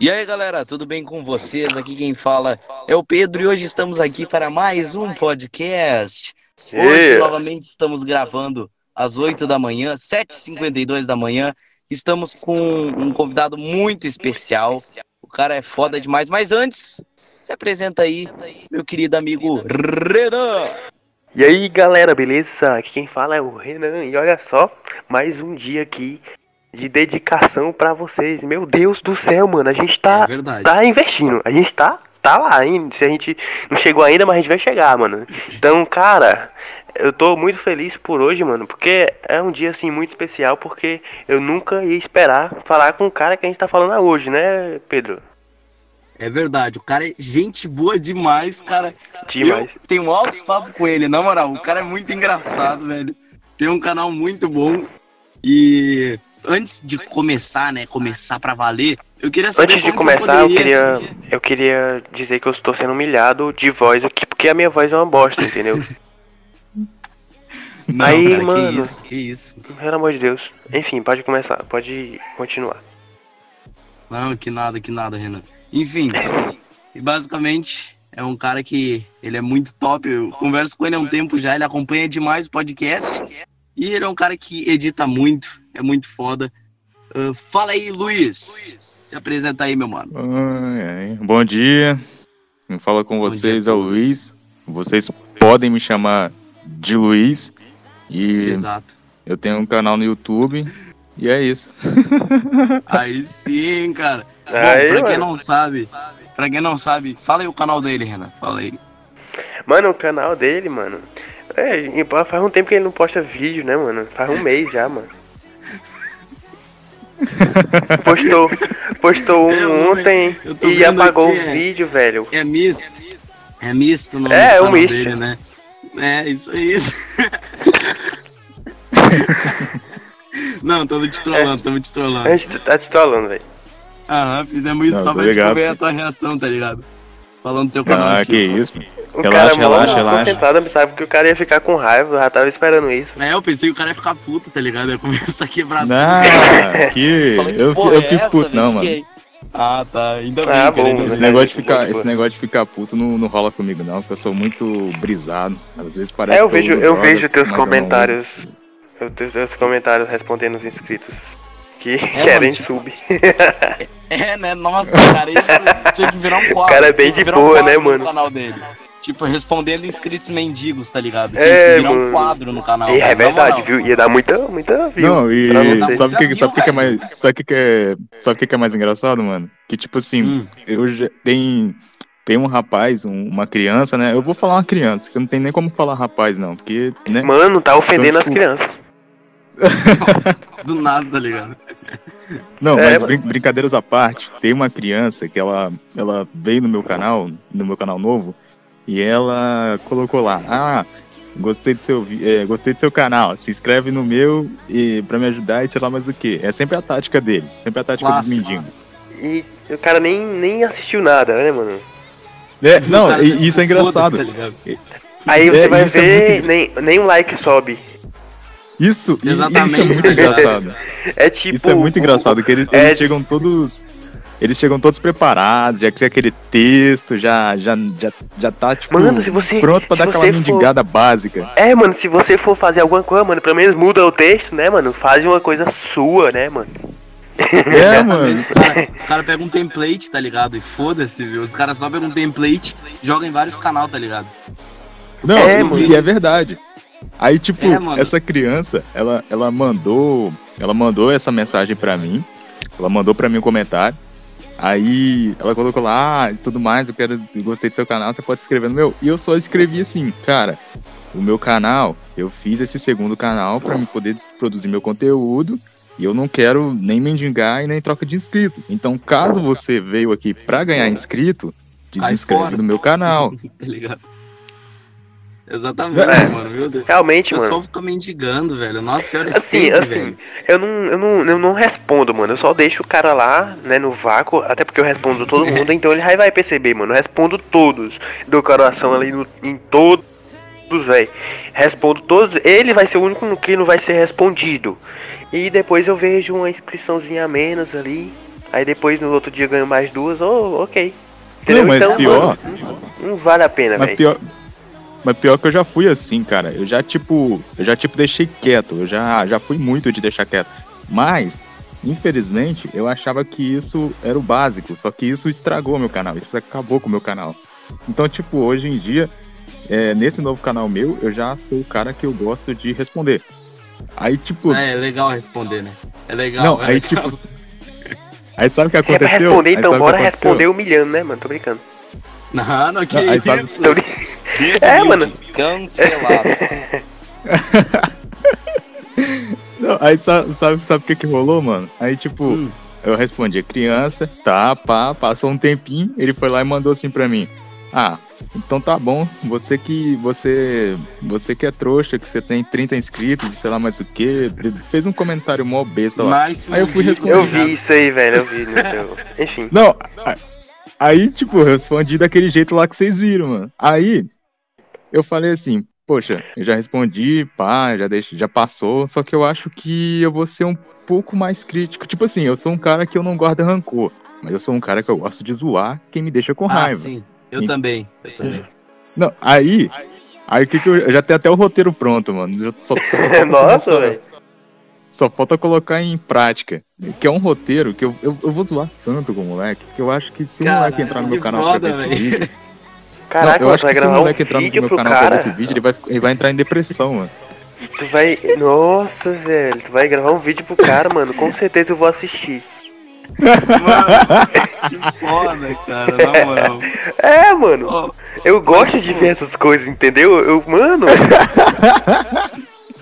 E aí galera, tudo bem com vocês? Aqui quem fala é o Pedro e hoje estamos aqui para mais um podcast. Hoje novamente estamos gravando às 8 da manhã, 7h52 da manhã. Estamos com um convidado muito especial. O cara é foda demais. Mas antes, se apresenta aí, meu querido amigo Renan. E aí galera, beleza? Aqui quem fala é o Renan e olha só, mais um dia aqui de dedicação pra vocês. Meu Deus do céu, mano, a gente tá, É tá investindo, a gente tá, tá lá ainda. Se a gente não chegou ainda, mas a gente vai chegar, mano. Então, cara, eu tô muito feliz por hoje, mano, porque é um dia assim muito especial, porque eu nunca ia esperar falar com o cara que a gente tá falando hoje, né, Pedro? É verdade, o cara é gente boa demais, cara. Demais. Eu tenho altos papos com ele, na moral. O cara é muito engraçado, velho. Tem um canal muito bom. E antes de começar, né? Começar pra valer, eu queria saber. Antes de começar, eu poderia- queria, eu queria dizer que eu estou sendo humilhado de voz aqui, porque a minha voz é uma bosta, entendeu? Não, Aí, cara, mano. Que isso, que isso. Pelo amor de Deus. Enfim, pode começar, pode continuar. Não, que nada, que nada, Renan. Enfim, e basicamente é um cara que ele é muito top. Eu converso com ele há um tempo já, ele acompanha demais o podcast. E ele é um cara que edita muito, é muito foda. Ah, fala aí, Luiz. Se apresenta aí, meu mano. Ai, ai. Bom dia. Quem fala com Bom vocês dia é a o. Luiz. Vocês podem me chamar de Luiz. E Exato. eu tenho um canal no YouTube. E é isso. Aí sim, cara. Bom, Aí, pra quem mano. não sabe, pra quem não sabe, fala aí o canal dele, Renan. Fala aí. Mano, o canal dele, mano. É, e faz um tempo que ele não posta vídeo, né, mano? Faz um mês já, mano. Postou, postou É, um mano, ontem eu e apagou aqui, o é. vídeo, velho. É misto. É misto no É, é canal misto. dele, né? É, isso aí. Não, tamo te trollando, tamo te A trollando. gente tá te trolando, velho. Aham, fizemos isso Não, só pra ligado. ver a tua reação, tá ligado? Falando teu canal Ah, aqui. que isso. O Relaxa, cara mó relaxa, relaxa. concentrado, sabe que o cara ia ficar com raiva, eu já tava esperando isso. É, eu pensei que o cara ia ficar puto, tá ligado? Ia começar a quebrar Não, que Falei, eu, porra, eu é fico puto, não, mano. Fiquei. Ah, tá. Ainda bem, Ah, bom, Esse né? negócio, de ficar, esse negócio de ficar puto não, não rola comigo, não, porque eu sou muito brisado. Às vezes parece É, eu que vejo, eu drogas, vejo teus eu comentários. Eu teus, teus comentários respondendo os inscritos. Que mano, querem tipo, sub. É, né? Nossa, cara, isso tinha que virar um quadro. cara é bem tinha de um boa, quadro né, no mano? canal dele. Tipo, respondendo inscritos mendigos, tá ligado? Tinha É, que se virar um mano. quadro no canal. E cara, é verdade, moral. viu? Ia dar muita, muita view. Não, e não sabe o que, sabe o que, que é mais. Sabe o que, que é. Sabe o que, que é mais engraçado, mano? Que tipo assim, Hum. eu já tem. Tem um rapaz, um- uma criança, né? Eu vou falar uma criança, que não tem nem como falar rapaz, não, porque, né? Mano, tá ofendendo Então, as tipo, crianças. Do nada, tá ligado? Não, É, mas brin- brincadeiras à parte, tem uma criança que ela, ela veio no meu canal, no meu canal novo, e ela colocou lá, ah, gostei do seu, é, gostei do seu canal, se inscreve no meu e para me ajudar e sei lá mais o que. É sempre a tática deles, sempre a tática dos Clássico. mendigos. E o cara nem, nem assistiu nada, né, mano? É, não, Cara, isso é engraçado. tá? Aí você É, vai isso é ver, muito- nem, nem um like sobe. Isso, Exatamente, isso é muito engraçado. É tipo. Isso é muito engraçado, que eles, é- eles chegam todos. Eles chegam todos preparados, já cria aquele texto, já, já, já, já tá, tipo, Mano, se você. pronto pra se dar aquela for- mendigada básica. É, mano, se você for fazer alguma coisa, mano, pelo menos muda o texto, né, mano? Faz uma coisa sua, né, mano? É, mano. Os caras cara pegam um template, tá ligado? E foda-se, viu? Os caras só pegam um template e jogam em vários canais, tá ligado? Não, É, e, mano. e é verdade. Aí, tipo, É, essa criança, ela, ela mandou. Ela mandou essa mensagem pra mim. Ela mandou pra mim um comentário. Aí ela colocou lá, ah, e tudo mais, eu quero. Eu gostei do seu canal, você pode se inscrever no meu. E eu só escrevi assim, cara, o meu canal, eu fiz esse segundo canal pra me poder produzir meu conteúdo. E eu não quero nem mendigar e nem troca de inscrito. Então, caso você veio aqui pra ganhar inscrito, desinscreve no meu canal. tá ligado? Exatamente, É. mano, meu Deus. Realmente, O pessoal mano. fica mendigando, velho. Nossa senhora, Assim, sempre, assim, velho. eu não, eu, não, eu não respondo, mano. Eu só deixo o cara lá, né, no vácuo, até porque eu respondo todo mundo, então ele já vai perceber, mano. Eu respondo todos do coração ali no, em todo. velho. Respondo todos. Ele vai ser o único que não vai ser respondido. E depois eu vejo uma inscriçãozinha a menos ali. Aí depois no outro dia eu ganho mais duas. Oh, ok. Não, mas pior. Mano, não vale a pena, velho. Mas pior, que eu já fui assim, cara. Eu já, tipo, eu já, tipo, deixei quieto. Eu já, já fui muito de deixar quieto. Mas, infelizmente, eu achava que isso era o básico. Só que isso estragou meu canal. Isso acabou com o meu canal. Então, tipo, hoje em dia, é, nesse novo canal meu, eu já sou o cara que eu gosto de responder. Aí, tipo. É, é legal responder, né? É legal. Não, é aí, legal. tipo. Aí sabe o que Se é aconteceu? pra responder, Aí então bora aconteceu? responder humilhando, né, mano? Tô brincando. Não, não, que Não, aí isso. sabe- É, mano. Cancelado. Não, aí sabe, sabe, sabe o que que rolou, mano? Aí, tipo, Hum. eu respondi, criança, tá, pá, passou um tempinho, ele foi lá e mandou assim pra mim. Ah, então tá bom, você que, você, você que é trouxa, que você tem 30 inscritos, sei lá mais o que, fez um comentário mó besta lá. Mas Aí eu fui responder. Eu vi isso aí, velho. Eu vi no teu. Enfim. Não, aí, tipo, eu respondi daquele jeito lá que vocês viram, mano. Aí, eu falei assim, poxa, eu já respondi, pá, já, deixei, já passou, só que eu acho que eu vou ser um pouco mais crítico. Tipo assim, eu sou um cara que eu não guardo rancor, mas eu sou um cara que eu gosto de zoar quem me deixa com Ah, raiva. sim. Eu Ent- também. Eu também. Não, aí, aí o que que eu, eu já tenho até o roteiro pronto, mano. Eu só- só- Nossa, só- velho. Só falta colocar em prática. Que é um roteiro que eu, eu, eu vou zoar tanto com o moleque, que eu acho que se o Caralho, moleque entrar no meu que canal pra ver esse vídeo. Caraca, não, eu mano, acho que se o gravar um moleque entrar no vídeo meu pro canal pra ver cara. esse vídeo, ele vai, ele vai entrar em depressão, mano. Tu vai. Nossa, velho. Tu vai gravar um vídeo pro cara, mano. Com certeza eu vou assistir. Que foda, cara, na moral. É, mano. Ó, Eu gosto de ver essas coisas, entendeu? Eu, mano.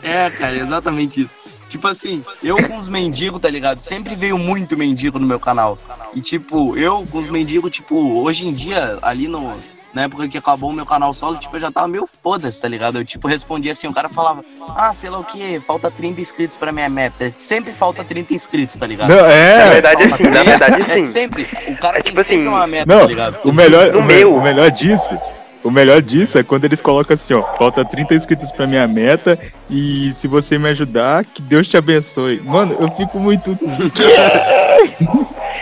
É, cara, exatamente isso. Tipo assim, eu com os mendigos, tá ligado? Sempre veio muito mendigo no meu canal. E tipo, eu com os mendigos, tipo, hoje em dia, ali no. Na época que acabou o meu canal solo, tipo, eu já tava meio foda-se, tá ligado? Eu, tipo, respondia assim, o cara falava, ah, sei lá o que, falta 30 inscritos pra minha meta. Sempre falta 30 inscritos, tá ligado? Não, Na é. verdade, Falta assim, na 30. verdade, É sim. sempre. O cara É tem tipo sempre assim, uma meta, Não, tá ligado? o melhor, o, me- meu. o melhor disso. O melhor disso é quando eles colocam assim, ó, falta 30 inscritos pra minha meta e se você me ajudar, que Deus te abençoe. Mano, eu fico muito.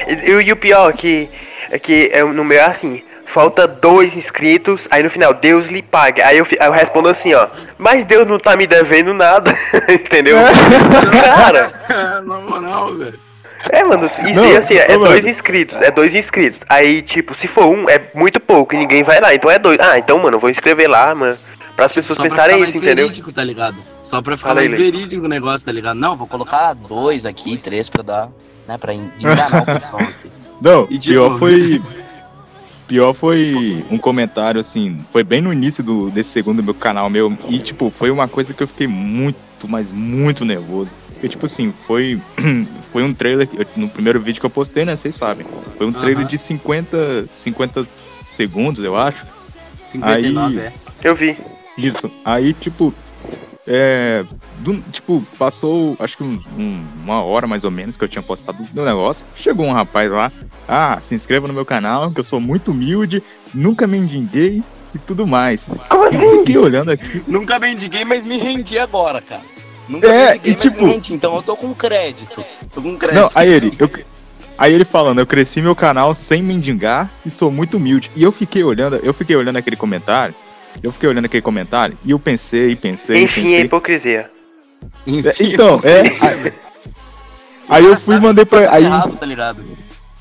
E, e o pior é que, é que é, no meu é assim. Falta dois inscritos, aí no final, Deus lhe pague. Aí eu, aí eu respondo assim, ó. Mas Deus não tá me devendo nada, entendeu? Cara, Na moral, velho. é, mano, isso Não, aí, assim, é ô, dois mano. inscritos, é dois inscritos. Aí, tipo, se for um, é muito pouco e ninguém vai lá. Então é dois. Ah, então, mano, eu vou inscrever lá, mano. Para as pessoas Só pra pensarem isso, mais entendeu? verídico, tá ligado? Só pra ficar Fala aí, mais Leite. verídico o negócio, tá ligado? Não, vou colocar dois aqui, três pra dar, né, pra en- enganar o pessoal aqui. Não, E, tipo- pior foi. Pior foi um comentário assim, foi bem no início do, desse segundo meu canal meu, e tipo, foi uma coisa que eu fiquei muito, mas muito nervoso. Porque, tipo assim, foi, foi um trailer, no primeiro vídeo que eu postei, né, vocês sabem. Foi um trailer Aham. de 50, 50 segundos, eu acho. 59, Aí- é. Eu vi. Isso. Aí, tipo, é. do- tipo, passou acho que uns- um- uma hora mais ou menos que eu tinha postado no negócio. Chegou um rapaz lá. Ah, se inscreva no meu canal, que eu sou muito humilde, nunca mendiguei e tudo mais. Como Eu assim? fiquei olhando aqui. Nunca mendiguei, mas me rendi agora, cara. Nunca É, mendiguei, e mas tipo- me rendi. Então eu tô com crédito. Tô com crédito. Não, aí ele. Eu, aí ele falando, eu cresci meu canal sem mendigar e sou muito humilde. E eu fiquei olhando, eu fiquei olhando aquele comentário. Eu fiquei olhando aquele comentário e eu pensei, pensei, Enfim, é pensei. hipocrisia. Enfim, Então, é. Aí, aí eu fui e mandei pra. Aí, Errado, tá ligado?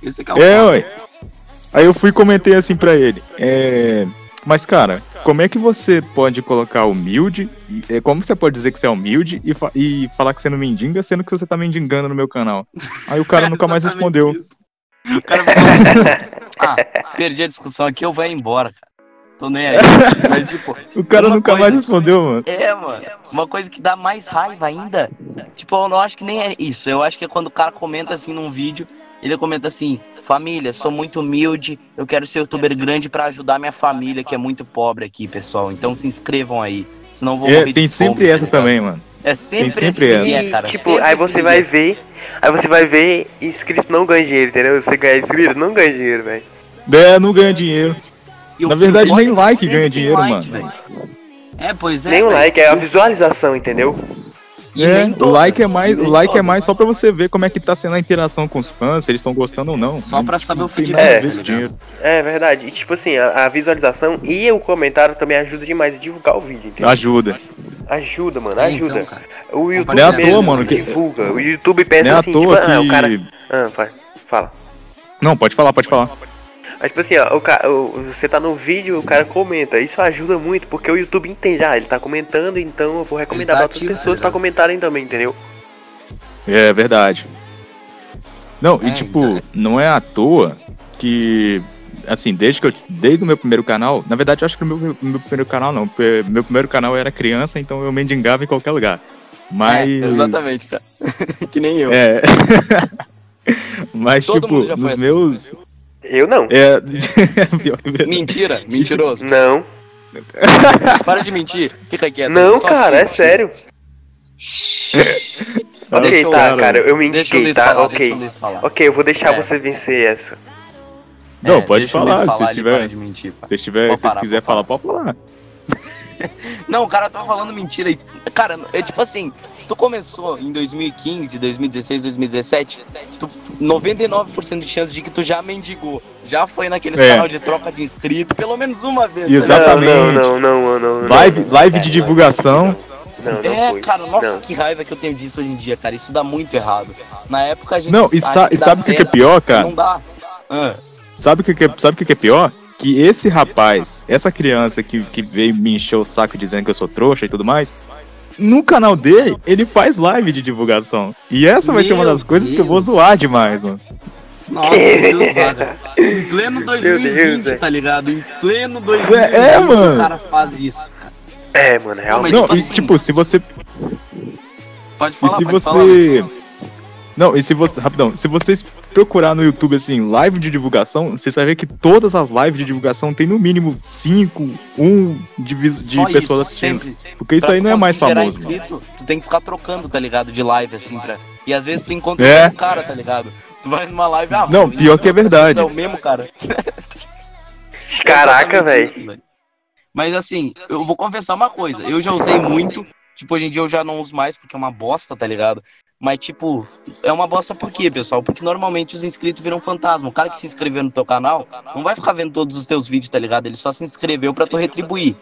Esse é É, ué. Aí eu fui e comentei assim pra ele. É. Mas, cara, como é que você pode colocar humilde? e- é, como você pode dizer que você é humilde e, fa- e falar que você não mendiga, sendo que você tá mendigando no meu canal? Aí o cara nunca mais respondeu. isso. O cara ah, perdi a discussão aqui, eu vou embora, cara. Tô nem aí. Mas, tipo, O cara nunca mais que- respondeu, mano. É, mano. Uma coisa que dá mais raiva ainda. Tipo, eu não acho que nem é isso. Eu acho que é quando o cara comenta assim num vídeo. Ele comenta assim: Família, sou muito humilde. Eu quero ser youtuber grande pra ajudar minha família, que é muito pobre aqui, pessoal. Então se inscrevam aí. Senão eu vou É, tem sempre tá essa também, mano. É sempre, Tem sempre esse essa. migué, cara. tipo, sempre aí você vai migué. ver. Aí você vai ver inscrito não ganha dinheiro, entendeu? Você ganha inscrito, não ganha dinheiro, velho. É, não ganha dinheiro. E o- Na verdade, nem é like ganha dinheiro, like, mano. velho. É, pois é. nem o like, é a visualização, entendeu? E É, nem o like é mais, o like é todas. mais só pra você ver como é que tá sendo a interação com os fãs, se eles estão gostando ou não. Só pra saber o Não feedback, É. É verdade. E tipo assim, a, a visualização e o comentário também ajuda demais a divulgar o vídeo, entendeu? Ajuda. Ajuda, mano, É, ajuda. então, o YouTube Nem à mesmo toa, mano, que- divulga. O YouTube pensa Nem à assim, toa tipo, ah, que. o cara... Ah, fala. Não, pode falar, pode falar. Mas tipo assim, ó, o ca... o- você tá no vídeo, o cara comenta. Isso ajuda muito, porque o YouTube entende, ah, ele tá comentando, então eu vou recomendar tá pra outras ativo, pessoas pra ligado? comentarem também, entendeu? É verdade. Não, e É, tipo, então. não é à toa que. Assim, desde que eu. Desde o meu primeiro canal, na verdade eu acho que o meu, meu primeiro canal não, porque meu primeiro canal era criança, então eu mendigava em qualquer lugar. Mas. É, exatamente, cara. que nem eu. É. Mas, Todo mundo tipo, já foi nos assim. Eu não. É. Mentira, mentiroso. Não. Para de mentir. Fica quieto. Não, só cara, é xinga, sério. Ok, tá, cara, eu me indiquei, tá? falar, ok. deixa o Luiz falar. Ok, eu vou deixar É. você vencer essa. Não, É, pode Luiz falar, se falar, ele tiver- de mentir. Se tiver, se vocês parar, quiserem pode falar, pode falar. Não, o cara tá falando mentira. e- Cara, é tipo assim, se tu começou em 2015, 2016, 2017, tu, 99% de chance de que tu já mendigou. Já foi naqueles É. canal de troca de inscrito, pelo menos uma vez. tá? Exatamente. Não, não, não, não, não. Live, não, live de divulgação. Não, não, É, foi. cara, nossa, Não. que raiva que eu tenho disso hoje em dia, cara. Isso dá muito errado. Na época a gente. Não, e, sa- e dá sabe o que, que é pior, cara? Não dá. Ah, Sabe o que, que, é- sabe o que, que é pior? Que esse rapaz, essa criança que, que veio me encher o saco dizendo que eu sou trouxa e tudo mais, no canal dele, ele faz live de divulgação. E essa vai ser uma Meu das coisas que eu vou Deus. zoar demais, mano. nossa, usada. Em pleno Deus, 2020, velho. tá ligado? Em pleno 2020, É, mano. o cara faz isso. cara. É, mano, realmente. Mas, Não, tipo e assim, tipo, se você. Pode E falar, se pode você. falar. Não, e se você. Rapidão, se vocês procurar no YouTube assim, live de divulgação, vocês vão ver que todas as lives de divulgação tem no mínimo 5, 1 de, vis- de Só pessoas isso, assistindo. sempre. Porque isso Pra aí não é mais famoso. mano. inscrito, tu tem que ficar trocando, tá ligado? De live, assim, pra... E às vezes tu encontra É. o mesmo cara, tá ligado? Tu vai numa live, ah, Não, pior que é verdade. É o mesmo cara. Caraca, velho. Mas assim, eu vou confessar uma coisa. Eu já usei muito. Tipo, hoje em dia eu já não uso mais porque é uma bosta, tá ligado? Mas, tipo, é uma bosta por quê, pessoal? Porque normalmente os inscritos viram fantasma. O cara que se inscreveu no teu canal não vai ficar vendo todos os teus vídeos, tá ligado? Ele só se inscreveu pra tu retribuir.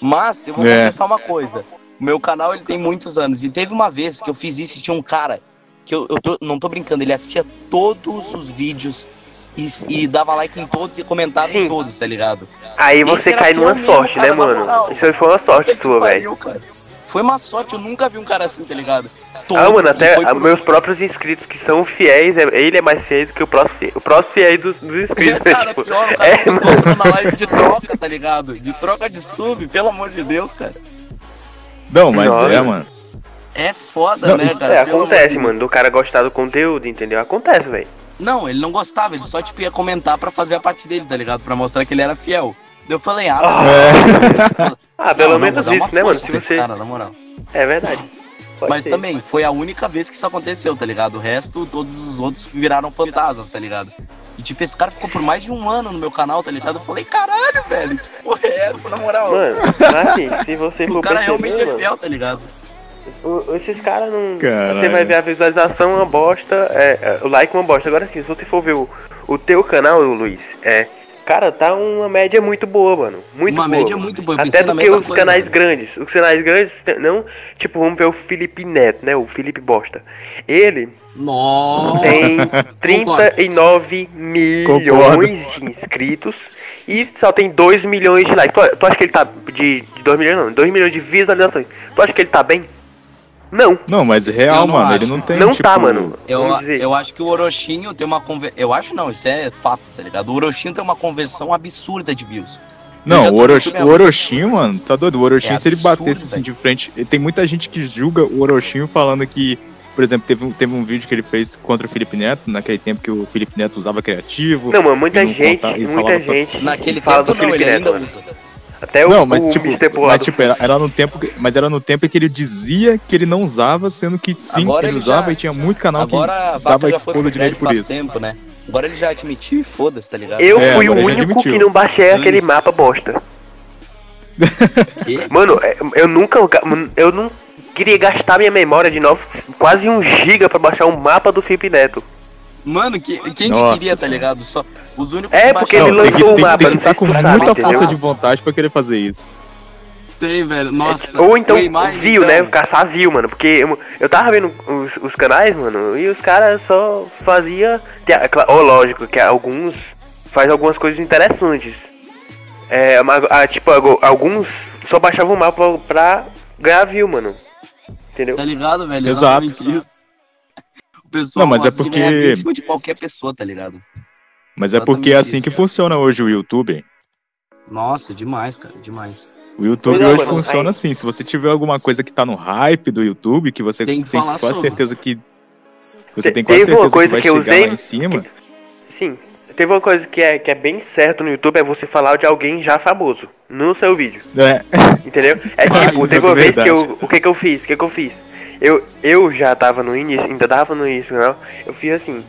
Mas, eu vou É. confessar uma coisa. O meu canal, ele tem muitos anos. E teve uma vez que eu fiz isso e tinha um cara que eu, eu tô- não tô brincando, ele assistia todos os vídeos e, e dava like em todos e comentava em Sim. todos, tá ligado? Aí você cai numa sorte, né, mano? Isso foi uma sorte sua, velho. Foi uma sorte, eu nunca vi um cara assim, tá ligado? Ah, Todo, mano, e até ah, por- meus próprios inscritos que são fiéis, é- ele é mais fiel do que o próximo fiel, o próximo fiel dos, dos inscritos. Cara, tipo, pior, o cara é, tá mano. na live de troca, tá ligado? De troca de sub, pelo amor de Deus, cara. Não, mas Nossa. é, mano. É foda, Não, né, cara? É, acontece, mano, do cara gostar do conteúdo, entendeu? Acontece, velho. Não, ele não gostava, ele só, tipo, ia comentar pra fazer a parte dele, tá ligado? Pra mostrar que ele era fiel. Eu falei, ah, Ah, É. Ah, pelo menos isso, né, mano? força Se você. Cara, na moral. É verdade. Pode Mas ser. também, foi a única vez que isso aconteceu, tá ligado? O resto, todos os outros viraram fantasmas, tá ligado? E tipo, esse cara ficou por mais de um ano no meu canal, tá ligado? Eu falei, caralho, velho, que porra é essa, na moral? Mano, assim, se você for o cara realmente é mano, fiel, tá ligado? o- esses caras não. Caralho. Você vai ver a visualização uma bosta, é, é, o like uma bosta. Agora sim, se você for ver o, o teu canal, Luiz, é. Cara, tá uma média muito boa, mano. Muito Uma boa. média mano. muito boa, Até do que os coisa, canais velho. grandes. Os canais grandes, não. Tipo, vamos ver o Felipe Neto, né? O Felipe Bosta. Ele Nossa! tem Concordo. 39 milhões de inscritos e só tem 2 milhões de likes. Tu, tu acha que ele tá. De, de 2 milhões não, 2 milhões de visualizações. Tu acha que ele tá bem? Não, Não, mas real, Eu não mano, acho. ele não tem. não tipo, tá, mano. Eu, eu acho que o Orochinho tem uma conversão. Eu acho não, isso é fato, tá ligado? O Orochinho tem uma conversão absurda de views. Não, o, Orochi, o. Orochinho, mano, tá doido? O Orochinho, É se ele batesse assim de frente. Tem muita gente que julga o Orochinho falando que, por exemplo, teve, um- teve um vídeo que ele fez contra o Felipe Neto, naquele tempo que o Felipe Neto usava criativo. Não, mano, muita não gente, conta- e muita falava pra- gente Naquele fala tempo do não, Felipe ele Neto, ainda mano. usa. Até o, Não, mas o tipo, Mr. mas, tipo era, era no tempo, que- mas era no tempo que ele dizia que ele não usava, sendo que sim, Agora ele ele usava já- e tinha muito canal Agora que dava já nele crédito por isso. tempo, né? Agora ele já admitiu e foda-se, tá ligado? Eu É, fui o já único que não baixei aquele Isso. mapa bosta. Mano, é, eu nunca. Eu não queria gastar minha memória de novo, quase um giga pra baixar um mapa do Felipe Neto. Mano, que- quem que Nossa queria, tá ligado? Só os únicos É, que porque ele tem que, lançou o tem, mapa, tem que não estar sei com sabe, muita entendeu? força de vontade pra querer fazer isso. Tem, velho. Nossa. Ou então Neymar, viu, então. né? Caçar viu, mano. Porque eu, eu tava vendo os, os canais, mano, e os caras só fazia. tem a- cla- Ó, lógico, que alguns faz algumas coisas interessantes. É, mas, ah, tipo, algu- alguns só baixavam o mapa pra ganhar view, mano. Entendeu? Tá ligado, velho? Exato. Exatamente isso. O pessoal Não, mas é porque- em cima de qualquer pessoa, tá ligado? Mas é porque é Exatamente assim isso, que cara. funciona hoje o YouTube. Nossa, demais, cara. Demais. O YouTube é, hoje mano, funciona aí- assim. Se você tiver alguma coisa que tá no hype do YouTube, que você Tem tem, que falar quase sobre. certeza que. Você Te- tem quase teve uma certeza coisa que vai que eu chegar usei- lá em cima. Sim. Teve uma coisa que é, que é bem certo no YouTube, é você falar de alguém já famoso no seu vídeo. É, Entendeu? É Ah, tipo, teve é uma vez que eu. O que que eu fiz? O que que eu fiz? Eu, eu já tava no início, ainda tava no início, não? Eu fiz assim.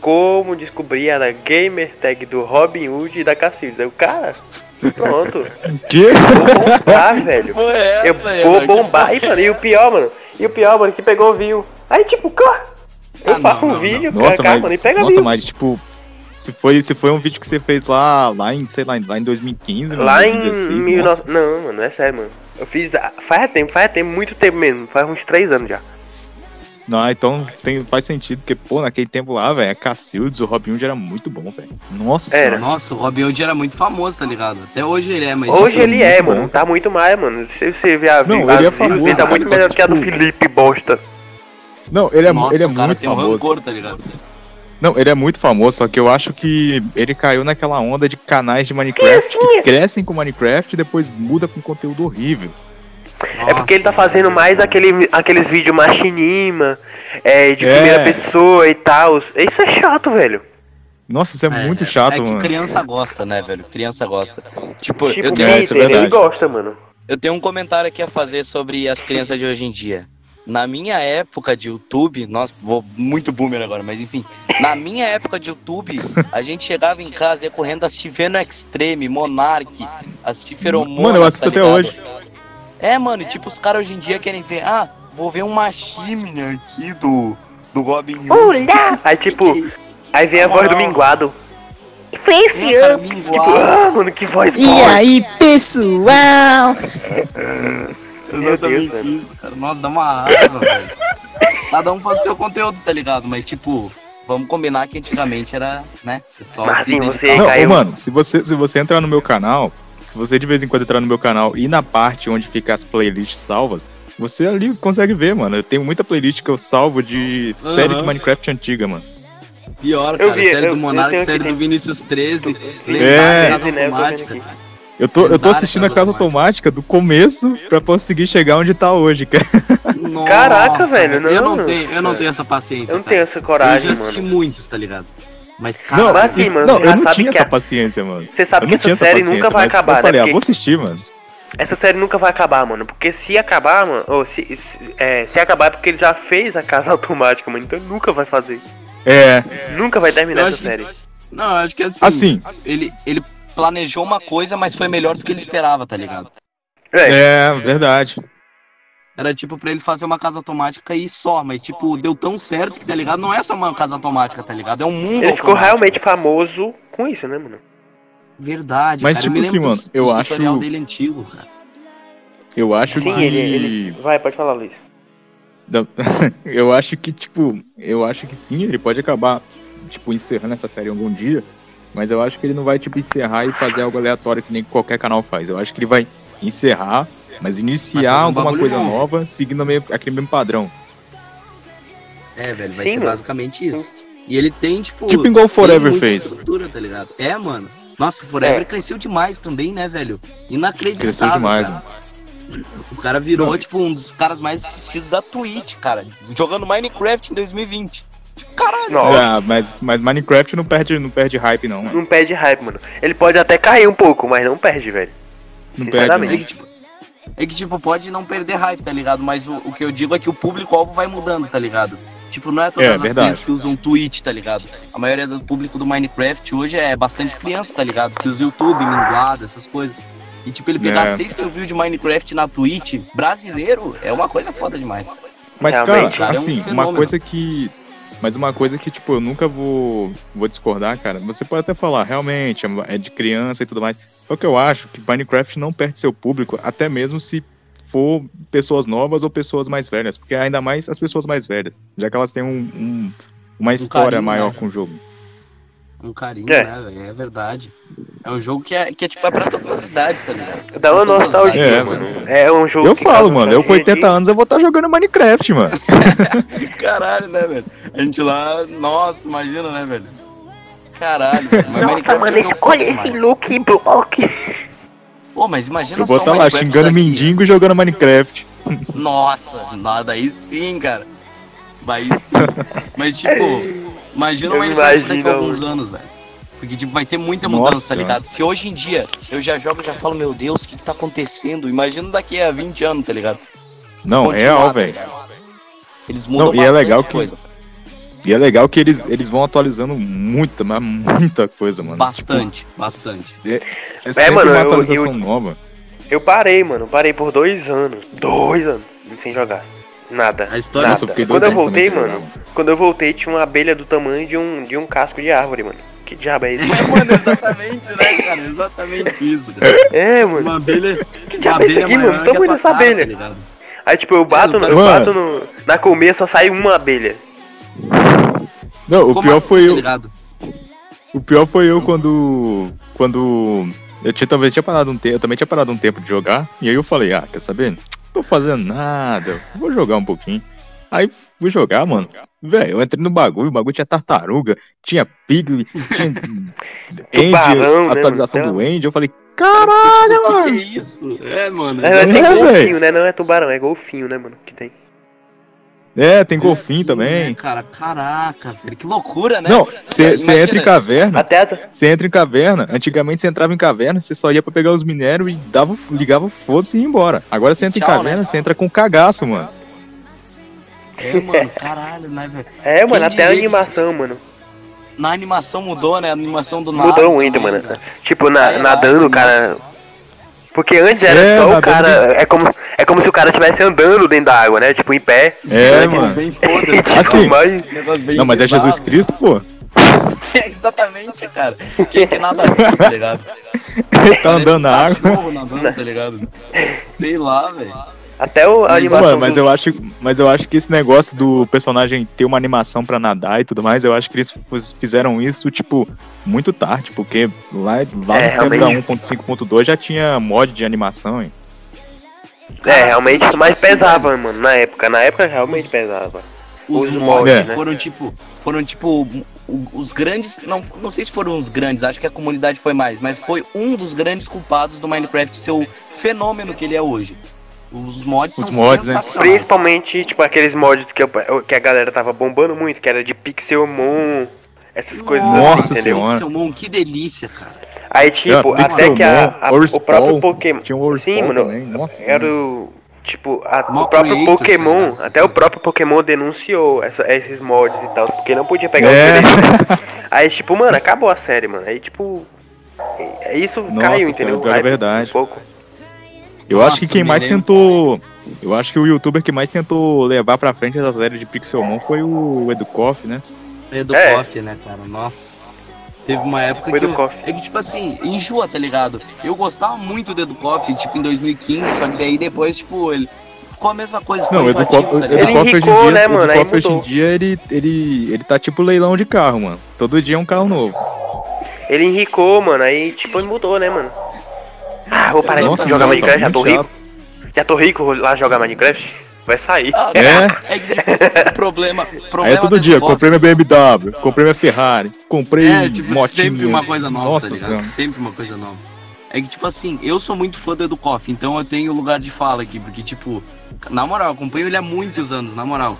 Como descobrir a gamer tag do Robin Hood e da Cacildes. Eu, cara, pronto. que? Vou bombar, velho. É Eu vou bombar. E, mano, e o pior, mano. E o pior, mano, que pegou view. Aí, tipo, cara, eu Ah, faço não, um não, vídeo, Nossa, cara, mas, mano, e pega nossa, view. mas tipo, se foi, se foi um vídeo que você fez lá, lá em, sei lá, lá em 2015, Lá em 2016, 19... nossa. Não, mano, é sério, mano. Eu fiz. Faz tempo, faz tempo, muito tempo mesmo. Faz uns três anos já. Não, então tem, faz sentido, porque, pô, naquele tempo lá, velho, a Cacildes, o Robin Hood era muito bom, velho. Nossa Era. senhora. Nossa, o Robin Hood era muito famoso, tá ligado? Até hoje ele é, mas. Hoje ele é, muito mano. bom. Tá muito mais, mano. Se você ver a Não, vi- ele é famoso, dele, tá cara, muito melhor que, que a do tipo, Felipe Bosta. Não, ele é, Nossa, ele é o cara muito tem um famoso. rancor, tá ligado? Não, ele é muito famoso, só que eu acho que ele caiu naquela onda de canais de Minecraft que crescem com Minecraft e depois muda com conteúdo horrível. É porque ele tá Nossa, fazendo mais aquele, aqueles vídeos machinima, é, de É. primeira pessoa e tal. Isso é chato, velho. Nossa, isso é, É, muito chato, é que mano. criança gosta, né, velho? Criança gosta. Tipo, Tipo, eu, tenho, É, isso é ele gosta, mano. eu tenho um comentário aqui a fazer sobre as crianças de hoje em dia. Na minha época de YouTube, nossa, vou muito boomer agora, mas enfim. Na minha época de YouTube, a gente chegava em casa e ia correndo assistir Venom Extreme, Monark, assistir Feromona. Mano, eu assisto tá até hoje. É, mano, e tipo, os caras hoje em dia querem ver, ah, vou ver uma chimney aqui do, do Robin Hood. Aí, tipo, aí vem a voz do minguado. Que foi esse ano? Tipo, minguado. ah, mano, que voz E boa. aí, pessoal? Deus, Exatamente isso, cara. Nossa, dá uma raiva, velho. Cada um faz o seu conteúdo, tá ligado? Mas, tipo, vamos combinar que antigamente era, né? Pessoal Mas assim, você- Não, caiu. ô, mano, se você, se você entrar no meu canal, se você de vez em quando entrar no meu canal e na parte onde fica as playlists salvas, você ali consegue ver, mano. Eu tenho muita playlist que eu salvo de série de. Minecraft antiga, mano. Pior, Eu cara. vi, série eu- do Monark, série do Vinícius 13. É. lendária Esse, né, vendo automática. Eu tô, eu tô assistindo a Casa Automática do começo pra conseguir chegar onde tá hoje, cara. Nossa, Caraca, velho, Eu não, não tenho, eu não tenho essa paciência. Eu não cara. tenho essa Eu coragem, já assisti mano. muitos, tá ligado? Mas, cara, Não, mas assim, mano, não, eu não tinha essa a- paciência, mano. Você sabe Eu que não essa série nunca vai mas eu acabar, falei, né? ah, vou assistir, mano. essa série nunca vai acabar, mano. Porque se acabar, mano, ou se, se, é, se acabar é porque ele já fez a casa automática, mano. Então ele nunca vai fazer. É, Nunca vai terminar Eu essa que- série. Não, eu acho que assim, Assim. Ele, ele planejou uma coisa, mas foi melhor do que ele esperava, tá ligado? É, é, verdade. Era tipo pra ele fazer uma casa automática e só, mas tipo, deu tão certo que, tá ligado? Não é só uma casa automática, tá ligado? É um mundo ele ficou automático. realmente famoso com isso, né, mano? Verdade, Mas, cara. tipo eu me assim, lembro mano, dos- eu dos acho- tutorial dele antigo, cara. Eu acho Sim, que. ele, ele. Vai, pode falar, Luiz. Eu acho que, tipo, eu acho que sim, ele pode acabar, tipo, encerrando essa série algum dia, mas eu acho que ele não vai, tipo, encerrar e fazer algo aleatório que nem qualquer canal faz. Eu acho que ele vai encerrar, mas iniciar um alguma coisa novo. nova, seguindo meio, aquele mesmo padrão. É, velho, vai Sim, ser mano. basicamente isso. E ele tem, tipo. Tipo igual o Forever fez. estrutura, tá ligado? É, mano. Nossa, o Forever É. cresceu demais também, né, velho? Inacreditável. Cresceu demais, cara. mano. O cara virou, tipo, um dos caras mais assistidos da Twitch, cara. Jogando Minecraft em 2020. Caralho. Nossa, Ah, mas, mas Minecraft não perde, não perde hype, não, mano. não perde hype, mano. Ele pode até cair um pouco, mas não perde, velho. Não perde, É Sinceramente. não. que, tipo, é que, tipo, pode não perder hype, tá ligado? Mas o, o que eu digo é que o público-alvo vai mudando, tá ligado? Tipo, não é todas É, as verdade. crianças que usam Twitch, tá ligado? A maioria do público do Minecraft hoje é bastante criança, tá ligado? Que usa YouTube, minguado, essas coisas. E tipo, ele pegar É. 6 mil views de Minecraft na Twitch brasileiro é uma coisa foda demais. Mas, Realmente, cara, cara, é um assim, uma coisa que. Mas uma coisa que, tipo, eu nunca vou, vou discordar, cara. Você pode até falar, realmente, é de criança e tudo mais. Só que eu acho que Minecraft não perde seu público, até mesmo se for pessoas novas ou pessoas mais velhas. Porque ainda mais as pessoas mais velhas. Já que elas têm um, um- uma história carinho, maior né? com o jogo. Um carinho, É. né, velho? É verdade. É um jogo que é, que é tipo, é pra todas as idades, tá ligado? Dá uma nostalgia, É, mano. É um jogo Eu que falo, mano, eu com nostalgia 80 anos eu vou estar jogando Minecraft, mano. Caralho, né, velho? A gente lá, nossa, imagina, né, velho? Caralho. Mas Nossa, Minecraft mano, é jogo escolha esse demais. look block. Pô, mas imagina Eu vou só estar lá xingando daqui. mendigo e jogando Minecraft. Nossa, nada aí sim, cara. Sim. Mas, tipo, imagina o Eu Minecraft daqui a alguns anos, velho. Porque, tipo, vai ter muita mudança, Nossa. tá ligado? Se hoje em dia eu já jogo e já falo, meu Deus, o que que tá acontecendo? Imagina daqui a 20 anos, tá ligado? Se Não, continuar, real, tá velho. Eles mudam Não, e é legal que- coisa. E é legal que eles, eles vão atualizando muita, mas muita coisa, mano. Bastante, bastante. É sempre mano, uma eu- atualização eu- nova. Eu parei, mano. Parei por dois anos. Dois anos sem jogar. Nada. A história- nada. Nossa, eu Quando eu voltei, mano. Quando eu voltei, tinha uma abelha do tamanho de um, de um casco de árvore, mano. Que diabo é isso? É, mano, exatamente, né, cara? Exatamente isso, cara. é, mano. Uma abelha. Que Uma diabo é isso abelha aqui, mano? que a Tamanho tua dessa cara, abelha. tá? Aí, tipo, eu bato, no, eu bato no, na colmeia, só sai uma abelha. Não, o Como pior assim, foi tá eu. ligado? O pior foi eu quando. Quando. Eu tinha, talvez tinha parado um tempo. Eu também tinha parado um tempo de jogar. E aí eu falei, ah, quer saber? Não tô fazendo nada. Vou jogar um pouquinho. Aí fui jogar, mano. Velho, eu entrei no bagulho, o bagulho tinha tartaruga, tinha pigli, tinha Tubarão, End, né, atualização mano? do End. Eu falei, caralho, Tipo, o que, mano. que é isso? É, mano. É, tem É, golfinho, velho. né? Não é tubarão, é golfinho, né, mano? Que tem. É, tem golfinho também. né, cara, caraca, velho, que loucura, né? Não, você entra em caverna, Até você entra em caverna. Antigamente você entrava em caverna, você só ia pra pegar os minérios e dava, ligava o foda-se e ia embora. Agora você entra Tchau, em caverna, né? você entra com cagaço, mano. É, mano, caralho, né, velho? É, mano, Quem até a diria que- animação, mano. Na animação mudou, né? A animação do nada. Mudou muito, mano. velho. Tipo, na, Caralho, nadando, cara. nossa. Porque antes era É, só o nadando cara. É como, é como se o cara estivesse andando dentro da água, né? Tipo, em pé. É, mano. Bem. Assim, Mas- Não, mas é. Jesus Cristo, pô. É, exatamente, cara. Quem que nada assim, tá ligado? Ele tá andando na um água. nadando, tá ligado? Sei lá, velho. Até o, a Mas, animação. Mano, mas do- eu acho, mas eu acho que esse negócio do personagem ter uma animação pra nadar e tudo mais, eu acho que eles fizeram isso, tipo, muito tarde, porque lá, lá É, nos tempos da realmente. 1.5.2 já tinha mod de animação, hein? É, realmente, mas assim, pesava, mano, na época. Na época realmente pesava. Os Os mods É. né? foram tipo. Foram tipo. Os grandes. Não, não sei se foram os grandes, acho que a comunidade foi mais, mas foi um dos grandes culpados do Minecraft ser o fenômeno que ele é hoje. Os mods Os são mods, né? sensacionais. Principalmente, tipo, aqueles mods que, eu- que a galera tava bombando muito, que era de Pixelmon, essas coisas Nossa assim, entendeu? senhora. Pixelmon, que delícia, cara. Aí, tipo, É, até que a, a- o próprio Pokémon. Tinha o Sim, mano. também, nossa. Era o. Tipo, a- o próprio creators, Pokémon, né? até o próprio Pokémon denunciou essa- esses mods e tal, porque não podia pegar É. os. Aí, tipo, mano, acabou a série, mano. Aí, tipo. é- Isso Nossa caiu, entendeu? é verdade. Um pouco. Eu Nossa, acho que quem mais tentou. Eu acho que o youtuber que mais tentou levar pra frente essa série de Pixelmon foi o Educoff, né? Edu É. Né, cara? Nossa. Teve uma época O que. Eu- é que, tipo assim, enjoa, tá ligado? Eu gostava muito do Edu Koff, tipo, em 2015, só que daí depois, tipo, ele. Ficou a mesma coisa. Não, o Educoff, o tá? Educoff hoje em dia, né, mano? Educoff hoje em dia ele, ele, ele tá tipo leilão de carro, mano. Todo dia é um carro novo. Ele enricou, mano, aí, tipo, mudou, né, mano? Ah, vou parar Nossa de jogar senhora, tá Minecraft, já tô rico. Já tô rico, lá jogar Minecraft. Vai sair. Ah, É. É que tipo, o problema. Aí problema é todo do dia, comprei minha BMW, comprei minha Ferrari, comprei É, tipo, motinha. sempre uma coisa nova, Nossa tá ligado? Sempre uma coisa nova. É que, tipo assim, eu sou muito fã do Educoff, então eu tenho lugar de fala aqui, porque, tipo, na moral, eu acompanho ele há muitos anos, na moral.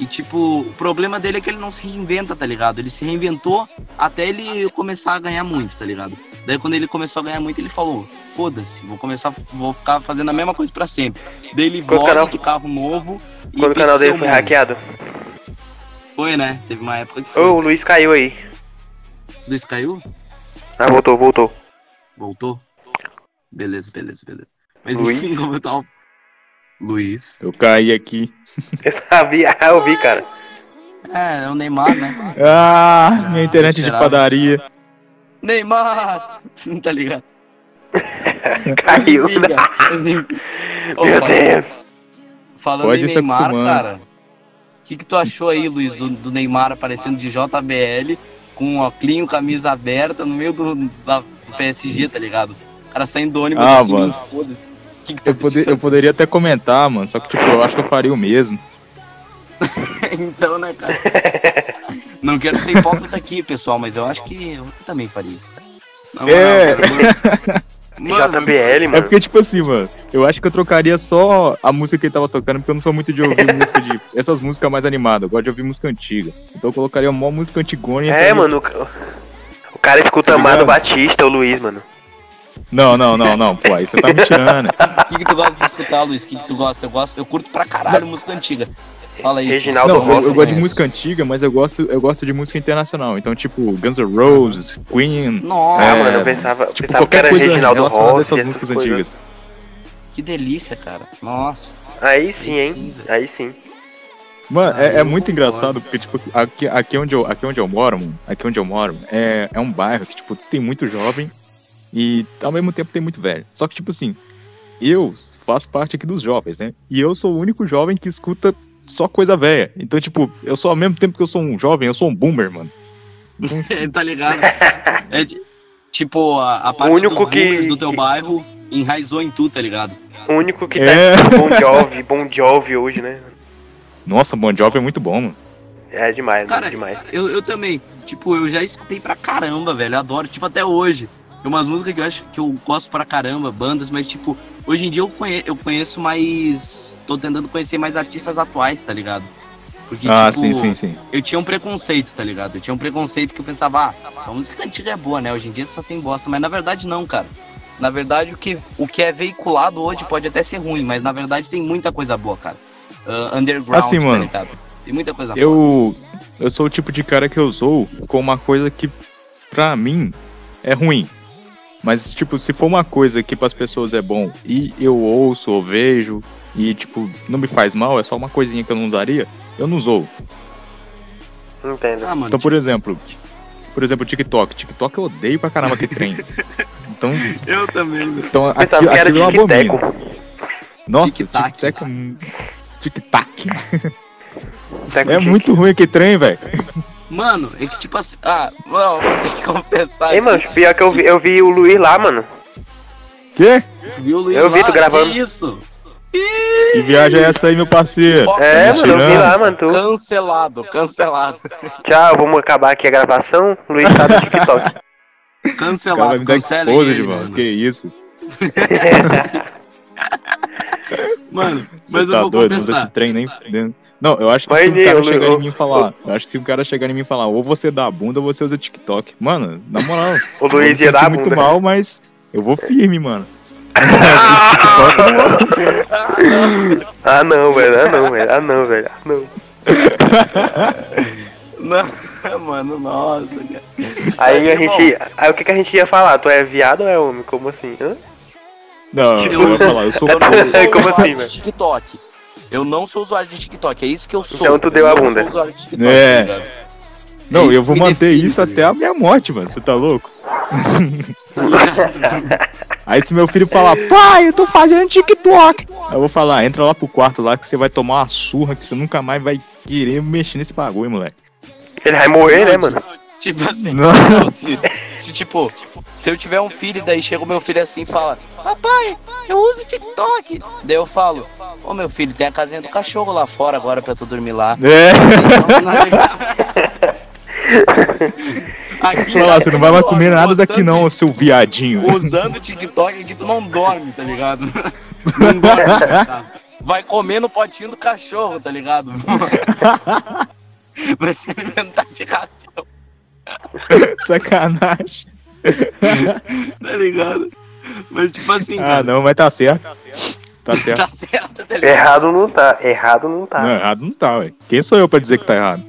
E, tipo, o problema dele é que ele não se reinventa, tá ligado? Ele se reinventou até ele começar a ganhar muito, tá ligado? Daí, quando ele começou a ganhar muito, ele falou: foda-se, vou começar, vou ficar fazendo a mesma coisa pra sempre. Daí ele Quando o volta canal- de carro novo e Quando o canal dele foi Pixelmon. hackeado. Foi, né? Teve uma época que foi. Ô, o Luiz caiu aí. Luiz caiu? Ah, voltou, voltou. Voltou? Beleza, beleza, beleza. Mas Luiz? enfim, como eu tava. Luiz. Eu caí aqui. Eu sabia, ah, eu vi, cara. É, é o Neymar, né? Ah, minha internet de padaria. Neymar! tá ligado? Caiu. Enfim. Ô, Meu Deus. Falando Pode em Neymar, acostumando. cara. O que, que tu achou aí, Luiz, do, do Neymar aparecendo de JBL com um óculos, camisa aberta no meio do, da, do PSG, tá ligado? O cara saindo do ônibus Ah, assim, foda-se. O que, que tu Eu, pode- achou? eu poderia até comentar, mano, só que tipo, eu acho que eu faria o mesmo. então, né, cara? Não quero ser hipócrita aqui, pessoal, mas eu acho que eu também faria isso, cara. Na moral, É. cara, mano. Mano, JBL, É mano. porque, tipo assim, mano, eu acho que eu trocaria só a música que ele tava tocando, porque eu não sou muito de ouvir música de. Essas músicas mais animadas, eu gosto de ouvir música antiga. Então eu colocaria uma música antigona e É, entraria- mano. o- O cara escuta Tá Amado? Batista, o Luiz, mano. Não, não, não, não, pô, aí você tá me tirando. O que, que tu gosta de escutar, Luiz? O que, que tu gosta? Eu gosto, eu curto pra caralho música antiga. Fala aí. Reginaldo Não, eu, Rossi. eu gosto de música antiga, mas eu gosto, eu gosto de música internacional. Então, tipo, Guns N' Roses, Queen. Nossa, É, mano, eu pensava, Tipo, pensava que qualquer era coisa Reginaldo Rossi. essas essas músicas coisas. antigas. que delícia, cara. Nossa. Aí sim, Aí hein? sim. Aí sim. Mano, Ah, é, é muito engraçado, porque, tipo, aqui, aqui, onde eu, aqui onde eu moro, mano, aqui onde eu moro, é, é um bairro que, tipo, tem muito jovem e ao mesmo tempo tem muito velho. Só que, tipo assim, eu faço parte aqui dos jovens, né? E eu sou o único jovem que escuta só coisa velha. Então, tipo, eu sou ao mesmo tempo que eu sou um jovem, eu sou um boomer, mano. tá ligado? É de- tipo, a, a parte único dos que- do teu que- bairro enraizou em tu, tá ligado? O único que É. tá Bon Jovi, Bon Jovi hoje, né? Nossa, Bon Jovi é muito bom, mano. É demais, Cara, mano, demais. Eu, eu também. Tipo, eu já escutei pra caramba, velho. Adoro. Tipo, até hoje. Tem umas músicas que eu acho que eu gosto pra caramba, bandas, mas, tipo, hoje em dia eu, conhe eu conheço mais. Tô tentando conhecer mais artistas atuais, tá ligado? Porque, ah, tipo, sim, sim, sim. eu tinha um preconceito, tá ligado? Eu tinha um preconceito que eu pensava, ah, essa música antiga é boa, né? Hoje em dia só tem bosta, mas na verdade não, cara. Na verdade, o que, o que é veiculado hoje pode até ser ruim, mas na verdade tem muita coisa boa, cara. Ah, underground, Assim, tá mano, ligado? Tem muita coisa boa. Eu, eu sou o tipo de cara que eu sou com uma coisa que, pra mim, é ruim. Mas, tipo, se for uma coisa que pras pessoas é bom e eu ouço ou vejo e, tipo, não me faz mal, é só uma coisinha que eu não usaria, eu não usou. Entendo. Ah, mano, Então, por exemplo, por exemplo, TikTok. TikTok eu odeio pra caramba que trem. Então, eu também, então Pensava aquilo, que era aquilo eu abomino. Nossa, Tic-tac. tic-tac é um- Tic-tac. Teco É tic. muito ruim aquele trem, velho. Mano, é que tipo assim. Ah, não, vou ter que confessar. Ei, mano, pior que eu vi, eu vi o Luiz lá, mano. Quê? Tu viu o Luiz eu vi lá? tu gravando. Que isso? Que viagem é essa aí, meu parceiro? É, mano, eu vi lá, mano. Tu... Cancelado, cancelado. Tchau, vamos acabar aqui a gravação. Luiz tá no TikTok. Cancelado, exposed, ele, mano. Que isso? Mano, Você mas eu tá vou doido? Não confessar. trem nem. Não, eu acho que Mas, se o cara eu- chegar eu- em mim e falar, eu acho que se o cara chegar em mim e falar, ou você dá a bunda ou você usa TikTok. Mano, na moral, O eu Luiz ia dar a muito bunda. mal, mas eu vou firme, mano. Ah, não, velho. Ah, não, velho. Ah, não, velho. Ah, não. Não, mano, nossa, cara. Aí a Mas, gente. Aí o que, que a gente ia falar? Tu é viado ou é homem? Como assim? Hã? Não, Tipo, eu vou falar, eu sou Eu não sou Como usuário assim, velho? TikTok. Eu não sou usuário de TikTok, é isso que eu sou. Então tu Eu deu a não bunda. sou usuário de TikTok, É. tá? Não, isso eu vou manter define, isso até a minha morte, mano. Você tá louco? Aí se meu filho falar, pai, eu tô fazendo TikTok. Aí eu vou falar, entra lá pro quarto lá que você vai tomar uma surra que você nunca mais vai querer mexer nesse bagulho, moleque. Ele vai morrer, né, mano? Tipo assim, Não. não, se, se, tipo, se eu tiver um filho daí chega o meu filho assim e fala, papai, eu uso TikTok. Daí eu falo, ô meu filho, tem a casinha do cachorro lá fora agora pra tu dormir lá. É. Legal. Aqui, Fala, você não vai mais comer nada daqui não, seu viadinho. Usando o TikTok aqui, tu não dorme, tá ligado? Não dorme casa. Vai comer no potinho do cachorro, tá ligado? Vai se alimentar de ração, Sacanagem. tá ligado? Mas tipo assim, Ah, cara, não, mas tá certo. Tá certo. Tá certo, tá ligado? Errado não tá. Errado não tá. Não, errado não tá, ué. Quem sou eu pra dizer que tá errado?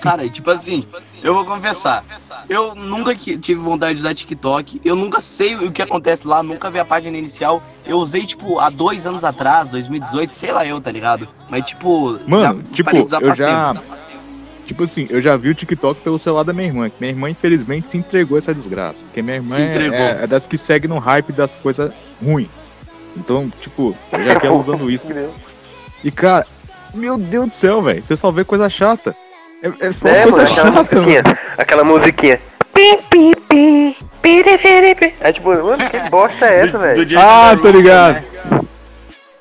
Cara, tipo assim, eu vou confessar. Eu nunca que- tive vontade de usar TikTok. Eu nunca sei o que acontece lá, nunca vi a página inicial. Eu usei, tipo, há dois anos atrás, 2018, sei lá eu, tá ligado? Mas, tipo. Mano, já tipo, parei de usar eu já-. Tipo assim, eu já vi o TikTok pelo celular da minha irmã. Que minha irmã, infelizmente, se entregou a essa desgraça. Porque minha irmã Se é, é- é das que segue no hype das coisas ruins. Então, tipo, eu já ela usando isso. E, cara, meu Deus do céu, velho. Você só vê coisa chata. É, é só É, coisa mano, aquela chata, musiquinha. Aquela musiquinha. Pim, pim, pim. É tipo, mano, que bosta é essa, velho? Ah, tô ligado. né?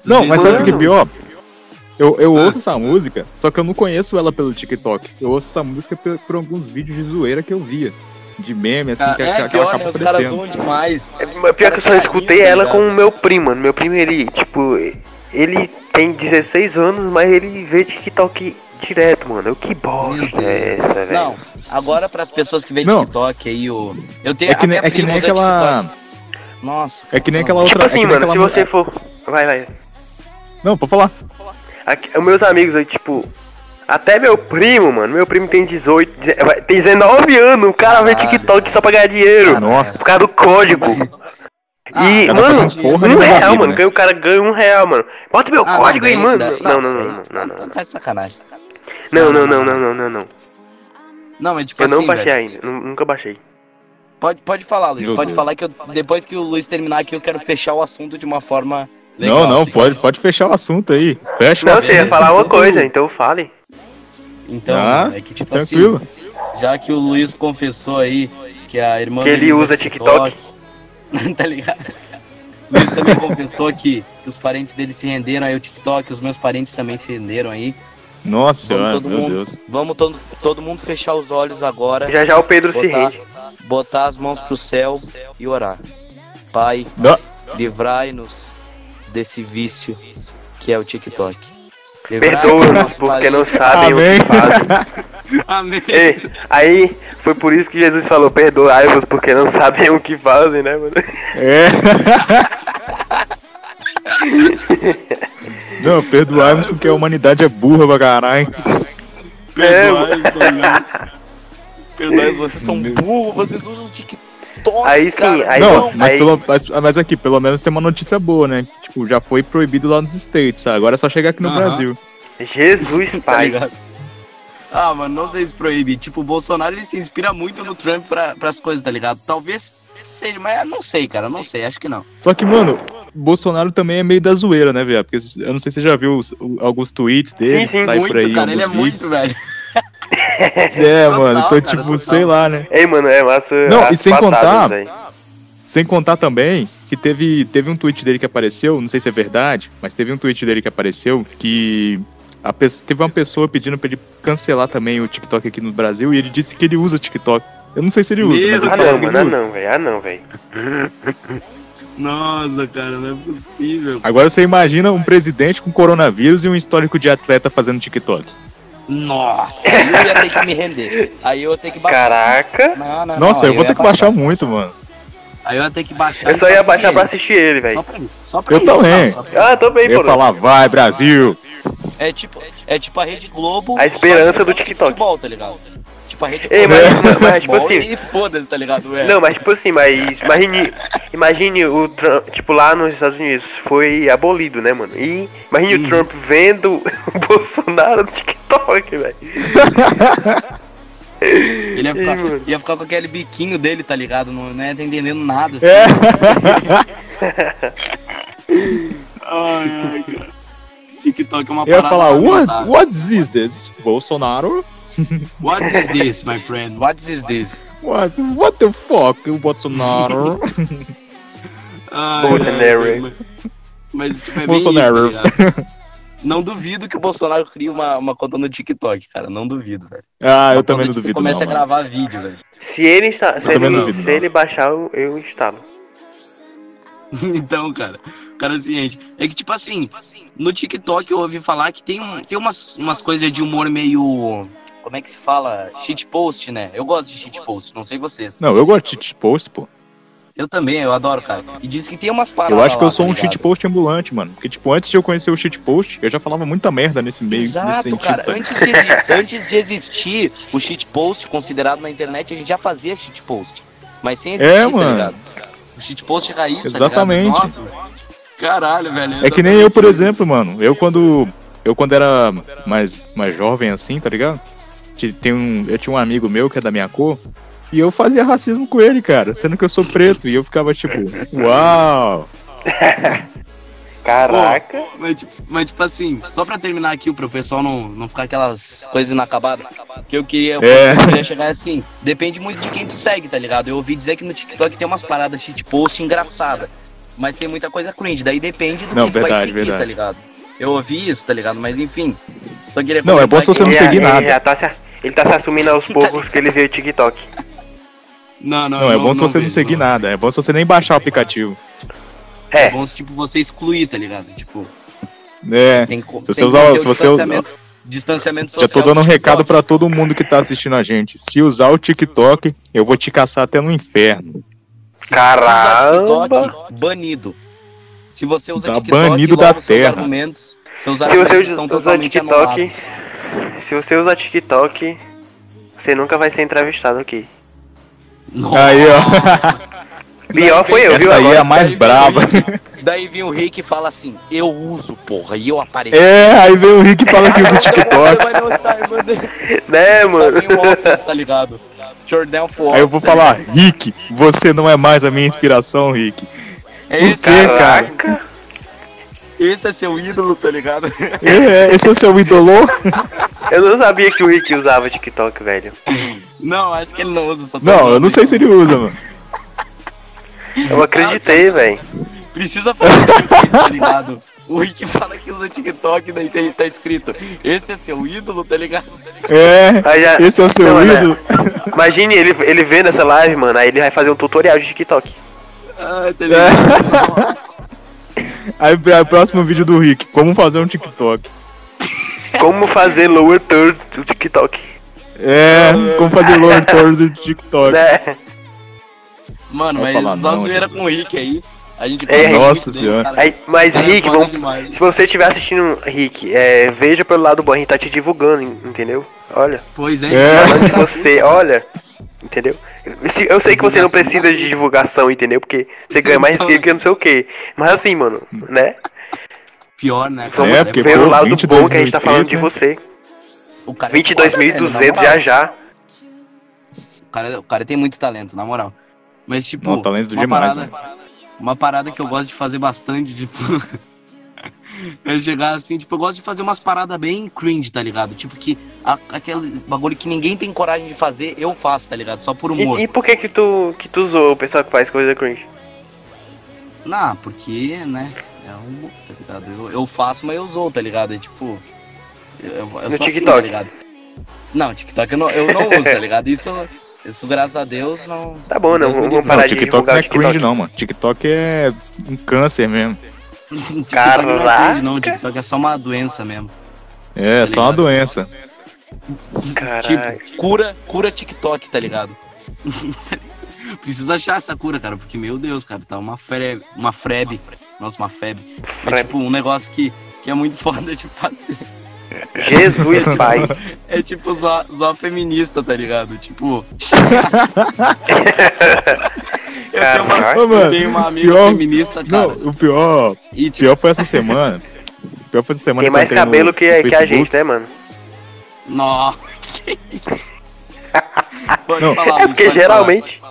Não, mas sabe o que é pior? Eu, eu Ah. ouço essa música, só que eu não conheço ela pelo TikTok. Eu ouço essa música por, por alguns vídeos de zoeira que eu via. De meme, assim, que, é, que, ela né? acaba Os caras zoam demais. É, mas pior que eu só escutei ela com o meu primo, mano. Meu primo, ele, tipo, ele tem 16 anos, mas ele vê TikTok direto, mano. Que bosta é essa, velho? Não, agora pras pessoas que veem. TikTok aí, o. Eu tenho É que nem, é que nem aquela. TikTok. Nossa. É que nem aquela Tipo outra. é assim, nem mano, se aquela você mu- for. Vai, vai. Não, pode falar. Aqui, os meus amigos aí, tipo. Até meu primo, mano. Meu primo tem 18. deze- vai- Tem 19 anos. O cara vê. TikTok só pra ganhar dinheiro. Nossa. Por causa do código. Ah, E, mano, um real, vida, mano. né? O cara ganha um real, mano. Bota meu Ah, código aí, mano. Não, não, não, não, não, não, não. Tá de sacanagem. Não, não, não, não, não, não, não. Não, mas tipo Eu não assim, baixei velho, ainda. nu- Nunca baixei. Pode, pode falar, Luiz. Meu pode Deus. falar que eu, depois que o Luiz terminar aqui, eu quero fechar o assunto de uma forma legal. não, não, tá pode, pode fechar o assunto aí. Fecha o Não, assunto. você ia falar uma coisa, então fale. Então, Ah, é que tipo tranquilo. assim, já que o Luiz confessou aí que a irmã Que ele dele usa TikTok. tá ligado? O Luiz também confessou que, que os parentes dele se renderam aí ao TikTok, os meus parentes também se renderam aí. Nossa Vamos senhora, todo meu mundo, Deus. vamos todo, todo mundo fechar os olhos agora, Já já o Pedro se botar, rende. botar as mãos pro céu e orar. Pai, livrai-nos desse vício que é o TikTok. Perdoa-nos porque não sabem Amém. o que fazem. Amém. Ei, aí foi por isso que Jesus falou: perdoai-vos porque não sabem o que fazem, né, mano? É. Não, perdoai-nos porque a humanidade é burra pra caralho. Perdoai, Perdoai, Perdoai, vocês são burros, vocês usam o TikTok. Aí sim, cara. aí Não, não, mas, aí- pelo, mas, mas aqui, pelo menos tem uma notícia boa, né? Que, tipo, já foi proibido lá nos States, agora é só chegar aqui no Aham. Brasil. Jesus, Tá pai. ligado? Ah, mano, não sei se proíbe. Tipo, o Bolsonaro ele se inspira muito no Trump pra, pras coisas, tá ligado? Talvez seja, mas não sei, cara, não sei, acho que não. Só que, mano, Bolsonaro também é meio da zoeira, né, viado? Porque eu não sei se você já viu os- alguns tweets dele, Sim, sim, sai muito, por aí cara, ele é muito, velho. É, Total, mano, então, cara, tipo, total. sei lá, né? Ei, mano, é massa. Não, as e sem contar- velho. Sem contar também que teve, teve um tweet dele que apareceu, não sei se é verdade, mas teve um tweet dele que apareceu que a teve uma pessoa pedindo pra ele cancelar também o TikTok aqui no Brasil e ele disse que ele usa TikTok. Eu não sei se ele usa, ele Ah, não, mano, ah, não, velho. Ah, não, velho. Nossa, cara, não é possível. Agora você imagina um presidente com coronavírus e um histórico de atleta fazendo TikTok. Nossa, aí eu ia ter que me render. Aí eu ia ter que baixar. Caraca. Não, não, Nossa, não, eu vou ter que baixar muito, mano. Aí eu ia ter que baixar. Eu só ia baixar pra ele. assistir ele, Só velho. pra isso, só pra Eu isso. também. só pra Ah, também, Eu ia pô. falar, vai Brasil! É tipo, é tipo a Rede Globo. A esperança só do TikTok. Futebol, tá ligado? Tipo Ei, Globo. mas- mas, tipo assim- E foda-se, tá ligado? É. Não, mas tipo assim, mas imagine, imagine o Trump, tipo lá nos Estados Unidos foi abolido, né, mano? E imagine o Trump vendo o Bolsonaro no TikTok, velho. Ele ia ficar, Ih, ia ficar com aquele biquinho dele, tá ligado? Não, não ia tá entendendo nada. Assim. É. Ai, ai, cara. TikTok é uma Eu ia parada falar, what, lamentável. what is this? Bolsonaro? What is this, my friend? What is this? What, what the fuck, Bolsonaro? Ai, Bolsonaro. ai, mas, mas tipo, é Bolsonaro. isso, tá ligado? Não duvido que o Bolsonaro crie uma, uma conta no TikTok, cara. Não duvido, velho. ah, eu Uma também conta não duvido Comece não, a mano. gravar vídeo, velho. Se ele está, se também ele, duvido, se ele baixar, eu, eu instalo. Então, cara, o cara é ciente. É que, tipo assim, no TikTok eu ouvi falar que tem, um, tem umas, umas coisas de humor meio. Como é que se fala? Shitpost, né? Eu gosto de shitpost, não sei vocês. Não, eu gosto de post, pô. Eu também, eu adoro, cara. E diz que tem umas paradas Eu acho que eu sou tá um ligado? shitpost ambulante, mano. Porque, tipo, antes de eu conhecer o shitpost, eu já falava muita merda nesse meio, nesse Exato, sentido. cara. Antes de, antes de existir o shitpost considerado na internet, a gente já fazia shitpost. Mas sem existir, É, tá mano. ligado? O shitpost raiz, Exatamente. tá? Nossa, caralho, velho. É que nem eu, por exatamente. exemplo, mano. Eu quando. Eu quando era mais, mais jovem assim, tá ligado? Tem um, eu tinha um amigo meu que é da minha cor. E eu fazia racismo com ele, cara. Sendo que eu sou preto. E eu ficava tipo, uau! Caraca. Mas, tipo- mas, tipo assim, só pra terminar aqui, pro pessoal não, não ficar aquelas coisas inacabadas, que eu queria, É. eu queria chegar assim, depende muito de quem tu segue, tá ligado? Eu ouvi dizer que no TikTok tem umas paradas shitpost engraçadas, mas tem muita coisa cringe, daí depende do Não, que tu vai verdade, seguir, verdade. tá ligado? Eu ouvi isso, tá ligado? Mas enfim, só queria Não, é bom se você não seguir ele nada. já tá se, ele tá se assumindo aos poucos que ele veio o TikTok. Não, não, Não, é bom se você não vejo, seguir nada. É bom se você nem baixar o aplicativo. É É, bom se, tipo, você excluir, tá ligado? Tipo, É. tem, Se tem você usar- se o você usar- distanciamento, distanciamento Já tô social dando um do recado pra todo mundo que tá assistindo a gente. Se usar o TikTok, eu vou te caçar até no inferno. Se Caramba! usar TikTok, banido. Se você usa Tá TikTok, banido logo da terra. argumentos, seus você estão usa totalmente TikTok, anulados. se você usar TikTok, você nunca vai ser entrevistado aqui. Aí, ó. Pior foi eu, viu? Essa aí é a mais daí vem brava. o Rick- Daí vem o Rick e fala assim, eu uso, porra, e eu apareci. É, aí vem o Rick e fala que usa o TikTok. né, Só mano? vem o óculos, tá ligado? Jordão for Aí eu vou falar, Rick, você não é mais a minha inspiração, Rick. Esse, quê, cara? Esse é seu ídolo, tá ligado? É, esse é o seu ídolo? Eu não sabia que o Rick usava TikTok, velho. Não, acho que ele não usa. Só Não, eu não sei se ele usa, mano. Eu acreditei, velho. Precisa falar isso, tá ligado? O Rick fala que usa TikTok, daí tá, tá escrito, esse é seu ídolo, tá ligado? É, já- esse é o seu Não, né? ídolo. Imagine ele, ele vendo essa live, mano, aí ele vai fazer um tutorial de TikTok. Ah, tá ligado? Aí é o próximo vídeo do Rick, como fazer um TikTok. Como fazer lower third do TikTok. É, como fazer lower thirds do TikTok. Né? Mano, mas falar só não, zoeira com o Rick aí. A gente É, nossa senhora. Aí, mas Cara, é Rick, foda vamos, demais. se você estiver assistindo, Rick, é, veja pelo lado bom, a gente tá te divulgando, en- entendeu? Olha, Pois é. É. de você, olha, entendeu? Se- Eu sei que você não precisa de divulgação, entendeu? Porque você ganha mais inscritos que não sei o que. Mas assim, mano, né? Pior, né? Vamos É, porque, ver pô, o lado 22 bom que a gente tá falando de inscritos, você. O cara é foda, velho, na 22.200 moral. já já. O cara, o cara tem muito talento, na moral. Mas, tipo, Não, talento uma, demais, parada, uma parada que eu gosto de fazer bastante, tipo. é chegar assim, tipo, eu gosto de fazer umas paradas bem cringe, tá ligado? Tipo, que a- aquele bagulho que ninguém tem coragem de fazer, eu faço, tá ligado? Só por humor. E, e por que que tu, que tu zoou o pessoal que faz coisa cringe? Não, porque, né? É humor, tá ligado? Eu, eu faço, mas eu usou, tá ligado? É tipo. Eu, eu, eu No sou assim, TikTok. tá ligado? Não, TikTok eu não, eu não uso, tá ligado? Isso, isso, graças a Deus, não. Tá bom, não, Deus vamos parar Não, de TikTok divulgar não é TikTok. cringe não, mano. TikTok é um câncer mesmo. TikTok não é Caraca. cringe, não. TikTok é só uma doença mesmo. É, só uma doença. Caralho. Tipo, cura, cura TikTok, tá ligado? Precisa achar essa cura, cara, porque, meu Deus, cara, tá uma febre, uma frebe. Nossa, uma febre. É Frebe. tipo um negócio que, que é muito foda de fazer. Jesus, pai. É tipo zoar, zoar feminista, tá ligado? Tipo. Eu, tenho uma, Caraca, eu tenho uma amiga pior- feminista, cara. Não, o pior, E tipo, pior foi essa semana. O pior foi essa semana Tem que mais entrei no- cabelo no que, que a gente, né, mano? nossa, que isso? Pode Não. falar, É porque pode geralmente.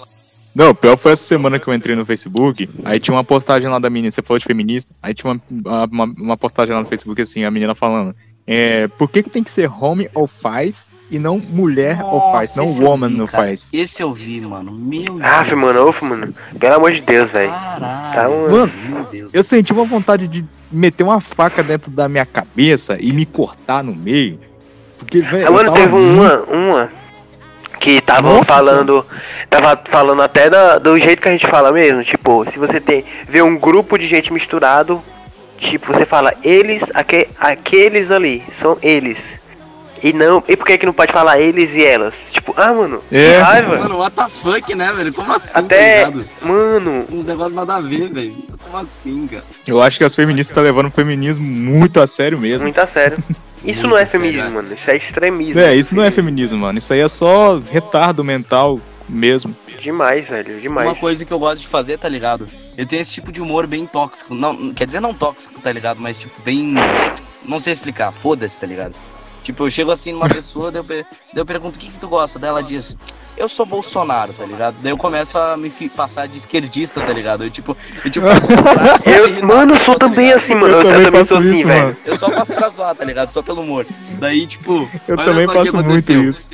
Não, o pior foi essa semana que eu entrei no Facebook. Aí tinha uma postagem lá da menina, você falou de feminista. Aí tinha uma, uma, uma postagem lá no Facebook assim, a menina falando. É, por que, que tem que ser homem ou faz e não mulher falar. ou faz? Não Nossa, woman vi, cara. faz. Esse eu vi, mano. Meu Aff, Deus. mano, off, mano. Pelo amor de Deus, velho. Caralho. Tá um- Mano, meu Deus. Eu senti uma vontade de meter uma faca dentro da minha cabeça e me cortar no meio. Porque, velho. Ah, eu mano, teve muito- uma, uma que tava Nossa falando. Tava falando até da- do jeito que a gente fala mesmo. Tipo, se você tem. vê um grupo de gente misturado, tipo, você fala, eles, aque, aqueles ali, são eles. E não. E por que que não pode falar eles e elas? Tipo, ah, mano. É. Que raiva. Mano, what the fuck, né, velho? Como assim, Até. tá? Mano. Uns negócios nada a ver, velho. Como assim, cara? Eu acho que as feministas estão levando o feminismo muito a sério mesmo. Muito a sério. Isso Muito não é sério, feminismo, acho. mano. Isso é extremismo. É, isso não é feminismo, mano. Isso aí é só retardo mental mesmo. Demais, velho. Uma Demais. coisa que eu gosto de fazer, tá ligado? Eu tenho esse tipo de humor bem tóxico. Não, quer dizer, não tóxico, tá ligado? Mas, tipo, bem. Não sei explicar. Foda-se, tá ligado? Tipo, eu chego assim numa pessoa, daí eu, daí eu pergunto o que, que tu gosta. Daí ela diz, eu sou Bolsonaro, tá ligado? Daí eu começo a me fi- passar de esquerdista, tá ligado? Eu tipo, eu tipo, faço pra Eu, mano, eu sou tá também ligado? assim, mano. Eu Eu, também também sou faço assim, isso, velho. mano. Eu só faço pra zoar, tá ligado? Só pelo humor. Daí, tipo. Eu também faço muito aconteceu. isso.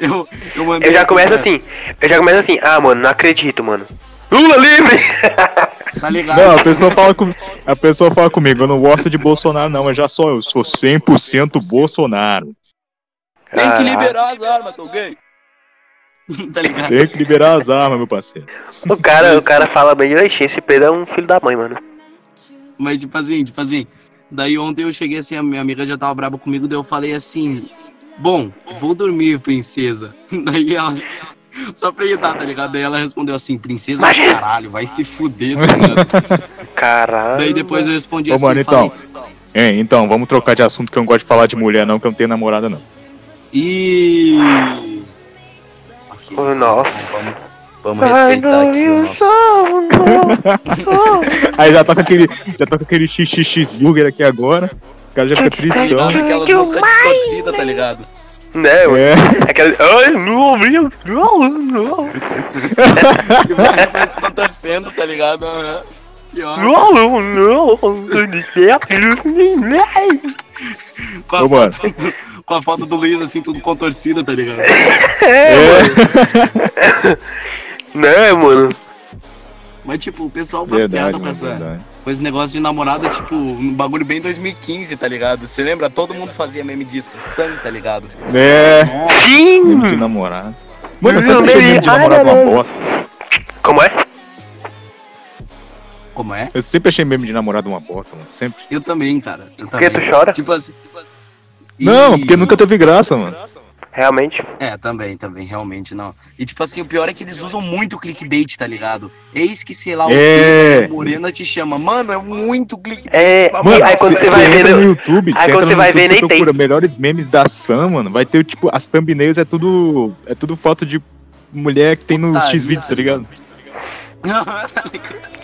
Eu, eu mandei Eu já assim, começo cara, assim. Eu já começo assim. Ah, mano, não acredito, mano. Lula livre! Tá ligado? Não, a pessoa fala com, a pessoa fala comigo, eu não gosto de Bolsonaro não, mas já só eu sou 100% Bolsonaro. Tem que liberar as armas, tô gay. tá ligado? Tem que liberar as armas, meu parceiro. O cara, o cara fala bem, oxe, esse Pedro é um filho da mãe, mano. Mas tipo assim, tipo assim. Daí ontem eu cheguei assim, a minha amiga já tava brava comigo, daí eu falei assim, bom, vou dormir, princesa. Daí ela. Só pra irritar, tá ligado? Daí ela respondeu assim, princesa caralho, vai se fuder, tá ligado? Caralho. Daí depois eu respondi Ô, assim, mano, então. É, então, vamos trocar de assunto que eu não gosto de falar de mulher não, que eu não tenho namorada não. E. Oh, nossa. Vamos, vamos respeitar aqui o nosso. Aí já tá com aquele, já tá com aquele XXX burger aqui agora. O cara já fica tristão. Aquelas músicas distorcidas, tá ligado? Né? É, Aquela. Ai, não ouvi. Não, não. Que vai vai se contorcendo, tá ligado? Não, não, não. Tudo certo. Com a, Ô, foto do, com a foto do Luiz, assim, tudo contorcida, tá ligado? É, mano. Né, mano? Mas, tipo, o pessoal faz verdade, piada com, essa, verdade. Com esse negócio de namorada, tipo, um bagulho bem 2015, tá ligado? Você lembra? Todo mundo fazia meme disso, sangue, tá ligado? É, Sim! meme de namorado. Mano, sempre achei meme- de namorado não, uma bosta. Como é? Como é? Eu sempre achei meme de namorado uma bosta, mano. Sempre. Eu também, cara. Eu Por que também. tu chora? Tipo assim. Tipo assim. Não, E- porque nunca teve graça, mano. Realmente. É, também, também, realmente não. E tipo assim, o pior é que eles usam muito clickbait, tá ligado? Eis que, sei lá, o É. Morena te chama. Mano, é muito clickbait. É, mano, aí quando você vai ver entra no- no YouTube, aí você quando você vai YouTube, ver, nem tem. melhores memes da Sam, mano. Vai ter, tipo, as thumbnails é tudo. É tudo foto de mulher que tem no Putaria. X-Vídeos, tá ligado?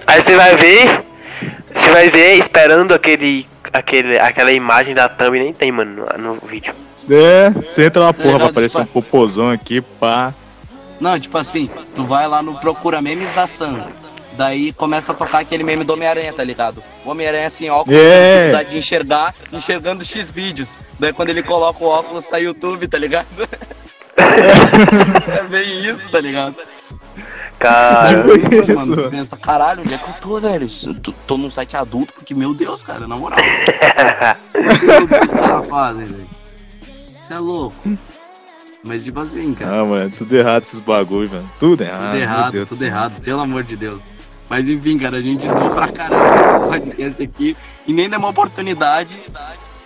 Aí você vai ver. Você vai ver esperando aquele. aquele aquela imagem da thumb nem tem, mano, no, no vídeo. É, você entra lá, porra, ligado? vai aparecer um Tipo- popozão aqui, pá. Não, tipo assim, tu vai lá no Procura Memes da Sam. Daí começa a tocar aquele meme do Homem-Aranha, tá ligado? O Homem-Aranha sem óculos, É. tem dificuldade de enxergar, enxergando X vídeos. Daí quando ele coloca o óculos, tá YouTube, tá ligado? é bem isso, tá ligado? Cara. Tipo isso. Mano, tu pensa, caralho, onde é que eu tô, velho? Tô, tô num site adulto, porque, meu Deus, cara, na moral. o que os caras fazem, velho? Isso é louco. Mas, tipo assim, cara. Ah, mano, tudo errado esses bagulho, mano. Tudo errado. Tudo errado, tudo errado, pelo amor de Deus. Mas enfim, cara, a gente zoou pra caramba esse podcast aqui e nem deu uma oportunidade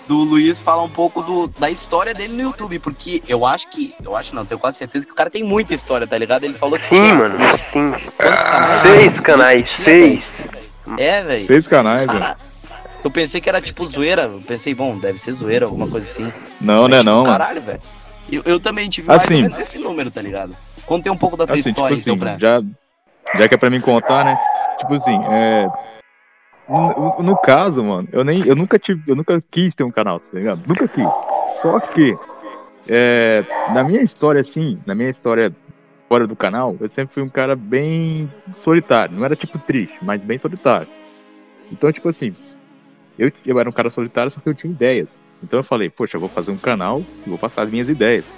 do Luiz falar um pouco do, da história dele no YouTube, porque eu acho que, eu acho não, tenho quase certeza que o cara tem muita história, tá ligado? Ele falou que Sim, mano, sim. quantos canais? Seis canais, seis. É, velho. Seis canais, velho. Eu pensei que era tipo zoeira, eu pensei, bom, deve ser zoeira, alguma coisa assim. Não, Mas, né, tipo, não. Caralho, velho. Eu, eu também tive mais Assim. ou menos esse número, tá ligado? Contei um pouco da tua Assim, tipo história, assim, então, pra... já, já que é pra mim contar, né? Tipo assim, é. No, no caso, mano, eu nem. Eu nunca tive. Eu nunca quis ter um canal, tá ligado? Nunca quis. Só que. É, na minha história, assim, na minha história fora do canal, eu sempre fui um cara bem solitário. Não era tipo triste, mas bem solitário. Então, tipo assim, eu, eu era um cara solitário, só que eu tinha ideias. Então eu falei, poxa, eu vou fazer um canal e vou passar as minhas ideias.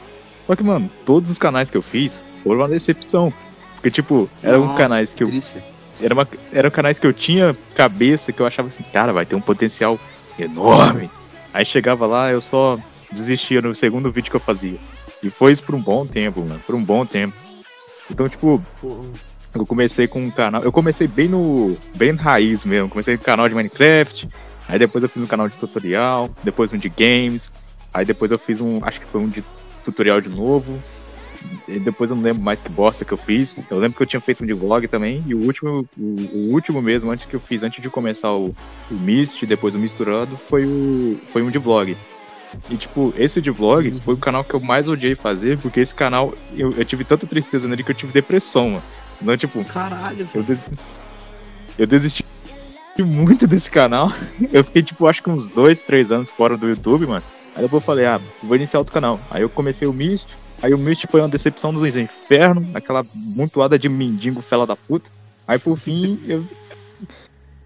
Só que, mano, todos os canais que eu fiz foram uma decepção. Porque, tipo, eram Nossa, canais que eu. triste. Era uma, eram canais que eu tinha cabeça que eu achava assim, cara, vai ter um potencial enorme. Aí chegava lá, eu só desistia no segundo vídeo que eu fazia. E foi isso por um bom tempo, mano. Por um bom tempo. Então, tipo, eu comecei com um canal. Eu comecei bem no. bem raiz mesmo. Comecei com um canal de Minecraft. Aí depois eu fiz um canal de tutorial. Depois um de games. Aí depois eu fiz um, acho que foi um de tutorial de novo. E depois eu não lembro mais que bosta que eu fiz. Eu lembro que eu tinha feito um de vlog também. E o último, o, o último mesmo, antes que eu fiz, antes de começar o, o Mist, depois o Misturado, foi, o, foi um de vlog. E, tipo, esse de vlog foi o canal que eu mais odiei fazer, porque esse canal, eu, eu tive tanta tristeza nele que eu tive depressão, mano. Então, tipo, Caralho, eu, des... eu desisti muito desse canal. Eu fiquei, tipo, acho que uns dois, três anos fora do YouTube, mano. Aí depois eu falei, ah, vou iniciar outro canal. Aí eu comecei o Mist, aí o Mist foi uma decepção dos infernos, aquela montuada de mendigo fela da puta. Aí por fim, eu.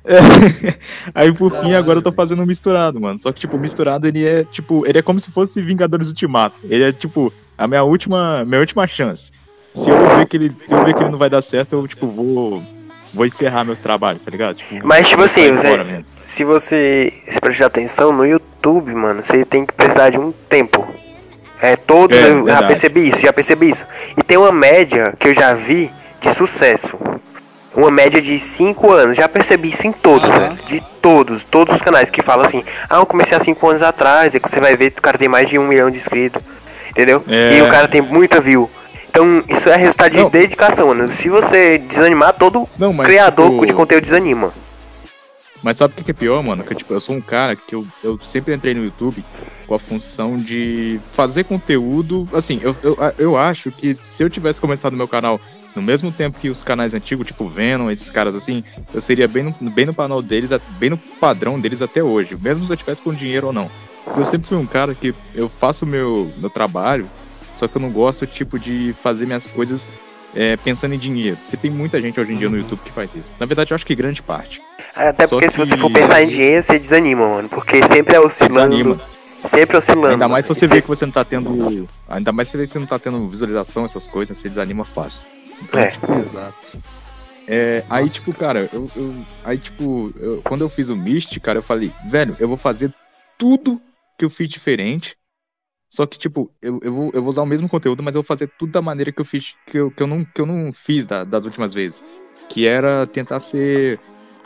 aí por fim, agora eu tô fazendo um misturado, mano. Só que, tipo, o misturado ele é, tipo, ele é como se fosse Vingadores Ultimato. Ele é, tipo, a minha última, minha última chance. Se eu ver que ele, se eu ver que ele não vai dar certo, eu, tipo, vou. Vou encerrar meus trabalhos, tá ligado? Tipo, Mas, tipo assim, você-. Se você se prestar atenção no YouTube, mano, você tem que precisar de um tempo. É, todos É, eu já percebi isso, já percebi isso. E tem uma média que eu já vi de sucesso. Uma média de 5 anos. Já percebi isso em todos, velho. De todos, todos os canais que falam assim, ah, eu comecei há 5 anos atrás, e que você vai ver que o cara tem mais de um milhão de inscritos. Entendeu? É. E o cara tem muita view. Então, isso é resultado de Não. dedicação, mano. Se você desanimar, todo Não, mas, criador tipo, de conteúdo desanima. Mas sabe o que é pior, mano? Que tipo, eu sou um cara que eu, eu sempre entrei no YouTube com a função de fazer conteúdo. Assim, eu, eu, eu acho que se eu tivesse começado meu canal no mesmo tempo que os canais antigos, tipo Venom, esses caras assim, eu seria bem no, bem no canal deles, bem no padrão deles até hoje, mesmo se eu tivesse com dinheiro ou não. Eu sempre fui um cara que eu faço meu, meu trabalho, só que eu não gosto, tipo, de fazer minhas coisas é, pensando em dinheiro. Porque tem muita gente hoje em dia no YouTube que faz isso. Na verdade, eu acho que grande parte. Até Só porque se você que- for pensar em dinheiro, você desanima, mano. Porque sempre é oscilando. desanima. Sempre oscilando. Ainda mais se você vê que você não tá tendo. Ainda mais se você vê que você não tá tendo visualização, essas coisas, você desanima fácil. Então, É. tipo, Exato. é, aí, tipo, cara, eu, eu- aí, tipo, eu- quando eu fiz o Mist, cara, eu falei, velho, eu vou fazer tudo que eu fiz diferente. Só que, tipo, eu, eu, vou, eu vou usar o mesmo conteúdo, mas eu vou fazer tudo da maneira que eu fiz, que eu, que eu, não, que eu não fiz da- das últimas vezes. Que era tentar ser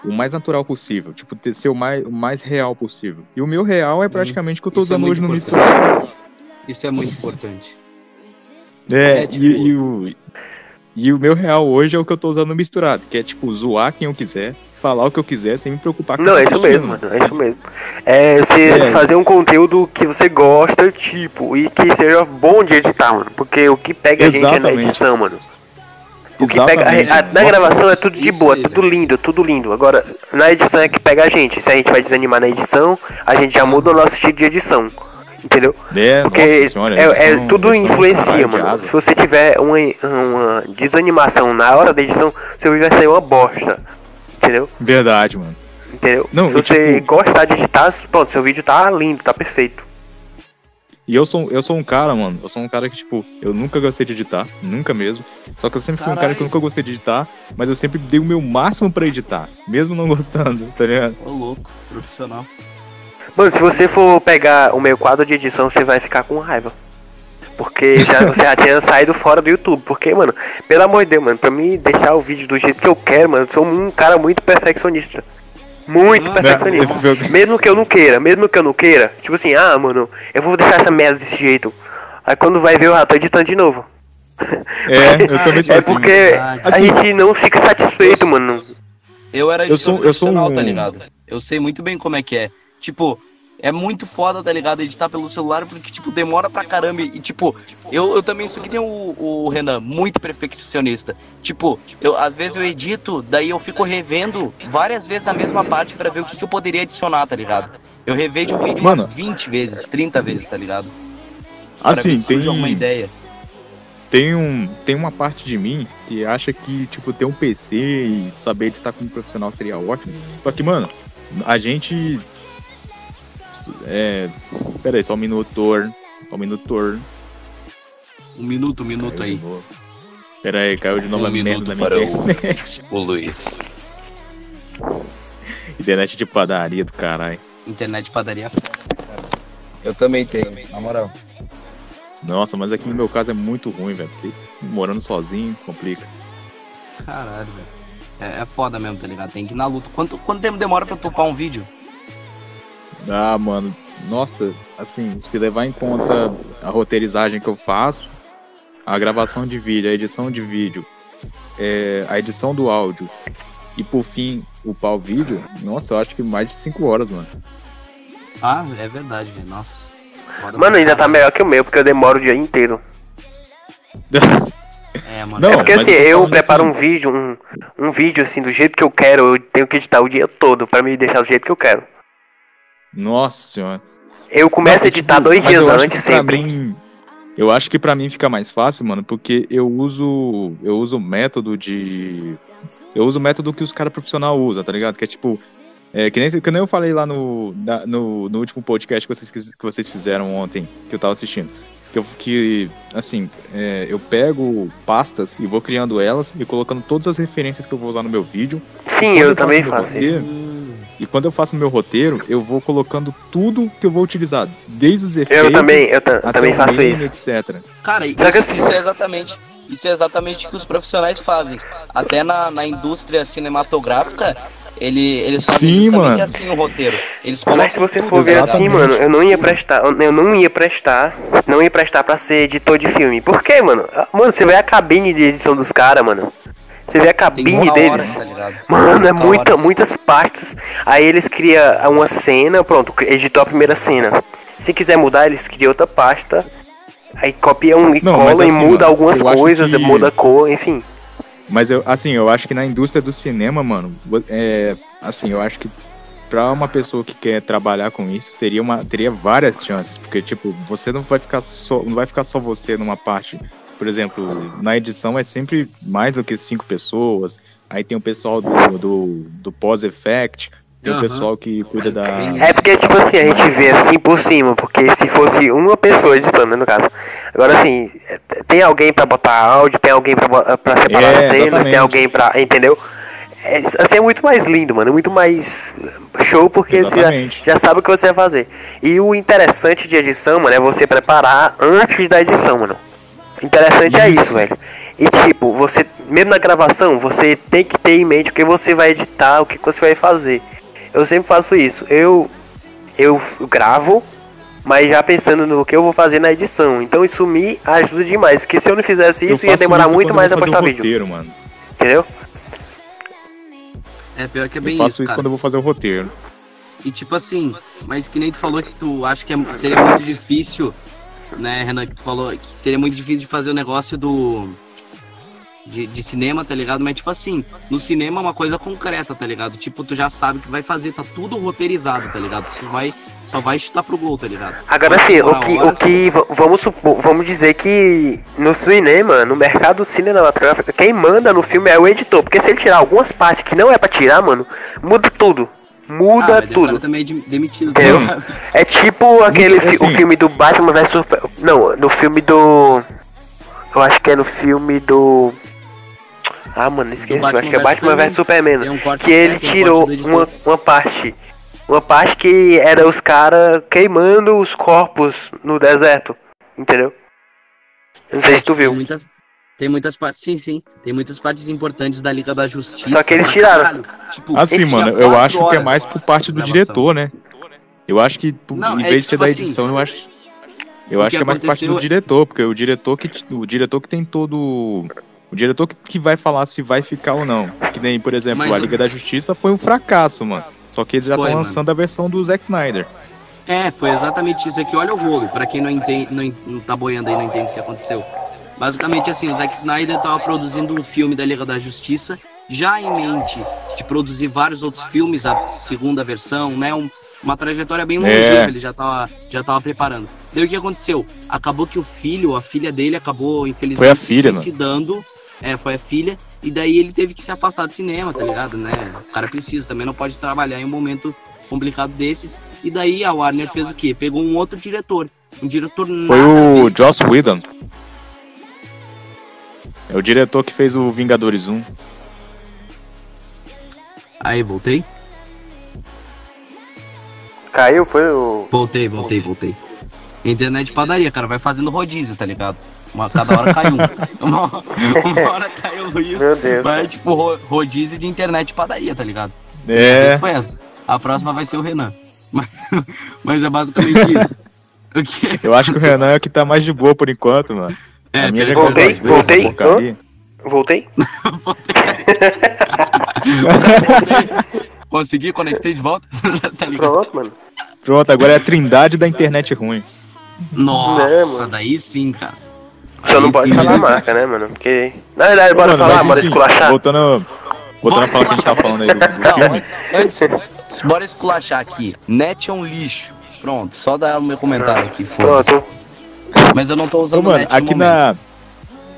o mais natural possível, tipo, ter, ser o mais, o mais real possível. E o meu real é praticamente o que eu tô é usando muito hoje no. Misturado. Isso é muito importante. É, É, tipo- e, e o, e o meu real hoje é o que eu tô usando no misturado, que é tipo zoar quem eu quiser, falar o que eu quiser sem me preocupar com Não, é isso mesmo, mano. É isso mesmo. É você É. fazer um conteúdo que você gosta, tipo, e que seja bom de editar, mano. Porque o que pega a gente é na Exatamente. edição, mano. O que pega, a- Exatamente. a- na Nossa, gravação é tudo de boa, aí, tudo lindo, tudo lindo. Agora, na edição é que pega a gente. Se a gente vai desanimar na edição, a gente já muda o nosso estilo de edição. Entendeu? É, Porque senhora, é, é tudo edição influencia, mano. Se você tiver uma, uma desanimação na hora da edição, seu vídeo vai sair uma bosta. Entendeu? Verdade, mano. Entendeu? Não, Se você tipo- gostar de editar, pronto, seu vídeo tá lindo, tá perfeito. E eu sou, eu sou um cara, mano, eu sou um cara que, tipo, eu nunca gostei de editar, nunca mesmo. Só que eu sempre fui um cara que eu nunca gostei de editar, mas eu sempre dei o meu máximo pra editar, mesmo não gostando, tá ligado? Ô, louco, profissional. Mano, se você for pegar o meu quadro de edição, você vai ficar com raiva. Porque já, você já tinha saído fora do YouTube. Porque, mano, pelo amor de Deus, mano, pra mim deixar o vídeo do jeito que eu quero, mano, eu sou um cara muito perfeccionista. Muito Ah, perfeccionista. não. Mesmo que eu não queira, mesmo que eu não queira, tipo assim, ah, mano, eu vou deixar essa merda desse jeito. Aí quando vai ver, eu já tô editando de novo. É, eu também sou É assim. porque a Assim, gente não fica satisfeito, mano. Eu era Eu sou- eu sou um- tá ligado? Eu sei muito bem como é que é. Tipo, é muito foda, tá ligado? Editar pelo celular, porque, tipo, demora pra caramba. E, tipo, eu, eu também sou que nem o, o Renan, muito perfeccionista. Tipo, eu, às vezes eu edito, daí eu fico revendo várias vezes a mesma parte pra ver o que, que eu poderia adicionar, tá ligado? Eu revejo o vídeo Mano. umas 20 vezes, 30 vezes, tá ligado? Pra Assim, tem, alguma ideia. tem, um, tem uma parte de mim que acha que, tipo, ter um PC e saber editar como profissional seria ótimo. Só que, mano, a gente. É. Pera aí, só um minutor. Só um minutor. Um minuto, um minuto aí. Pera aí, caiu de novo Um a merda da para minha o- internet. O Luiz. internet de padaria do caralho. Internet de padaria. Eu também tenho, na moral. Nossa, mas aqui no meu caso é muito ruim, velho. Porque morando sozinho complica. Caralho, velho. É, é foda mesmo, tá ligado? Tem que ir na luta. Quanto, quanto tempo demora pra topar um vídeo? Ah, mano, nossa, assim, se levar em conta a roteirizagem que eu faço, a gravação de vídeo, a edição de vídeo, é, a edição do áudio e por fim upar o vídeo, nossa, eu acho que mais de 5 horas, mano. Ah, é verdade, velho. Nossa. Foda Mano, ainda tá melhor que o meu, porque eu demoro o dia inteiro. É, mano. Não, é porque assim, eu preparo assim- um vídeo, um, um vídeo assim, do jeito que eu quero, eu tenho que editar o dia todo pra me deixar do jeito que eu quero. Nossa senhora. Eu começo a editar tipo, dois mas dias eu acho antes sempre. mim- eu acho que pra mim fica mais fácil, mano, porque eu uso eu uso o método de eu uso o método que os caras profissional usam, tá ligado? Que é tipo é, que, nem, que nem eu falei lá no, na- no, no último podcast que vocês, que vocês fizeram ontem, que eu tava assistindo. Que, eu, que assim, é, eu pego pastas e vou criando elas e colocando todas as referências que eu vou usar no meu vídeo. Sim, Quando eu também faço isso. roteiro, Hum, E quando eu faço meu roteiro, eu vou colocando tudo que eu vou utilizar, desde os efeitos Eu também, eu, até também o faço meme, isso. etc. Cara, isso, assim- isso é exatamente. Isso é exatamente o que os profissionais fazem. Até na, na indústria cinematográfica, ele, eles fazem Sim, mano. assim o roteiro. Eles colocam Mas se você tudo, for ver assim, ligado? mano, eu não ia prestar, eu não ia prestar, não ia prestar pra ser editor de filme. Por quê, mano? Ah, Mano, você vê a cabine de edição dos caras, mano. Você vê a cabine deles. hora, tá? Mano, é Muita horas. muitas pastas. Aí eles criam uma cena, pronto, editou a primeira cena. Se quiser mudar, eles criam outra pasta. Aí copia um e Não, cola mas e assim, muda mano, algumas coisas, que- muda a cor, enfim. Mas eu, assim, eu acho que na indústria do cinema, mano, é, assim, eu acho que pra uma pessoa que quer trabalhar com isso, teria uma teria várias chances, porque tipo, você não vai ficar só, não vai ficar só você numa parte. Por exemplo, na edição é sempre mais do que cinco pessoas. Aí tem o pessoal do, do, do pós-effect, tem o Aham. pessoal que cuida da. É porque, tipo assim, a gente vê assim por cima, porque se fosse uma pessoa editando, né, no caso. Agora, assim, tem alguém pra botar áudio, tem alguém pra, pra separar É, cenas, tem exatamente. alguém pra. Entendeu? É, assim é muito mais lindo, mano. É muito mais show porque você já, já sabe o que você vai fazer. E o interessante de edição, mano, é você preparar antes da edição, mano. Interessante é isso, Isso. velho. E tipo, você, mesmo na gravação, você tem que ter em mente o que você vai editar, o que você vai fazer. Eu sempre faço isso. Eu eu gravo, mas já pensando no que eu vou fazer na edição. Então isso me ajuda demais, porque se eu não fizesse Eu isso, ia demorar isso muito mais eu a vou fazer postar o vídeo, roteiro, mano. entendeu? É pior que é Eu bem faço isso, isso cara. quando eu vou fazer o roteiro. E tipo assim, mas que nem tu falou que tu acha que é- seria muito difícil, né, Renan, que tu falou que seria muito difícil de fazer o negócio do. De, de cinema, tá ligado? Mas tipo assim, no cinema é uma coisa concreta, tá ligado? Tipo, tu já sabe o que vai fazer, tá tudo roteirizado, tá ligado? Tu vai, só vai chutar pro gol, tá ligado? Agora assim, o que, o horas, que vamos supor, vamos dizer que no cinema, no mercado cinematográfico, quem manda no filme é o editor, porque se ele tirar algumas partes que não é pra tirar, mano, muda tudo. Ah, Muda o cara tudo. também é de- demitido, ligado? É tipo aquele fi- assim. o filme do Batman vs Super... Não, no filme do eu acho que é no filme do Ah, mano, esqueci, Batman acho que é Batman vs Superman. Um que é, ele um tirou editor. uma, uma parte. Uma parte que era os caras queimando os corpos no deserto. Entendeu? Eu não sei se tu Tem viu. muitas, tem muitas partes, sim, sim. Tem muitas partes importantes da Liga da Justiça. Só que eles tiraram. caralho. Tipo, Assim, ele mano, eu acho que é mais por parte do diretor, né? Eu acho que, Não, em é vez de ser tipo da assim, edição, eu acho. Eu o acho que que é mais por parte do diretor, porque o diretor que, o diretor que tem todo. O diretor que, que vai falar se vai ficar ou não. Que nem, por exemplo, Mas a o- Liga da Justiça foi um fracasso, mano. Só que eles já estão mano. lançando a versão do Zack Snyder. É, foi exatamente isso aqui. Olha o rolo, pra quem não entende, não, não tá boiando aí, não entende o que aconteceu. Basicamente assim, o Zack Snyder tava produzindo um filme da Liga da Justiça, já em mente de produzir vários outros filmes, a segunda versão, né? Um- uma trajetória bem longeva, É. ele já tava, já tava preparando. Daí o que aconteceu? Acabou que o filho, a filha dele, acabou, infelizmente, Foi a se filha, mano. suicidando. É, foi a filha. E daí ele teve que se afastar do cinema, tá ligado, né? O cara precisa, também não pode trabalhar em um momento complicado desses. E daí a Warner fez o quê? Pegou um outro diretor. Um diretor Foi o. Joss Whedon. É o diretor que fez o Vingadores 1. Aí, voltei? Caiu, foi o. Voltei, voltei, voltei. Internet de padaria, cara, vai fazendo rodízio, tá ligado? Uma, cada hora cai um. Uma, uma hora cai o Luiz. Meu Deus. Vai tipo ro- rodízio de internet de padaria, tá ligado? É. foi essa. A próxima vai ser o Renan. Mas é basicamente isso. O que? Eu acho que o Renan é o que tá mais de boa por enquanto, mano. É, a minha já voltei, voltei, porcaria. Voltei? Consegui, conectei de volta. tá? Pronto, mano. Pronto, agora é a trindade da internet ruim. Nossa, mano? daí sim, cara. Só não pode sim, falar a né? marca, né, mano? Porque. Na verdade, bora Mano, falar, mas bora enfim, esculachar. Voltando, voltando a falar que a gente tá falando aí do, do Não, filme. antes, antes, antes, bora esculachar aqui. Net é um lixo. Pronto, só dar o meu comentário aqui, foda-se. Pronto. Mas eu não tô Ô, usando mano, net no aqui na.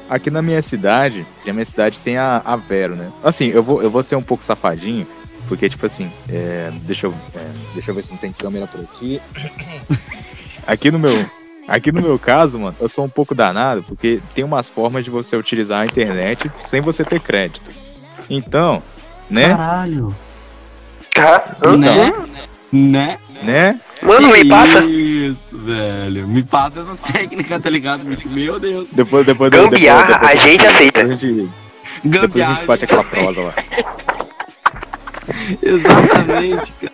Aqui na minha cidade, e a minha cidade tem a, a Vero, né? Assim, eu vou, eu vou ser um pouco safadinho, porque, tipo assim, é, deixa, eu, é, deixa eu ver se não tem câmera por aqui. Aqui no meu. Aqui no meu caso, mano, eu sou um pouco danado, porque tem umas formas de você utilizar a internet sem você ter créditos. Então, né? Caralho. Tá? Hã? Né? Né? Né? Mano, me passa. Isso, velho. Me passa essas técnicas, tá ligado? Meu Deus. Depois, depois, Gambiarra, depois, depois, a gente aceita. Depois a gente, depois a gente bate aquela prosa lá. Exatamente, cara.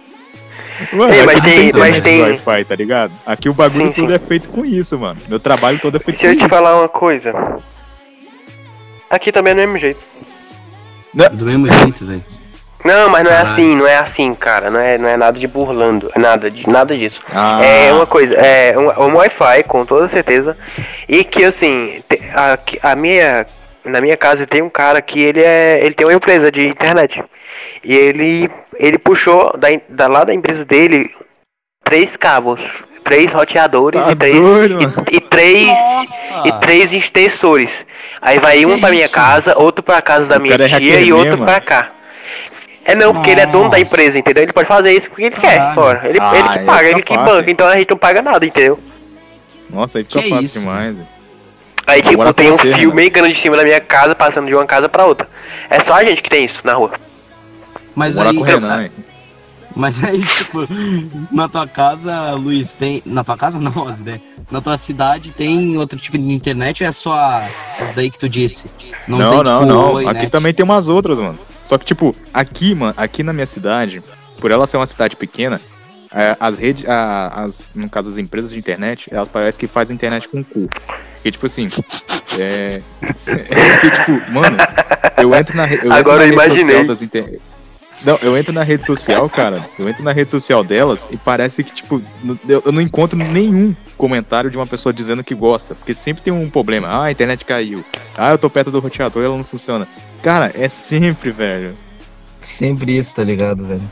Mano, Ei, aqui mas não tem- internet mas tem- Wi-Fi, tá ligado? Aqui o bagulho Sim, tudo sim. é feito com isso, mano. Meu trabalho todo é feito Se com eu isso. te falar uma coisa. Aqui também é do mesmo jeito. Do mesmo jeito, velho. Não, mas não é Caralho. assim, não é assim, cara. Não é, não é nada de burlando, nada, de, nada disso. Ah, É uma coisa, é um, um Wi-Fi, com toda certeza. E que assim, a, a minha. Na minha casa tem um cara que ele é. Ele tem uma empresa de internet. E ele. Ele puxou da, da, lá da empresa dele três cabos. Três roteadores Tá e três. doido, e, e três. Nossa! E três extensores. Aí vai um Que pra minha isso? casa, outro pra casa da O minha é tia hacker e outro mesmo, pra cá. É não, porque ele é dono da Nossa. empresa, entendeu? Ele pode fazer isso porque ele quer. Caralho. Ora, ele, Ah, ele que paga, ele que fácil. banca, então a gente não paga nada, entendeu? Nossa, aí fica Que fácil isso, demais. Aí, tipo, Agora tem um fio né? bem grande em cima da minha casa, passando de uma casa pra outra. É só a gente que tem isso na rua. Mas morar aí, com o Renan, hein? Mas aí, tipo, na tua casa, Luiz, tem. Na tua casa não, as ideias. Na tua cidade tem outro tipo de internet ou é só as daí que tu disse? Não, tem, não, tipo, não. Oi, Aqui net? também tem umas outras, mano. Só que, tipo, aqui, mano, aqui na minha cidade, por ela ser uma cidade pequena, é, as redes, a- as, no caso, as empresas de internet, elas parecem que fazem internet com cu. Porque, tipo assim, é. é porque, tipo, mano, eu entro na, eu Agora eu entro na rede imaginei. social das inter... Não, eu entro na rede social, cara. Eu entro na rede social delas e parece que, tipo, eu não encontro nenhum comentário de uma pessoa dizendo que gosta. Porque sempre tem um problema. Ah, a internet caiu. Ah, eu tô perto do roteador e ela não funciona. Cara, é sempre, velho. Sempre isso, tá ligado, velho?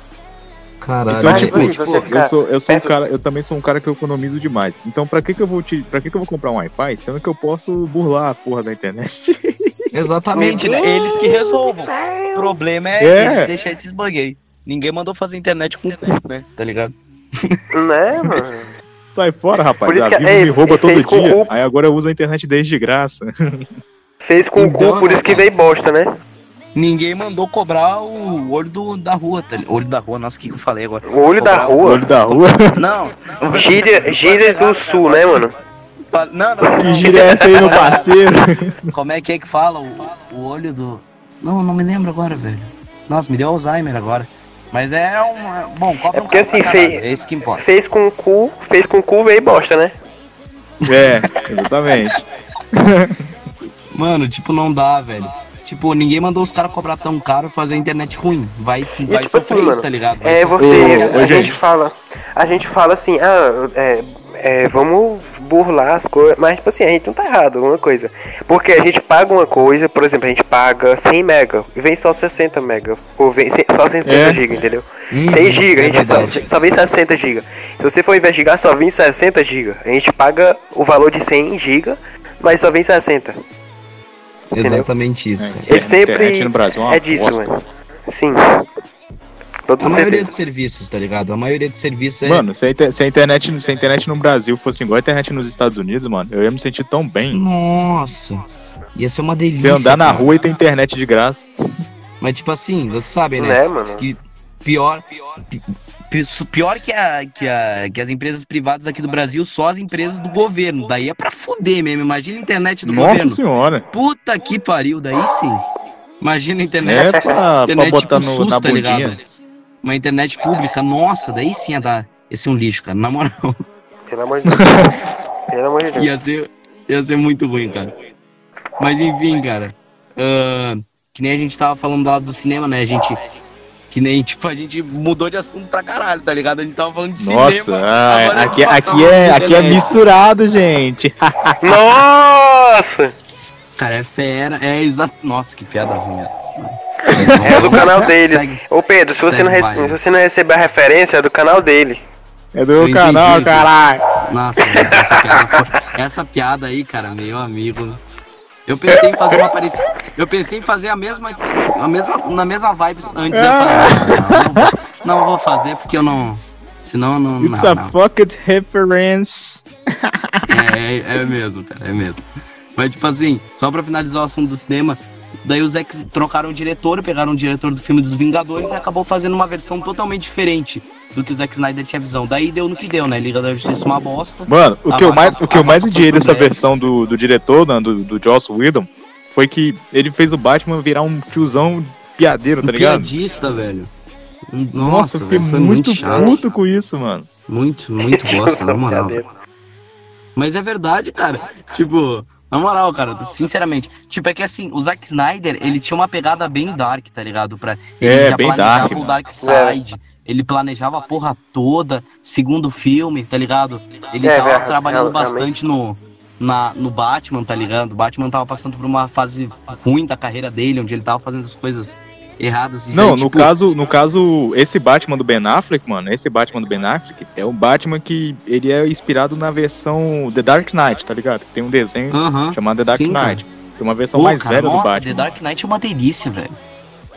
Caralho. Então, Mas, tipo, você eu sou, eu sou um cara, eu também sou um cara que eu economizo demais. Então, pra que que eu vou te, para que que eu vou comprar um Wi-Fi, sendo que eu posso burlar a porra da internet? Exatamente, né? Eles que resolvam. O problema é, É. eles deixar esses bug aí. Ninguém mandou fazer internet com o cu, né? Tá ligado? Né, mano? Sai fora, rapaz. Por isso A que- Vivo é, me rouba todo dia. Aí agora eu uso a internet desde de graça. Fez com o Então, cu, por né, isso que veio bosta, né? Ninguém mandou cobrar o olho do, da rua, tá ligado? Olho da rua, nossa, o que, que eu falei agora? O olho da Cobrar O rua. olho da rua. Não, Gíria, gírias do sul, né, mano? Não, não. Que gira é essa aí, meu parceiro? Como é que é que fala o, o olho do. Não, não me lembro agora, velho. Nossa, me deu Alzheimer agora. Mas é um. Bom, cobra É um porque, pra assim, fei- É isso que importa. Fez com o cu, fez com o cu, veio bosta, né? É, exatamente. Mano, tipo, não dá, velho. Tipo, ninguém mandou os caras cobrar tão caro e fazer a internet ruim. Vai, vai tipo sofrer assim, isso, tá ligado? Vai É, sofrer. você. Ô, ô, a gente fala. A gente fala assim, ah, é, é, vamos burlar as coisas. Mas, tipo assim, a gente não tá errado, alguma coisa. Porque a gente paga uma coisa, por exemplo, a gente paga 100 mega e vem só 60 mega. Ou vem só 60 É. GB, entendeu? Uhum, 100 GB, a é gente só, verdade. só vem 60 GB. Se você for investigar, só vem 60 GB. A gente paga o valor de 100 GB, mas só vem 60. Entendeu? Exatamente isso, É, cara. Ele sempre internet no Brasil é uma é disso, bosta. mano. Sim. Todo A maioria certeza. dos serviços, tá ligado? A maioria dos serviços é. Mano, se a, inter- se a internet, se a internet no Brasil fosse igual a internet nos Estados Unidos, mano, eu ia me sentir tão bem. Nossa. Ia ser uma Você delícia. andar na cara. rua e ter internet de graça. Mas, tipo assim, você sabe, né? Né, mano? Que pior. pi- pi- Pior que, a, que, a, que as empresas privadas aqui do Brasil, só as empresas do governo. Daí é pra fuder mesmo. Imagina a internet do Nossa governo. senhora. Puta que pariu, daí sim. Imagina a internet. É pra, pra internet botar tipo no, SUS, na tá ligado? Uma internet pública, nossa, daí sim ia dar. ia ser um lixo, cara. Na moral, Pelo amor de Deus. Pelo amor de Deus. ia ser, ia ser muito ruim, cara. Mas enfim, cara. ah, que nem a gente tava falando lá do cinema, né? A gente. Que nem, tipo, a gente mudou de assunto pra caralho, tá ligado? A gente tava falando de Nossa, cinema. ah, agora aqui, gente aqui, é, de aqui é misturado, gente. Nossa! Cara, é fera. É exato. Nossa, que piada ruim. né? É do canal dele. Segue. Ô Pedro, se você, Segue não baile. se você não receber a referência, é do canal dele. É do Eu canal, entendi. caralho. Nossa, essa piada, essa piada aí, cara, meu amigo. Eu pensei em fazer uma parecida. Eu pensei em fazer a mesma, a mesma, na mesma vibe antes eu falar. Não, não vou fazer porque eu não. Senão não. It's não, a não. pocket reference. É, é, é mesmo, cara, é mesmo. Mas, tipo assim, só pra finalizar o assunto do cinema, daí os ex trocaram o diretor, pegaram o diretor do filme dos Vingadores e acabou fazendo uma versão totalmente diferente do que o Zack Snyder tinha visão. Daí deu no que deu, né? Liga da Justiça uma bosta. Mano, o que eu mais, o que eu mais odiei dessa versão do, do diretor, né, do, do Joss Whedon, foi que ele fez o Batman virar um tiozão piadeiro, tá Um ligado? piadista, velho. Nossa, Nossa, eu fiquei velho, foi muito, muito chato. puto com isso, mano. Muito, muito bosta, na moral. Mas é verdade, cara. Tipo, na moral, cara, sinceramente. Tipo, é que assim, o Zack Snyder, ele tinha uma pegada bem dark, tá ligado? Pra, ele É, já bem planejava dark, o. Dark Side. Ele planejava a porra toda, segundo filme, tá ligado? Ele É, tava verdade, trabalhando bastante no, na, no Batman, tá ligado? O Batman tava passando por uma fase ruim da carreira dele, onde ele tava fazendo as coisas erradas. e Não, no tipo, caso, no caso, esse Batman do Ben Affleck, mano, esse Batman do Ben Affleck é um Batman que ele é inspirado na versão The Dark Knight, tá ligado? Tem um desenho aham. chamado The Dark Sim, cara. Knight. Que é uma versão Pô, mais cara, velha nossa, do Batman. The Dark Knight é uma delícia, velho.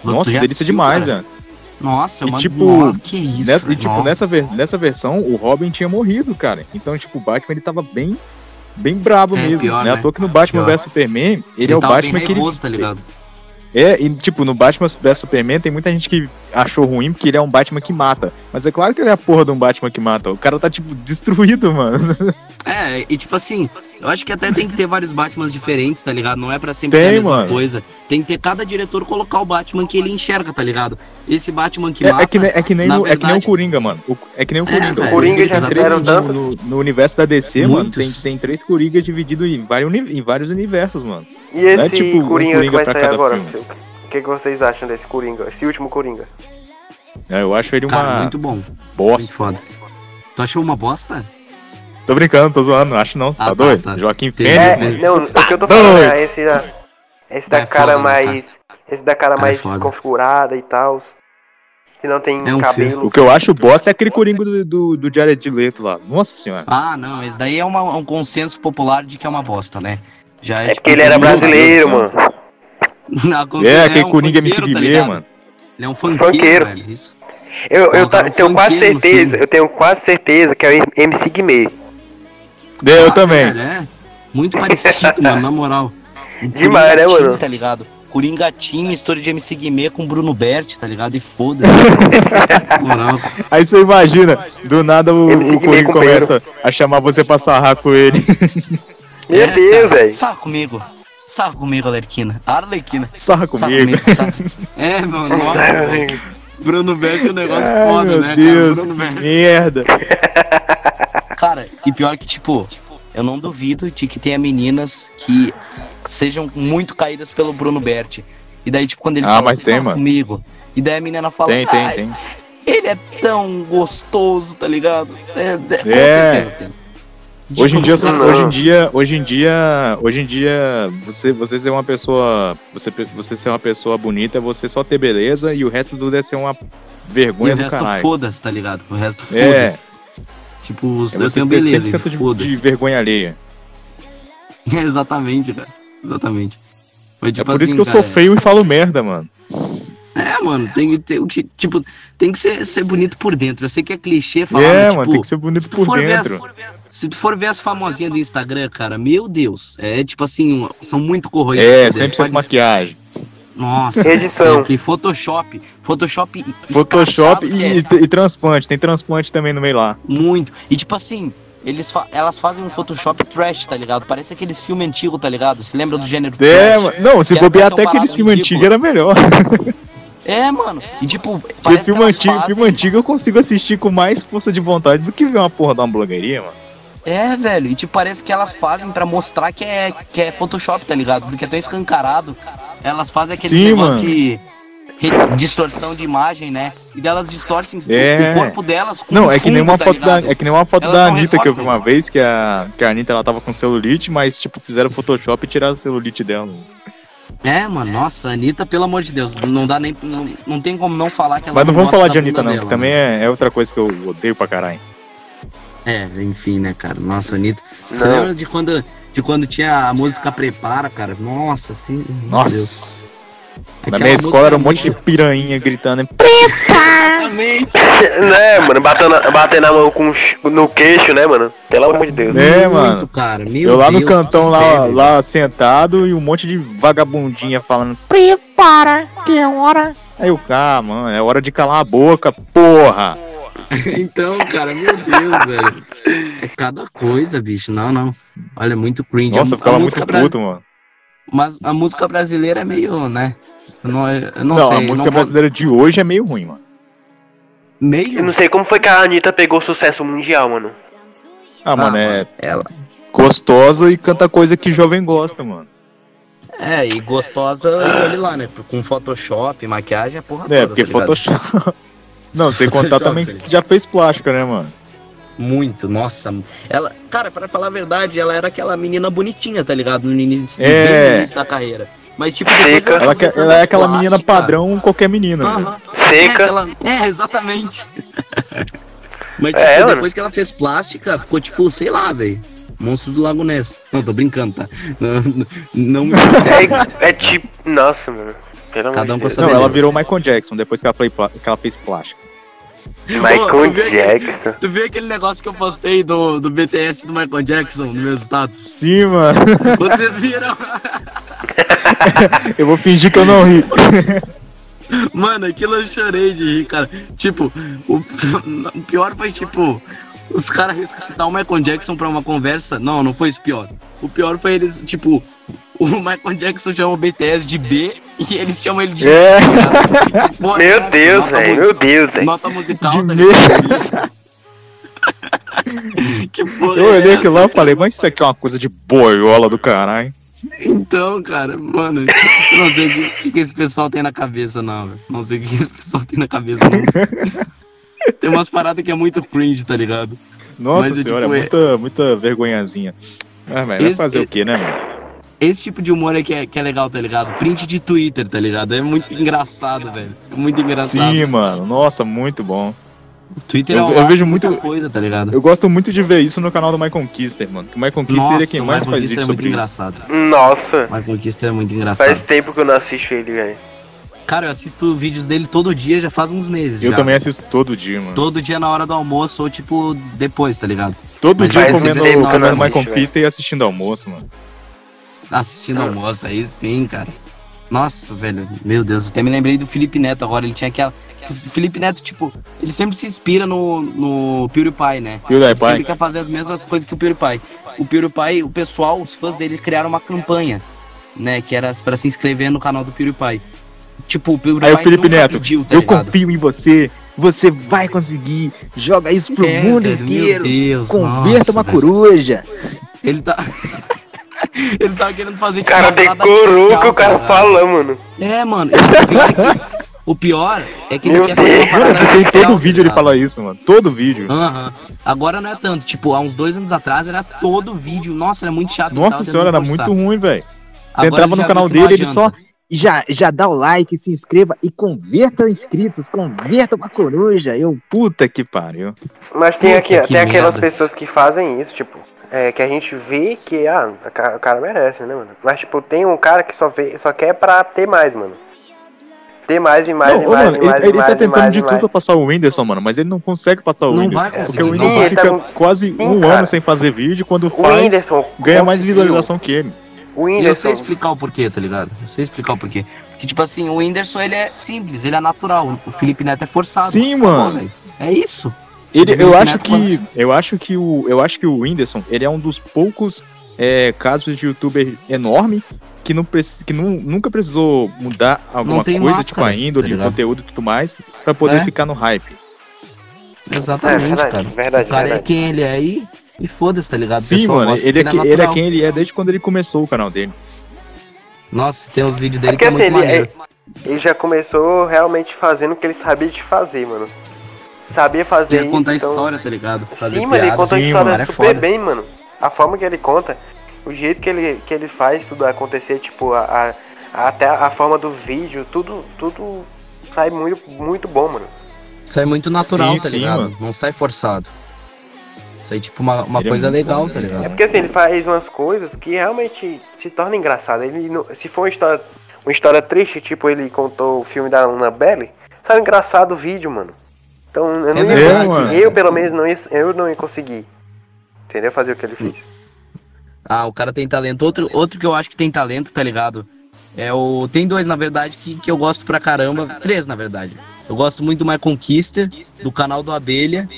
Nossa, delícia assistiu, demais, cara? velho. Nossa, é E, tipo, Nossa, que isso. Nessa, e, tipo, nossa. nessa, ver- nessa versão, o Robin tinha morrido, cara. Então, tipo, o Batman ele tava bem, bem brabo É, mesmo. pior, né? À né? toa que no Batman Pior. vs Superman, ele, é o Batman que ele. tá ligado? É, e tipo, no Batman vs Superman tem muita gente que achou ruim porque ele é um Batman que mata. Mas é claro que ele é a porra de um Batman que mata. O cara tá, tipo, destruído, mano. É, e tipo assim, eu acho que até tem que ter vários Batmans diferentes, tá ligado? Não é pra sempre Tem, ter a mesma mano. coisa. Tem que ter cada diretor colocar o Batman que ele enxerga, tá ligado? Esse Batman que É, mata. é que, nem- é, que nem no- é que nem o verdade- Coringa, mano. O- é que nem o É, Coringa. velho, o Coringa já tem três fizeram no, tanto. no, no universo da DC, mano. Tem, Muitos. tem três Coringas divididos em em vários universos, mano. E esse Não é tipo um Coringa, Coringa que vai sair agora? O que, que vocês acham desse Coringa? Esse último Coringa? É, eu acho ele uma Cara, muito bom. Muito bosta. foda. Tu achou uma bosta? Tô brincando, tô zoando. Acho não, você Ah, tá, tá, doido? tá. Joaquim Fênix, É, mesmo. mano. não, o que eu tô doido. falando é esse da, esse da É cara foda, né, mais. Esse da cara Cara, é mais foda. desconfigurada e tal. Que não tem É um cabelo. O que eu acho bosta é aquele Coringa do, do, do Jared Leto lá. Nossa senhora. Ah, não, esse daí é uma- um consenso popular de que é uma bosta, né? Já É tipo, porque ele era brasileiro, mano. Não, É, ele aquele um Coringa MC funkeiro, tá mano. Ele é um funkeiro, Funkeiro. velho. Isso. Eu, eu ta- tenho quase certeza, filme. eu tenho quase certeza que é o MC Guimê. Eu Ah, também. velho, é. Muito parecido, mano, na moral. Demais, né, mano? Tá ligado? Coringa Team, história de MC Guimê com Bruno Berti, tá ligado? E foda-se. Aí você imagina, do nada o, MC o Coringa com começa a chamar você pra sarrar com ele. Meu É, Deus, cara. velho. Sarra comigo. Sarra comigo, Alerquina. Arlequina. Sarra Sarra comigo. sarra. É, mano, nossa. Bruno Berti é um negócio Ai, foda, meu né, Deus, cara? Bruno que merda. Cara, e pior que, tipo, eu não duvido de que tenha meninas que sejam muito caídas pelo Bruno Berti. E daí, tipo, quando ele Ah, fala, mas tem, "Sarra mano. comigo. E daí a menina fala, Tem, tem, "Ai, tem. ele é tão gostoso, tá ligado? É, é, com É. certeza tem. Hoje em dia, hoje em dia, hoje em dia, hoje em dia, você, você ser uma pessoa, você, você ser uma pessoa bonita, é você só ter beleza e o resto tudo é ser uma E vergonha o do resto caralho. foda-se, tá ligado? O resto É. foda-se. Tipo, É eu você tenho beleza, 100% de, de vergonha alheia. Exatamente, cara. Exatamente. Foi, É tipo por isso assim, que eu sou feio e falo merda, mano. É, mano, tem que ter o que, tipo, tem que ser, ser bonito por dentro. Eu sei que é clichê falar, é, mas, mano, tipo, tem que ser bonito por dentro. as- se tu for ver as famosinhas do Instagram, cara, meu Deus, é tipo assim, são muito corroídas. É, por dentro. 100% Pode- maquiagem. Nossa, Edição. sempre. Photoshop, Photoshop, Photoshop e, é, e transplante. Tem transplante também no meio lá. muito. E tipo assim, eles fa- elas fazem um Photoshop trash, tá ligado? Parece aqueles filmes antigos, tá ligado? Se lembra do gênero É, trash? mano. Não, se bobear até aqueles filmes antigos era melhor. É, mano. E tipo, parece filme que elas antigo, fazem- filme antigo eu consigo assistir com mais força de vontade do que ver uma porra de uma blogueirinha, mano. É, velho. E tipo, parece que elas fazem pra mostrar que é, que é Photoshop, tá ligado? Porque é tão escancarado. Elas fazem aquele Sim, negócio mano. de re- distorção de imagem, né? E delas distorcem É. o corpo delas com Não, um é que nem fundo, uma tá foto da, é que nem uma foto Elas da Anitta que eu vi uma vez que a que a Anitta ela tava com celulite, mas tipo fizeram Photoshop e tiraram o celulite dela. É, mano, nossa, Anitta, pelo amor de Deus, não dá nem. Não, não tem como não falar que ela Mas não vamos falar de Anitta não, dela, que também é, é outra coisa que eu odeio pra caralho. É, enfim, né, cara? Nossa, Anitta. Você Não. lembra de quando, de quando tinha a música Prepara, cara? Nossa, assim. meu Deus. Nossa. Na minha escola era um monte de muito- piranha gritando. hein? Exatamente. Né, mano, batendo, batendo a mão com, no queixo, né, mano? Pelo amor de Deus. É, Muito, mano. cara. Meu Eu lá no Deus, cantão que lá, velho. lá sentado e um monte de vagabundinha falando. Prepara, que é hora. Aí eu, ah, mano, é hora de calar a boca, porra. Então, cara, meu Deus, velho. É cada coisa, bicho. Não, não. Olha, muito cringe. Nossa, eu a, ficava a muito bra- puto, mano. Mas a música brasileira é meio, né? Eu não, eu não, Não, sei. a música não brasileira de hoje é meio ruim, mano. Eu Meio? não sei como foi que a Anitta pegou sucesso mundial, mano. Ah, mano, é Ela. gostosa e canta coisa que jovem gosta, mano. É, e gostosa, olha lá, né? Com Photoshop, maquiagem, porra É, toda, porque tá? Photoshop. Não, sem contar também que já fez plástica, né, mano? Muito, nossa. Ela, cara, pra falar a verdade, ela era aquela menina bonitinha, tá ligado? No início, É. no início da carreira. Mas, tipo, Seca. ela Ela, fazia que- ela é aquela menina plásticas. padrão, qualquer menina. Aham. Seca. É, aquela- é, exatamente. Mas, tipo, É, depois que ela fez plástica, ficou, tipo, sei lá, velho. Monstro do Lago Ness. Não, tô brincando, tá? Não, não- me. É, é tipo. Nossa, mano. Pelo amor Cada um de com Não, ela virou Michael Jackson depois que ela, foi que ela fez plástica. Michael Ô, eu vi aquele- Jackson. Tu viu aquele negócio que eu postei do, do BTS do Michael Jackson no meu status? Sim, mano. Vocês viram? Eu vou fingir que eu não ri. Mano, aquilo eu chorei de rir, cara. Tipo, o, o pior foi, tipo, os caras ressuscitar o Michael Jackson pra uma conversa. Não, não foi isso pior. O pior foi eles, tipo, o Michael Jackson chama o BTS de B e eles chamam ele de É. Pô, Meu Deus, velho. Meu Deus, velho. Nota musical, De tá ligado? Que porra Eu é olhei aquilo lá e falei, mas isso aqui é uma coisa de boiola do caralho. Então, cara, mano, não sei o que, que esse pessoal tem na cabeça, não, velho. Não sei o que esse pessoal tem na cabeça, não. Tem umas paradas que é muito cringe, tá ligado? Nossa Mas é senhora, tipo, é- muita, muita vergonhazinha. Ah, mas vai Esse- fazer o quê, né, mano? Esse tipo de humor é que, é que é legal, tá ligado? Print de Twitter, tá ligado? É muito engraçado, velho. É muito engraçado. Sim, mano. Nossa, muito bom. Twitter Eu- é eu vejo muita muito- coisa, tá ligado? Eu gosto muito de ver isso no canal do My Conquister, mano. Que o My Conquister ele é quem o mais faz vídeo é muito sobre isso. engraçado. Nossa. O Michael Kister é muito engraçado. Faz tempo que eu não assisto ele, velho. Cara, eu assisto vídeos dele todo dia já faz uns meses. Eu já. também assisto todo dia, mano. Todo dia na hora do almoço ou tipo depois, tá ligado? Todo Mas dia comendo, eu não comendo My Conquister e assistindo almoço, mano. Assistindo almoço, aí sim, cara. Nossa, velho, meu Deus, eu até me lembrei do Felipe Neto agora, ele tinha aquela. O Felipe Neto, tipo, ele sempre se inspira no, no PewDiePie, né? Ele sempre PewDiePie. quer fazer as mesmas coisas que o PewDiePie. O PewDiePie, o pessoal, os fãs dele criaram uma campanha, né? Que era pra se inscrever no canal do PewDiePie. Tipo, o PewDiePie Aí o Felipe Neto, pediu, tá eu ligado? confio em você. Você vai conseguir. Joga isso pro É, mundo velho, inteiro. Meu Deus, Converta nossa, uma velho. coruja. Ele tá. ele tava querendo fazer O tipo, cara decorou o que o cara tá ligado? fala, mano. É, mano. ele- O pior é que ele Meu quer fazer uma parada Porque em artificial, todo tá vídeo ele fala isso, mano. Todo vídeo. Aham. Agora não é tanto. Tipo, há uns dois anos atrás era todo vídeo. Nossa, era muito chato. Nossa senhora, era muito ruim, velho. Você Agora entrava no canal dele, ele só. Já, já dá o like, se inscreva e converta inscritos, converta uma coruja. Eu Puta que pariu. Mas tem, aqui, que tem aquelas merda. pessoas que fazem isso, tipo, é, que a gente vê que, ah, o o cara merece, né, mano? Mas, tipo, tem um cara que só, vê, só quer pra ter mais, mano. Ter mais e mais não, e ô, mais mano, e mais ele, e ele mais tá e tentando mais de e tudo mais. pra passar o Whindersson, mano, mas ele não consegue passar o Não Whindersson. vai Porque o Whindersson tá fica com- quase um Sim, cara. ano sem fazer vídeo e quando O faz, Whindersson ganha mais visualização que ele. O E eu sei explicar o porquê, tá ligado? Eu sei explicar o porquê. Porque, tipo assim, o Whindersson, ele é simples, ele é natural. O Felipe Neto é forçado. Sim, mano. É isso. Ele, eu acho Neto que eu acho que o eu acho que o Whindersson ele é um dos poucos é, casos de youtuber enorme que, não preci- que nu- nunca precisou mudar alguma coisa, máscara, tipo a índole, tá conteúdo e tudo mais, pra poder É. ficar no hype. Exatamente, É, verdade, cara. verdade, o cara é verdade. quem ele é e, e foda-se, tá ligado? Sim, pessoal mano, ele é, que- ele é natural. quem ele é desde quando ele começou o canal dele. Nossa, tem os vídeos dele porque que é muito assim, ele, ele já começou realmente fazendo o que ele sabia de fazer, mano. Sabia fazer Quer isso, contar então... história, tá ligado? Fazer Sim, mano, ele conta a Sim, história mano, é super foda. bem, mano. A forma que ele conta, o jeito que ele, que ele faz tudo acontecer, tipo, a, a- até a forma do vídeo, tudo, tudo sai muito, muito bom, mano. Sai muito natural, Sim, tá sim, ligado? mano. Não sai forçado. Sai tipo uma, uma Ele é coisa muito legal, bom, tá né? ligado? É porque assim, ele faz umas coisas que realmente se tornam engraçadas. Ele não- se for uma história, uma história triste, tipo ele contou o filme da Annabelle, sai engraçado o vídeo, mano. Então eu não É ia, verdade, mano. eu pelo menos não ia, eu não ia conseguir. Entendeu? Fazer o que ele fez. Ah, o cara tem talento. Outro, outro que eu acho que tem talento, tá ligado? É o. Tem dois, na verdade, que, que eu gosto pra caramba. Três, na verdade. Eu gosto muito do My Conquister, do canal do Abelha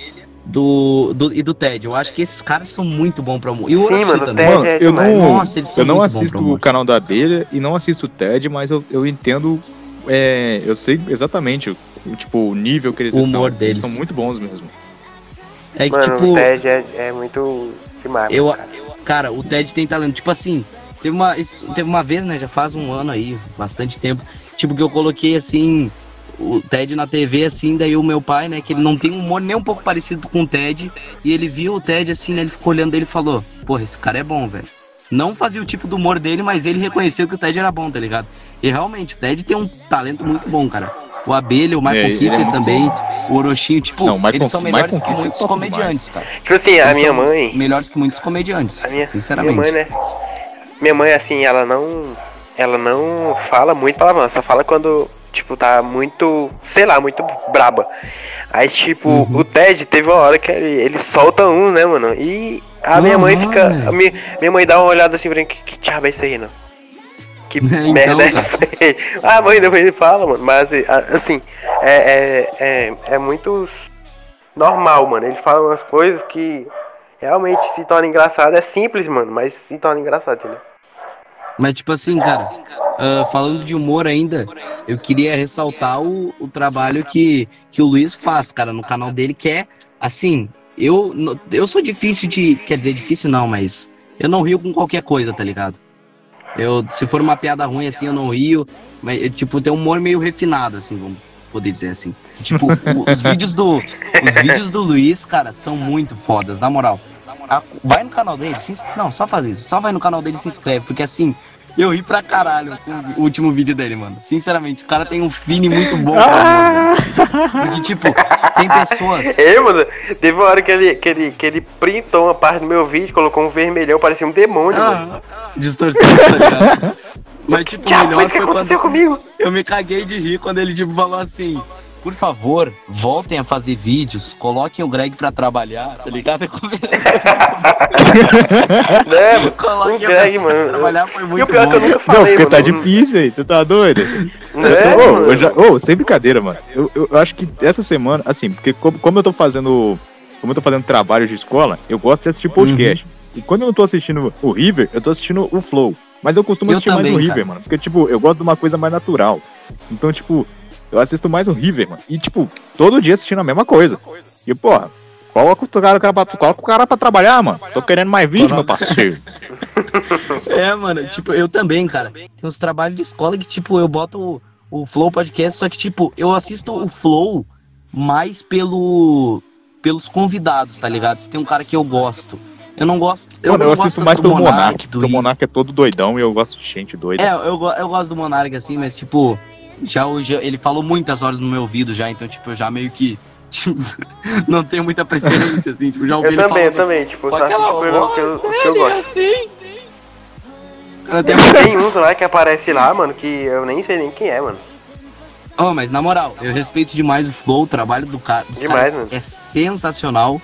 do, do, e do Ted. Eu acho que esses caras são muito bons pra humor. E o Sim, mano, também. Ted Mano, é eu não- Nossa, eles são Eu não assisto o canal da abelha e não assisto o TED, mas eu, eu entendo. é, eu sei exatamente o, tipo, o nível que eles O estão. humor Eles deles. são muito bons mesmo. É que, Mano, tipo. o Ted é, é muito demais. Eu, cara. Cara, o Ted tem talento. Tipo assim, teve uma, teve uma vez, né? Já faz um ano aí, bastante tempo. Tipo, que eu coloquei assim, o Ted na TV, assim, daí o meu pai, né? Que ele não tem um humor nem um pouco parecido com o Ted. E ele viu o Ted assim, né? Ele ficou olhando ele e falou: Porra, esse cara é bom, velho. Não fazia o tipo do humor dele, mas ele reconheceu que o Ted era bom, tá ligado? E realmente, o Ted tem um talento muito bom, cara. O Abelha, o Michael É, é Kister muito também, o Orochinho, tipo, Não, Michael- eles são Michael melhores que muitos comediantes, cara. Tipo assim, a Eles minha são mãe. Melhores que muitos comediantes, A minha, sinceramente. minha mãe, né? Minha mãe, assim, ela não. Ela não fala muito palavrão, só fala quando, tipo, tá muito. Sei lá, muito braba. Aí, tipo, Uhum. o Ted teve uma hora que ele, ele solta um, né, mano? E a minha mãe fica. a minha, minha mãe dá uma olhada assim pra mim, que, que diabo é isso aí, não? Que Então, merda é essa aí? A mãe depois ele fala, mano. Mas, assim, é, é, é, é muito normal, mano. Ele fala umas coisas que realmente se torna engraçado. É simples, mano, mas se torna engraçado, entendeu? Mas, tipo assim, cara, ah, falando de humor ainda, eu queria ressaltar o, o trabalho que, que o Luiz faz, cara, no canal dele, que é, assim, eu, eu sou difícil de. Quer dizer, difícil não, mas eu não rio com qualquer coisa, tá ligado? Eu, se for uma piada ruim, assim, eu não rio. Mas, eu, tipo, tem um humor meio refinado, assim, vamos poder dizer assim. Tipo, os vídeos do. Os vídeos do Luiz, cara, são muito fodas, na moral. A- vai no canal dele, se não, só faz isso. Só vai no canal dele e se inscreve, porque assim, eu ri pra caralho com o último vídeo dele, mano. Sinceramente, o cara tem um feeling muito bom. Cara, porque, tipo, tem pessoas. É, mano, teve uma hora que ele, que, ele, que ele printou uma parte do meu vídeo, colocou um vermelhão, parecia um demônio, mano. Ah, distorção, tá ligado? Mas, tipo, o Já foi melhor isso que foi aconteceu comigo. eu me caguei de rir quando ele, tipo, falou assim. Por favor, voltem a fazer vídeos, coloquem o Greg pra trabalhar, tá ligado? Mano? Coloquem O Greg, pra mano. trabalhar foi E muito o pior é que eu bom. nunca Não, falei, porque mano. tá difícil aí, você tá doido? Tô- ô, mano? eu já- ô, sem brincadeira, mano. Eu, eu acho que essa semana, assim, porque como, como eu tô fazendo. Como eu tô fazendo trabalho de escola, eu gosto de assistir podcast. Uhum. E quando eu não tô assistindo o River, eu tô assistindo o Flow. Mas eu costumo Eu assistir mais também, o River, cara. mano. Porque, tipo, eu gosto de uma coisa mais natural. Então, tipo, eu assisto mais o River, mano. E, tipo, todo dia assistindo a mesma coisa. E, porra, coloca o cara, o cara pra, coloca o cara pra trabalhar, mano. Tô querendo mais vídeo, meu parceiro. É, mano, tipo, eu também, cara. Tem uns trabalhos de escola que, tipo, eu boto o, o Flow Podcast, só que, tipo, eu assisto o Flow mais pelo pelos convidados, tá ligado? Se tem um cara que eu gosto. Eu não gosto. Eu, Mano, eu assisto mais pelo Monark, Monark, do porque o. Monark é todo doidão e eu gosto de gente doida. É, eu, eu gosto do Monark, assim, mas, tipo, já hoje ele falou muitas horas no meu ouvido já, então, tipo, eu já meio que. tipo, não tenho muita preferência, assim, tipo, já ouvi Eu ele também, eu falando. também, tipo, só aquela pelo que eu, que eu dele, gosto. assim. Cara, tem Tem uns lá que aparece lá, mano, que eu nem sei nem quem é, mano. Oh, mas na moral, eu respeito demais o Flow, o trabalho do cara, dos Demais, caras mano. é sensacional.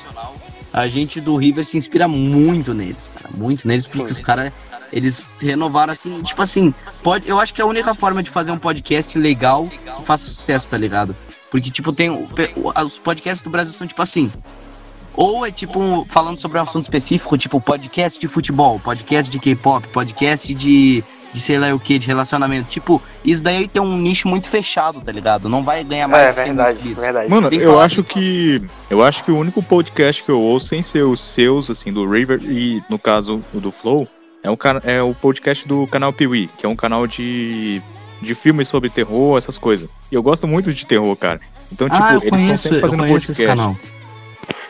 A gente do River se inspira muito neles, cara, muito neles, porque Sim. os caras, eles renovaram assim, tipo assim, pode, eu acho que é a única forma de fazer um podcast legal que faça sucesso, tá ligado? Porque, tipo, tem, os podcasts do Brasil são tipo assim, ou é tipo um- falando sobre um assunto específico, tipo podcast de futebol, podcast de K-pop, podcast de, de sei lá o que, de relacionamento. Tipo, isso daí tem um nicho muito fechado, tá ligado? Não vai ganhar mais É de 100 mil verdade, inscritos. verdade. Mano, eu falar acho que. Eu acho que o único podcast que eu ouço sem ser os seus, assim, do River e, no caso, o do Flow, é o, é o podcast do canal Piwi, que é um canal de. De filmes sobre terror, essas coisas. E eu gosto muito de terror, cara. Então, tipo, ah, eu eles estão sempre eu fazendo podcast. esse canal.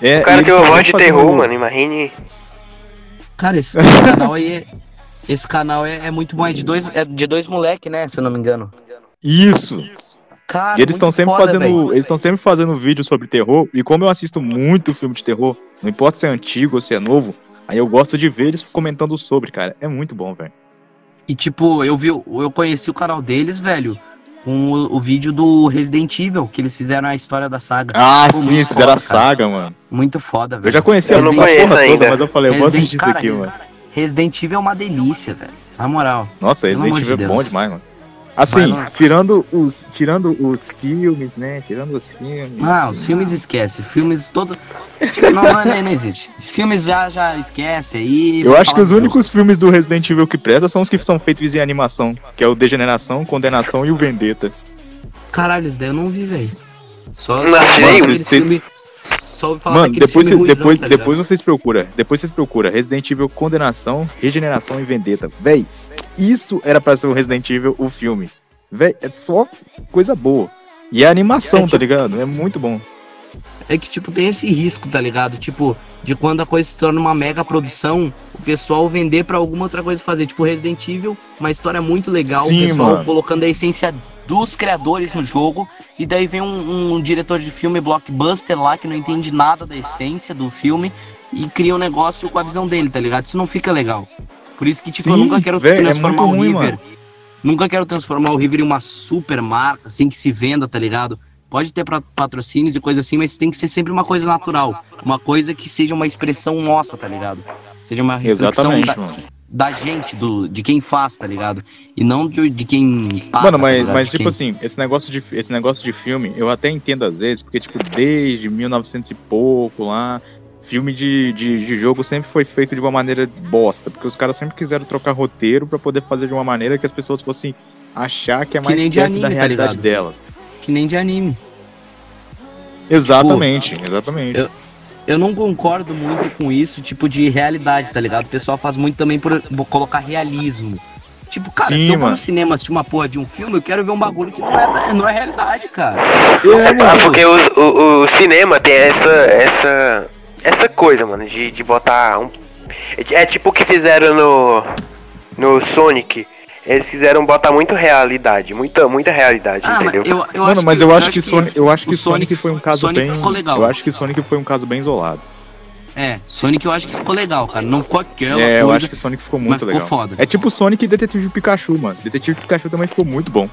É, O cara gosto sempre de fazendo- terror, mano, imagine. Cara, esse, canal aí é, esse canal é, é muito bom, é de dois, é de dois moleque, né, se eu não me engano. Isso! Cara, E eles estão sempre foda, fazendo. velho. Eles estão sempre fazendo vídeo sobre terror. E como eu assisto muito filme de terror, não importa se é antigo ou se é novo, aí eu gosto de ver eles comentando sobre, cara. É muito bom, velho. E tipo, eu vi, eu conheci o canal deles, velho, com o, o vídeo do Resident Evil, que eles fizeram a história da saga. Ah, Pô, sim, eles fizeram a foda, cara. saga, mano. Muito foda, velho. Eu já conheci Eu a não porra conheço toda, ainda. mas eu falei, eu vou Resident- assistir isso cara, aqui, Res- mano. Resident Evil é uma delícia, velho. Na moral. Nossa, Resident amor de Evil é bom demais, mano. Assim, tirando os, tirando os filmes, né? Tirando os filmes. Ah, os filmes esquece. Filmes todos. Não, não, não, não existe. Filmes já, já esquece aí. Eu acho que os únicos filmes do Resident Evil que presta são os que são feitos em animação, que é o Degeneração, Condenação e o Vendetta. Caralho, isso daí eu não vi, velho. Só, Não Mano, aqueles vocês- filme- Só ouvi falar Mano, depois, filme cê- depois, tá depois vocês procuram. Depois vocês procuram. Resident Evil Condenação, Regeneração e Vendetta. Véi, isso era pra ser o Resident Evil, o filme. Véi, é só coisa boa. E a animação, É, tá tipo- ligado? É muito bom. É que, tipo, tem esse risco, tá ligado? Tipo, de quando a coisa se torna uma mega produção, o pessoal vender pra alguma outra coisa fazer. Tipo, Resident Evil, uma história muito legal, Sim, o pessoal mano. colocando a essência dos criadores no jogo, e daí vem um, um diretor de filme blockbuster lá que não entende nada da essência do filme e cria um negócio com a visão dele, tá ligado? Isso não fica legal. Por isso que, tipo, eu Sim, nunca quero véi, é transformar muito o ruim, River. mano. Nunca quero transformar o River em uma super marca, assim, que se venda, tá ligado? Pode ter patrocínios e coisa assim, mas tem que ser sempre uma coisa natural. Uma coisa que seja uma expressão nossa, tá ligado? Seja uma reflexão Exatamente, da, mano. da gente, do, de quem faz, tá ligado? E não de, de quem paga, Mano, tá mas, ligado? mas tipo quem- assim, esse negócio, de, esse negócio de filme, eu até entendo às vezes, porque, tipo, desde 1900 e pouco lá, filme de, de, de jogo sempre foi feito de uma maneira bosta, porque os caras sempre quiseram trocar roteiro pra poder fazer de uma maneira que as pessoas fossem achar que é Que mais de perto anime, da tá realidade ligado? delas. Que nem de anime. Exatamente, exatamente. eu- Eu não concordo muito com isso, tipo, de realidade, tá ligado? O pessoal faz muito também por colocar realismo. Tipo, cara, Sim, se eu vou mano. no cinema assistir uma porra de um filme, eu quero ver um bagulho que não é, não é realidade, cara. É, Ah, porque o, o, o cinema tem essa, essa, essa coisa, mano, de, de botar um. É, é tipo o que fizeram no, no Sonic. Eles quiseram botar muito realidade, muita, muita realidade, Ah, mas entendeu? eu, eu Mano, mas que, eu acho que Sonic, eu acho o que Sonic foi um caso Sonic bem, ficou legal. eu acho que Sonic foi um caso bem isolado. É, Sonic eu acho que ficou legal, cara. Não ficou aquela É, eu coisa, acho que Sonic ficou mas muito ficou legal. foda. É tipo Sonic e Detetive Pikachu, mano. Detetive Pikachu também ficou muito bom.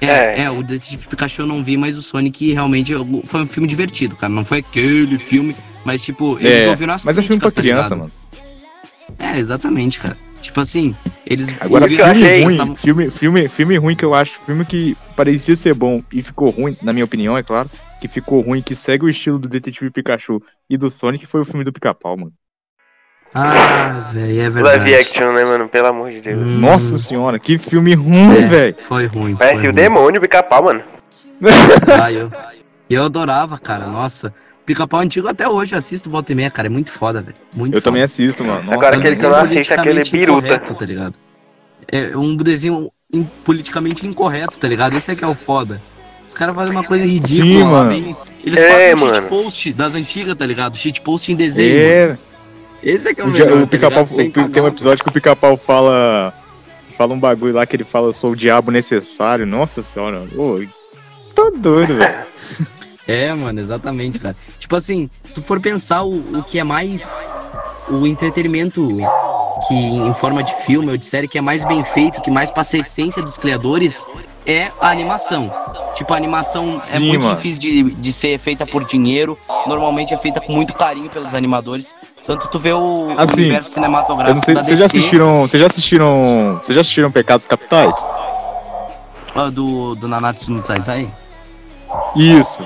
É, É. é, o Detetive Pikachu eu não vi, mas o Sonic realmente eu- foi um filme divertido, cara. Não foi aquele filme, mas tipo, eles É, ouviram as mas é filme pra tá criança, ligado? mano. É, exatamente, cara. Tipo assim, eles Agora, O que eu filme achei- ruim, estavam- filme, filme, filme ruim que eu acho, filme que parecia ser bom e ficou ruim, na minha opinião, é claro, que ficou ruim, que segue o estilo do Detetive Pikachu e do Sonic, foi o filme do Pica-Pau, mano. Ah, velho, é verdade. Live action, né, mano? Pelo amor de Deus. Hum, Nossa senhora, que filme ruim, é, velho. Foi ruim. Parece foi o ruim. demônio pica-pau, mano. Ah, eu, eu adorava, cara. Nossa. Pica-pau antigo até hoje eu assisto volta e meia, cara. É muito foda, velho. Muito Eu foda. também assisto, mano. Nossa, Agora É aquele que eu não assisto é aquele biruta. incorreto, tá ligado? É um desenho in- politicamente incorreto, tá ligado? Esse é que é o foda. Os caras fazem uma coisa ridícula Sim, mano. bem- Eles É, fazem mano. shitpost das antigas, tá ligado? Shitpost em desenho. É, Esse é que é o o, dia- melhor, o tá Pica-Pau, tem um episódio que o Pica-Pau fala, fala um bagulho lá que ele fala, eu sou o diabo necessário. Nossa senhora, ô, tô doido, velho. É, mano, exatamente, cara. Tipo assim, se tu for pensar o, o que é mais o entretenimento que em forma de filme ou de série que é mais bem feito, que mais passa a essência dos criadores, é a animação. Tipo, a animação é Sim, muito mano. difícil de, de ser feita por dinheiro. Normalmente é feita com muito carinho pelos animadores. Tanto tu vê o, o Assim, universo cinematográfico Eu não sei, da vocês já assistiram, vocês já assistiram, vocês já assistiram Pecados Capitais? ah, do, do Nanatsu no Taizai. Isso.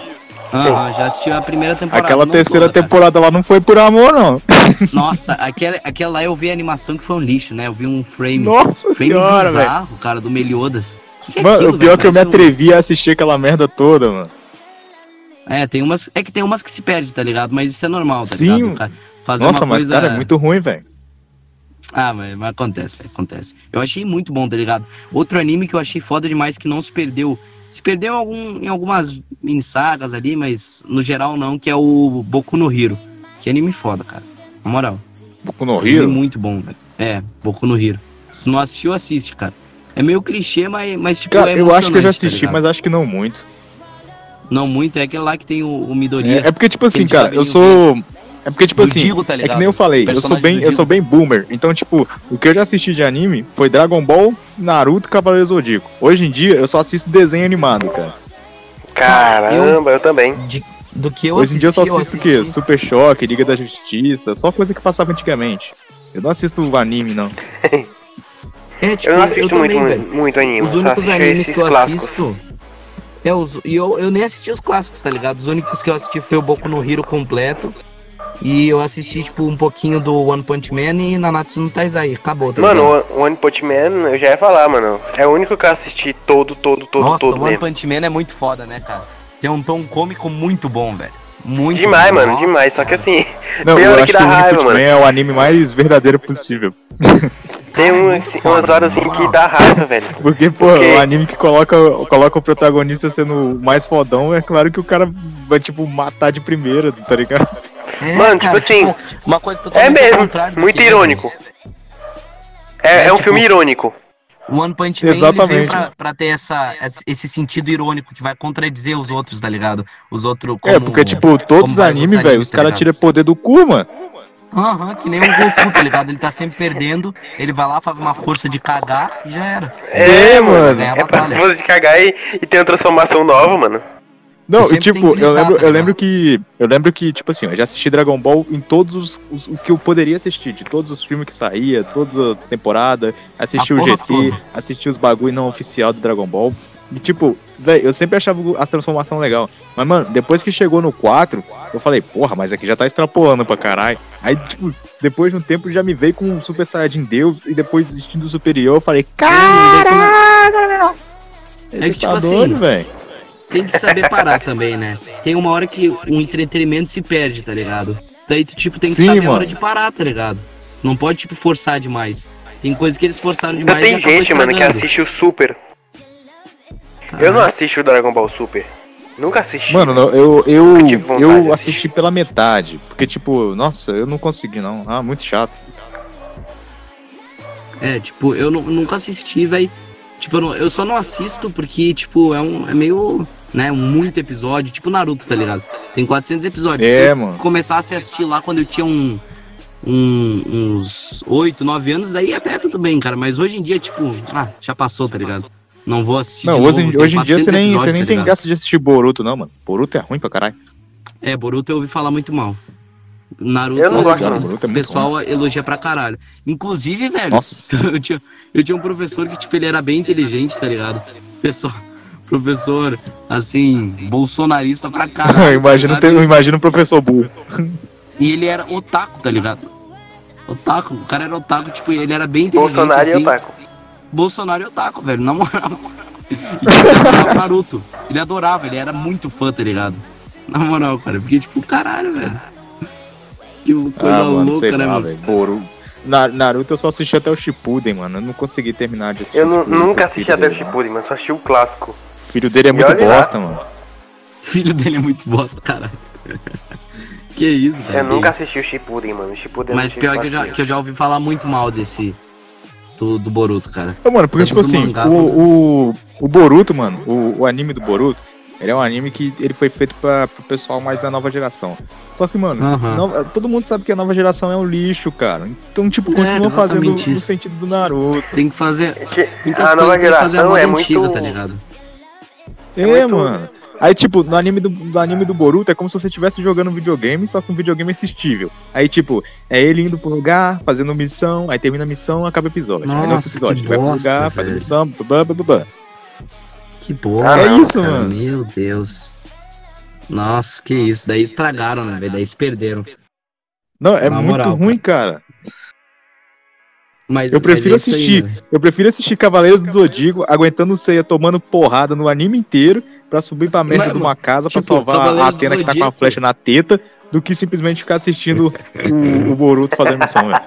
Aham, já assisti a primeira temporada. Aquela terceira toda, cara. temporada lá não foi por amor, não. Nossa, aquela, aquela lá eu vi a animação que foi um lixo, né? Eu vi um frame Nossa bem senhora, bizarro, cara, do Meliodas. Que que é Mano, aquilo, o pior é que eu me Parece um- atrevi a assistir aquela merda toda, mano. É, tem umas. É que tem umas que se perde, tá ligado? Mas isso é normal, tá Sim. ligado? Cara, fazer Nossa, mas coisa... cara, é muito ruim, velho. Ah, mas, mas acontece, velho, acontece. Eu achei muito bom, tá ligado? Outro anime que eu achei foda demais que não se perdeu. Se perdeu em, algum, em algumas mini sagas ali, mas no geral não, que é o Boku no Hero. Que anime foda, cara. Na moral. Boku no Anime Hero. muito bom, velho. É, Boku no Hero. Se não assistiu, assiste, cara. É meio clichê, mas, mas tipo, Cara, é eu acho que eu já tá assisti, ligado? mas acho que não muito. Não muito, é aquele lá que tem o, o Midoriya. É, é porque, tipo assim, cara, eu sou. É porque, tipo assim, Digo, tá é que nem eu falei, eu sou bem, eu sou bem boomer. Então, tipo, o que eu já assisti de anime foi Dragon Ball, Naruto e Cavaleiro Zodíaco. Hoje em dia, eu só assisto desenho animado, cara. Caramba, eu, também. De- do que eu Hoje em dia eu só assisti, assisto o quê? Super Choque, Liga da Justiça, só coisa que passava antigamente. Eu não assisto anime, não. É, tipo, Eu não assisto muito, também, muito, muito anime. Os únicos animes esses que eu clássicos. assisto. É, os, e eu, eu nem assisti os clássicos, tá ligado? Os únicos que eu assisti foi o Boku no Hero completo. E eu assisti, tipo, um pouquinho do One Punch Man e Nanatsu no Taizai. Acabou, tá Mano, ligado? o One Punch Man, eu já ia falar, mano. É o único que eu assisti todo, todo, todo, Nossa, todo o One mesmo. Punch Man é muito foda, né, cara? Tem um tom cômico muito bom, velho. Muito Demais, bom. mano, Nossa, demais. Só que cara. assim, Não, Tem eu hora acho que que o raiva, One Punch mano. Man é o anime mais verdadeiro possível. tem um, assim, umas horas assim que dá raiva, velho. Porque, pô, Porque- o anime que coloca, coloca o protagonista sendo o mais fodão, é claro que o cara vai, tipo, matar de primeira, tá ligado? É, Mano, tipo assim, uma coisa É mesmo, muito que é, irônico. É, É, é um tipo, filme irônico. O One Punch Man ele Exatamente. veio pra, pra ter essa, esse sentido irônico que vai contradizer os outros, tá ligado? Os outros. é, porque, tipo, todos os animes, velho, os tá caras tiram poder do cu, mano. Aham, que nem o Goku, tá ligado? Ele tá sempre perdendo, ele vai lá, faz uma força de cagar e já era. É, mano. Ganhar É pra batalha. você de cagar e, e ter uma transformação nova, mano. Não, e, tipo, eu lembro, tá eu ligado? lembro que. Eu lembro que, tipo assim, eu já assisti Dragon Ball em todos os, os, os que eu poderia assistir, de todos os filmes que saía, todas as temporadas, assisti A o GT, toda. assisti os bagulho não oficial do Dragon Ball. E tipo, velho, eu sempre achava as transformações legal. Mas, mano, depois que chegou no 4, eu falei, porra, mas aqui já tá extrapolando pra caralho. Aí, tipo, depois de um tempo já me veio com o Super Saiyajin Deus e depois instinto superior, eu falei, caralho! É Esse que, tipo tá assim, doido, velho. Tem que saber parar também, né? Tem uma hora que o entretenimento se perde, tá ligado? Daí tu, tipo, tem que Sim, saber a mano. hora de parar, tá ligado? Tu não pode, tipo, forçar demais. Tem coisa que eles forçaram demais e tem gente, mano, que assiste o Super. Eu não assisto o Dragon Ball Super. Nunca assisti. Mano, eu, eu, vontade eu assisti pela metade. Porque, tipo, nossa, eu não consegui, não. Ah, muito chato. É, tipo, eu nu- nunca assisti, velho. Tipo, eu, não- eu só não assisto porque, tipo, é, um, é meio, né, muito episódio. Tipo Naruto, tá ligado? Tem 400 episódios. É, Se eu mano. começasse a assistir lá quando eu tinha um, um- uns 8, 9 anos, daí até tudo bem, cara. Mas hoje em dia, tipo, ah, já passou, tá ligado? Não vou assistir Não, de hoje, novo, hoje em dia 400 você nem, você nem tá tem ligado? graça de assistir Boruto, não, mano. Boruto é ruim pra caralho. É, Boruto eu ouvi falar muito mal. Naruto, Eu não gosto, assim, é o muito pessoal elogia pra caralho. Inclusive, velho, Nossa. eu, tinha, eu tinha um professor que, tipo, ele era bem inteligente, tá ligado? Pessoal, professor, assim, bolsonarista pra caralho. imagina, tá ter, ligado? imagina o professor burro. E ele era otaku, tá ligado? Otaku, o cara era otaku, tipo, ele era bem inteligente. Bolsonaro e assim. Otaku. Bolsonaro e otaku, velho, na moral. E, ele adorava Naruto. Ele adorava, ele era muito fã, tá ligado? Na moral, cara, porque, tipo, caralho, velho. Que coisa ah, mano, louca, né, lá, mano? velho. Na, Naruto eu só assisti até o Shippuden, mano. Eu não consegui terminar de assistir. Eu Shippuden, nunca assisti até o mano. Shippuden, mano. Só assisti o clássico. O filho dele é muito olha lá. bosta, mano. Filho dele é muito bosta, caralho. que isso, velho. Eu nunca isso. assisti o Shippuden, mano. O Shippuden Mas não tive pior que eu, já, que eu já ouvi falar muito mal desse. Do, do Boruto, cara. Ô, mano, porque, Tanto tipo assim, mangá o, o, o Boruto, mano, o, o anime do Boruto, ele é um anime que ele foi feito pra, pro pessoal mais da nova geração. Só que, mano, nova- todo mundo sabe que a nova geração é um lixo, cara. Então, tipo, É, continua fazendo exatamente no isso. sentido do Naruto. Tem que fazer. Muitas A nova que fazer a geração moda é antiga, muito. tá ligado? É, muito- mano. Aí, tipo, no anime do, do anime do Boruto é como se você estivesse jogando um videogame, só que um videogame assistível. Aí, tipo, é ele indo pro lugar, fazendo missão, aí termina a missão, acaba o episódio. aí no outro Nossa, episódio, que vai pro bosta, lugar, faz a velho. missão, blá, blá, blá, blá. Que boa. É isso, cara, mano. Meu Deus. Nossa, que isso. Daí estragaram, né, velho? Daí se perderam. Não, é Na muito moral, ruim, cara. Mas, Eu prefiro mas é aí, assistir. né? Eu prefiro assistir Cavaleiros do Zodíaco aguentando ceia, tomando porrada no anime inteiro pra subir pra merda Mas, de uma casa pra tipo, salvar a Cavaleiros do Atena que tá com a flecha na teta, do que simplesmente ficar assistindo o, o Boruto fazendo missão, velho.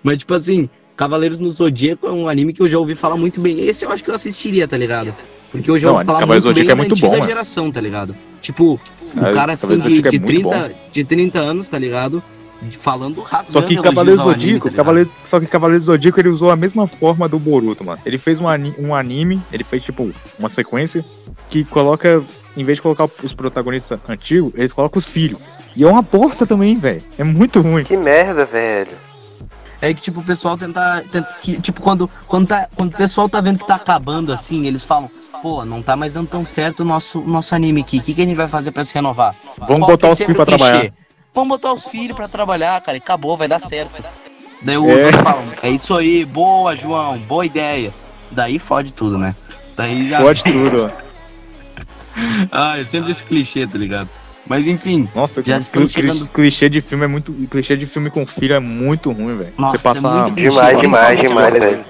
Mas, tipo assim, Cavaleiros no Zodíaco é um anime que eu já ouvi falar muito bem. Esse eu acho que eu assistiria, tá ligado? Porque eu já Não, ouvi falar Cavaleiros muito do bem é muito bom, geração, tá ligado? Tipo, É, cara assim do de, é de, muito 30, de 30 anos, tá ligado? Falando rasgando Só que Cavaleiros ao anime, Zodíaco, tá ligado? Cavaleiros, só que Cavaleiros Zodíaco ele usou a mesma forma do Boruto, mano. Ele fez um, ani- um anime, ele fez tipo uma sequência que coloca, em vez de colocar os protagonistas antigos, eles colocam os filhos. E é uma bosta também, velho. É muito ruim. Que merda, velho. É que, tipo, o pessoal tenta. tenta- que, tipo, quando, quando, tá, quando o pessoal tá vendo que tá acabando assim, eles falam, pô, não tá mais dando tão certo o nosso, nosso anime aqui. O que, que a gente vai fazer pra se renovar? Vamos Qual botar é os sempre filhos pra o clichê? trabalhar. Vamos botar os filhos pra trabalhar, cara, e acabou, vai dar certo. Daí os É. falam, é isso aí, boa, João, boa ideia. Daí fode tudo, né? Daí já. Pode tudo, ó. Ah, é sempre esse clichê, tá ligado? Mas enfim, Nossa, Já cli- chegando- clichê de filme é muito. Clichê de filme com filho é muito ruim, velho. Você passa. é muito. Demais, demais, demais, velho.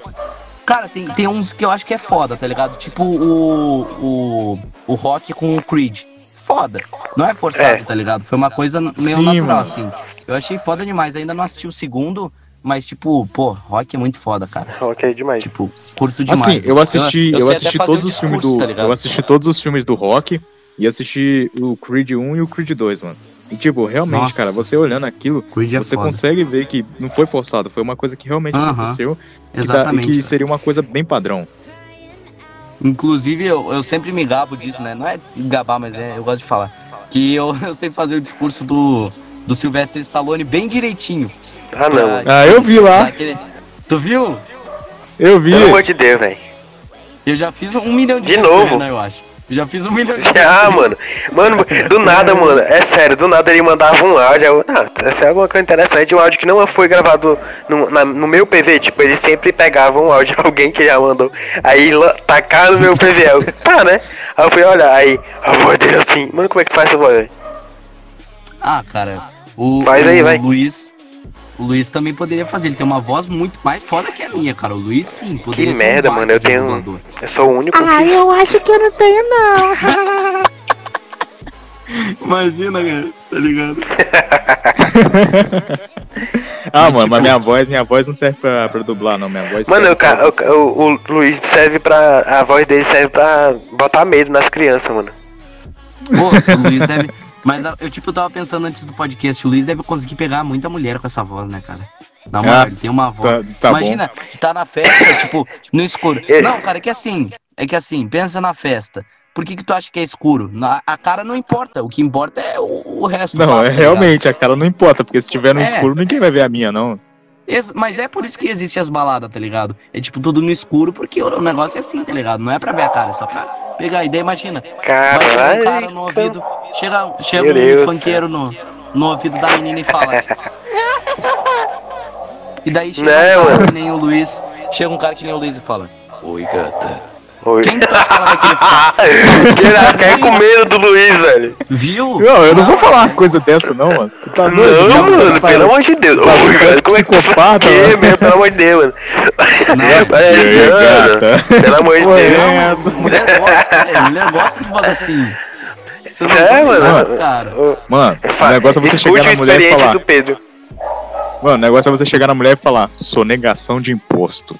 Cara, tem, tem uns que eu acho que é foda, tá ligado? Tipo o. O, o Rock com o Creed. Foda. Não é forçado, É. tá ligado? Foi uma coisa meio Sim, natural, mano. assim. Eu achei foda demais. Ainda não assisti o segundo, mas, tipo, pô, Rock é muito foda, cara. Ok, demais. Tipo, curto demais. Assim, eu assisti, eu, sei até assisti todos os filmes do. tá eu assisti todos os filmes do Rock e assisti o Creed 1 e o Creed 2, mano. E tipo, realmente, Nossa. cara, você olhando aquilo, Creed é você foda. consegue ver que não foi forçado, foi uma coisa que realmente Aham, aconteceu que, dá- Exatamente. e que cara. seria uma coisa bem padrão. Inclusive, eu, eu sempre me gabo disso, né? Não é gabar, mas é, eu gosto de falar. Que eu, eu sei fazer o discurso do, do Sylvester Stallone bem direitinho. Ah, não. mano. Ah, eu vi lá, Aquele- Tu viu? eu vi. Pelo amor de Deus, velho. Eu já fiz um milhão de De vezes novo? o Renan, eu acho. Já fiz um milhão de Ah, vezes. mano. Mano, do nada, mano. É sério, do nada ele mandava um áudio. Eu, ah, essa é alguma coisa interessante. Um áudio que não foi gravado no, na- no meu PV. Tipo, ele sempre pegava um áudio de alguém que já mandou. Aí tacar no meu PV. Eu, tá, né? Aí eu fui olhar. Aí a voz dele assim. Mano, como é que faz essa voz? Ah, cara. O, Faz aí, o vai. Luiz. O Luiz também poderia fazer. Ele tem uma voz muito mais foda que a minha, cara. O Luiz sim. Que Poderia ser um merda, baita mano. Eu tenho. dublador. Eu sou o único Ah, que. eu acho que eu não tenho, não. Imagina, cara. Tá ligado? Ah, mano, mas minha voz, minha voz não serve pra, pra dublar, não. Minha voz Mano, serve o, ca- o, o, o Luiz serve pra. A voz dele serve pra botar medo nas crianças, mano. Pô, o Luiz deve. Mas eu, tipo, eu tava pensando antes do podcast, o Luiz deve conseguir pegar muita mulher com essa voz, né, cara? Na moral, Ah, ele tem uma voz. Tá, tá Imagina, que tá na festa, tipo, no escuro. Não, cara, é que assim, é que assim, pensa na festa. Por que que tu acha que é escuro? Na, a cara não importa, o que importa é o, o resto. bom. Não, é tá realmente, a cara não importa, porque se tiver no É. escuro, ninguém vai ver a minha, não. Mas é por isso que existe as baladas, tá ligado? É tipo tudo no escuro, porque o negócio é assim, tá ligado? Não é pra ver a cara, é só pra pegar. E daí imagina, vai chegar um cara no ouvido, chega, chega Meu Deus um do funkeiro no, no ouvido da menina e fala. E daí chega Né, um cara mano? que nem o Luiz, chega um cara que nem o Luiz e fala, Oi gata. Oi. Quem tu acha que querer ficar? Quer, quer com medo do Luiz, velho. Viu? Não, eu não vou falar é- uma coisa dessa, não, mano. Tu Tá doido? Não, Não, mano, tá- pelo amor de Deus. tá Oi, parece cara, como é que psicopata, Que, mano. meu, pelo amor de Deus, mano. Parece, gata? Pelo amor de Deus. é mulher gosta, é, mulher gosta de voz assim. Você não É, tá mano. cara. Mano, o negócio é você chegar na mulher e falar. do Pedro. Mano, o negócio é você chegar na mulher e falar, sonegação de imposto.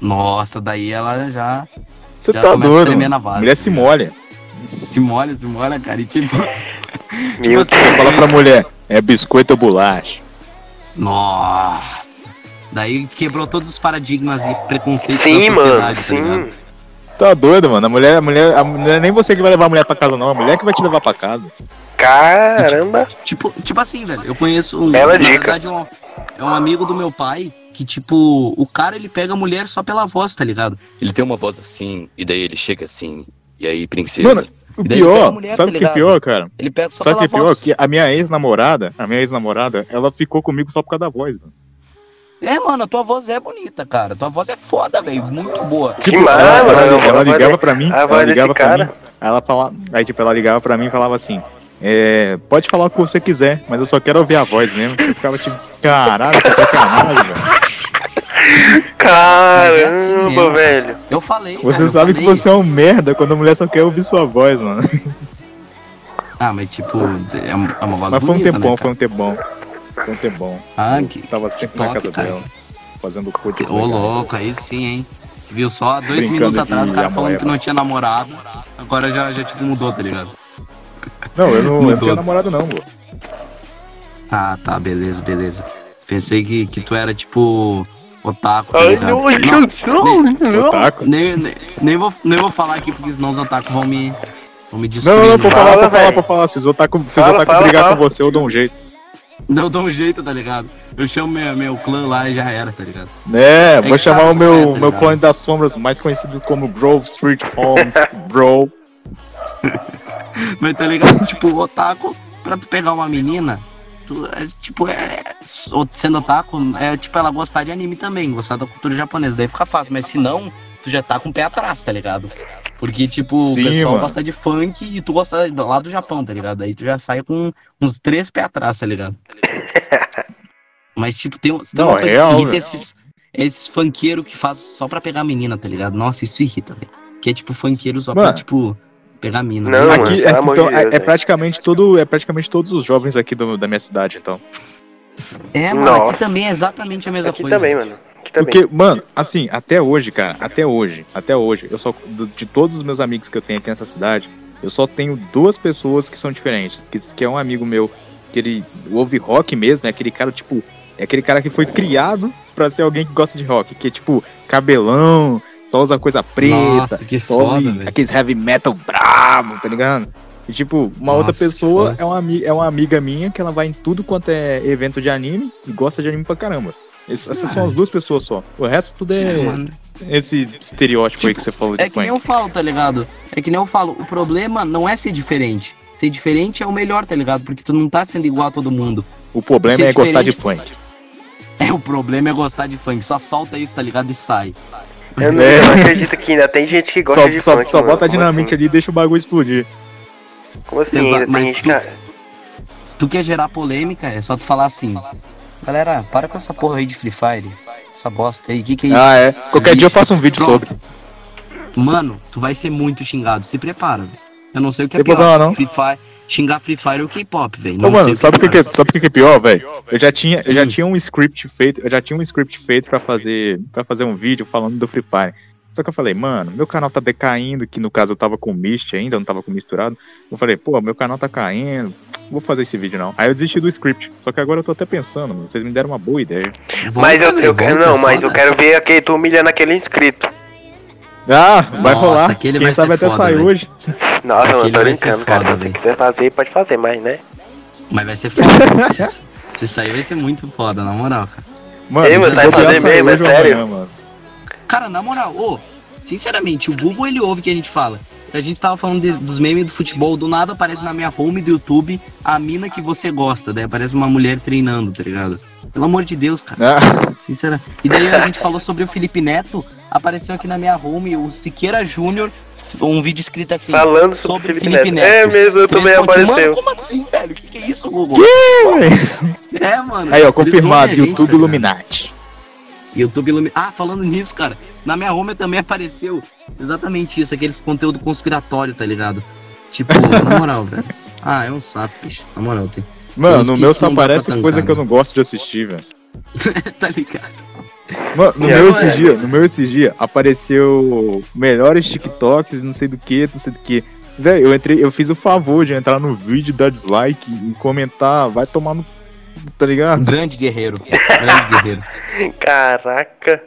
Nossa, daí ela já Você Já tá começa a doido, tremer mano. na base, mulher se tá molha. se molha, se molha, cara. E tipo, Meu assim. Você fala pra mulher, é biscoito ou bolacha? nossa. Daí quebrou todos os paradigmas e preconceitos Sim, da mano, sociedade, tá ligado? sim. Tá doido, mano. A mulher, a mulher, a mulher, nem você que vai levar a mulher pra casa, não. A mulher que vai te levar pra casa. Caramba. Tipo, tipo assim, velho, eu conheço um. Bela na dica. verdade, é um, é um amigo do meu pai que, tipo, o cara ele pega a mulher só pela voz, tá ligado? Ele tem uma voz assim, e daí ele chega assim, e aí, princesa. Mano, o pior, mulher, sabe o tá que é pior, cara? Ele pega só Sabe o que é pior? voz. Que a minha ex-namorada, a minha ex-namorada, ela ficou comigo só por causa da voz, mano. É, mano, a tua voz é bonita, cara. Tua voz é foda, velho. Muito boa. Que ela, massa, ela, mano. ela A voz ligava pra mim, ela ligava pra cara. mim. Aí ela fala, aí tipo, ela ligava pra mim e falava assim, é, pode falar o que você quiser, mas eu só quero ouvir a voz mesmo. Eu ficava tipo, caralho, que sacanagem, velho. Caramba, é assim mesmo, velho. Eu falei. Você cara, sabe que falei. você é um merda quando a mulher só quer ouvir sua voz, mano. Ah, mas tipo, é uma é uma voz Mas foi um tempão, né, foi um tempão. Foi um tempão. Ah, Eu que- tava sempre na toque, casa cara. dela, fazendo coisas Ô, louco, aí sim, hein? Viu só há dois Brincando minutos atrás o cara falando que não tinha namorado. Agora já, já tipo, mudou, tá ligado? Não, eu não, eu não tenho namorado não, pô. Ah, tá, beleza, beleza. Pensei que, que tu era tipo. Otaku, tá Ai, não, Não, não, não. Otaku. nem, nem, nem, vou, nem vou falar aqui, porque senão os otaku vão me. vão me destruir. Não, não, não, pode Fala, falar, pode falar, pode falar. Se os otaku, se os Fala, otaku fala, brigar fala. com você, eu dou um jeito. Eu dou um jeito, tá ligado? Eu chamo meu, meu clã lá e já era, tá ligado? É, vou que chamar o como é, meu, tá meu clone das sombras, mais conhecido como Grove Street Holmes, bro. Mas tá ligado? tipo, otaku, pra tu pegar uma menina, tu, é, tipo, é. Sendo otaku, é tipo ela gostar de anime também, gostar da cultura japonesa. Daí fica fácil, mas se não, tu já tá com o pé atrás, tá ligado? Porque, tipo, Sim, o pessoal mano. gosta de funk e tu gosta do- lá do Japão, tá ligado? Aí tu já sai com uns três pés atrás, tá ligado? Mas, tipo, tem, tem Não, uma é coisa real, que irrita velho. esses, esses funkeiros que faz só pra pegar menina, tá ligado? Nossa, isso irrita, velho. Que é tipo funkeiro só pra, Mano. tipo, pegar mina. Não, né? mano, Aqui, pelo é, amor então, de é, Deus, é praticamente todo, é praticamente todos os jovens aqui do- da minha cidade, então. É, mano, Nossa. aqui também é exatamente a mesma Aqui coisa. também, mano. Aqui também. Porque, mano, assim, até hoje, cara, até hoje, até hoje, eu só, de todos os meus amigos que eu tenho aqui nessa cidade, eu só tenho duas pessoas que são diferentes. Que, que é um amigo meu, que ele ouve rock mesmo, é aquele cara, tipo, é aquele cara que foi criado pra ser alguém que gosta de rock, que é tipo, cabelão, só usa coisa preta, Nossa, que só foda, ouve aqueles heavy metal brabo, tá ligado? E tipo, uma outra Nossa, que pessoa é uma, ami- é uma amiga minha que ela vai em tudo quanto é evento de anime e gosta de anime pra caramba. Ess- Essas são as duas pessoas só. O resto tudo é, É, esse estereótipo aí que você falou de É que nem eu falo, tá ligado? É que nem eu falo, o problema não é ser diferente. Ser diferente é o melhor, tá ligado? Porque tu não tá sendo igual a todo mundo. O problema ser é gostar de funk. É, o problema é gostar de funk. Só solta isso, tá ligado? E sai. Eu não, É. eu não acredito que ainda tem gente que gosta Só, de só, funk, só mano. bota a dinamite assim? ali e deixa o bagulho explodir. Como assim? Ainda tem mas gente tu- que... Se tu quer gerar polêmica, é só tu falar assim. Galera, para com essa porra aí de Free Fire. Essa bosta aí. Que que é isso? Ah, é. Qualquer dia eu faço um vídeo Pronto. sobre. Mano, tu vai ser muito xingado. Se prepara, velho. Eu não sei o que é Tem pior. problema, não. Free Fire, xingar Free Fire ou K-pop, velho. Ô, mano, sabe o que, que, é- pior. sabe o que, que é pior, velho? Eu já tinha, eu já Hum. tinha um script feito, eu já tinha um script feito pra fazer, para fazer um vídeo falando do Free Fire. Só que eu falei, mano, meu canal tá decaindo, que no caso eu tava com Mist ainda, eu não tava com misturado. Eu falei, pô, meu canal tá caindo, vou fazer esse vídeo não. Aí eu desisti do script. Só que agora eu tô até pensando, mano, vocês me deram uma boa ideia. Mas eu, eu quero. volta, Não, mas eu quero ver aquele, tu humilhando aquele inscrito. Ah, vai Nossa, rolar. aquele Quem vai sabe ser até foda, sair velho. hoje. Nossa, mano, Aquele tô vai ser brincando, cara. foda, Se você quiser fazer, pode fazer, mas né? Mas vai ser foda. se, sair vai ser muito foda, na moral, cara. Mano, Ei, mano, tá fazendo sai mesmo, é sério? amanhã, mano. Cara, na moral, ô, sinceramente, o Google ele ouve o que a gente fala. A gente tava falando de- dos memes do futebol, do nada aparece na minha home do YouTube a mina que você gosta, daí aparece uma mulher treinando, tá ligado? Pelo amor de Deus, cara. Ah, Sincera. E daí a gente falou sobre o Felipe Neto, apareceu aqui na minha home o Siqueira Júnior, um vídeo escrito assim. Falando sobre, sobre Felipe, Felipe Neto. Neto. É mesmo, eu também apareceu. Mano, como assim, velho? O que, que é isso, Google? É, mano. Aí, ó, confirmado, gente, YouTube tá? Illuminati. YouTube Ilumi... Ah, falando nisso, cara, na minha home também apareceu exatamente isso, aqueles conteúdo conspiratório, tá ligado? Tipo, na moral, velho. Ah, é um saco, bicho. Na moral, tem. Mano, no meu só aparece coisa que eu né? não gosto de assistir, velho. tá ligado? Mano, no meu agora? esses dias, no meu esses dias, apareceu melhores TikToks, não sei do que, não sei do que. Velho, eu entrei, eu fiz o favor de entrar no vídeo, dar dislike e comentar, vai tomar no. Tá ligado? Grande guerreiro. Grande guerreiro. Caraca.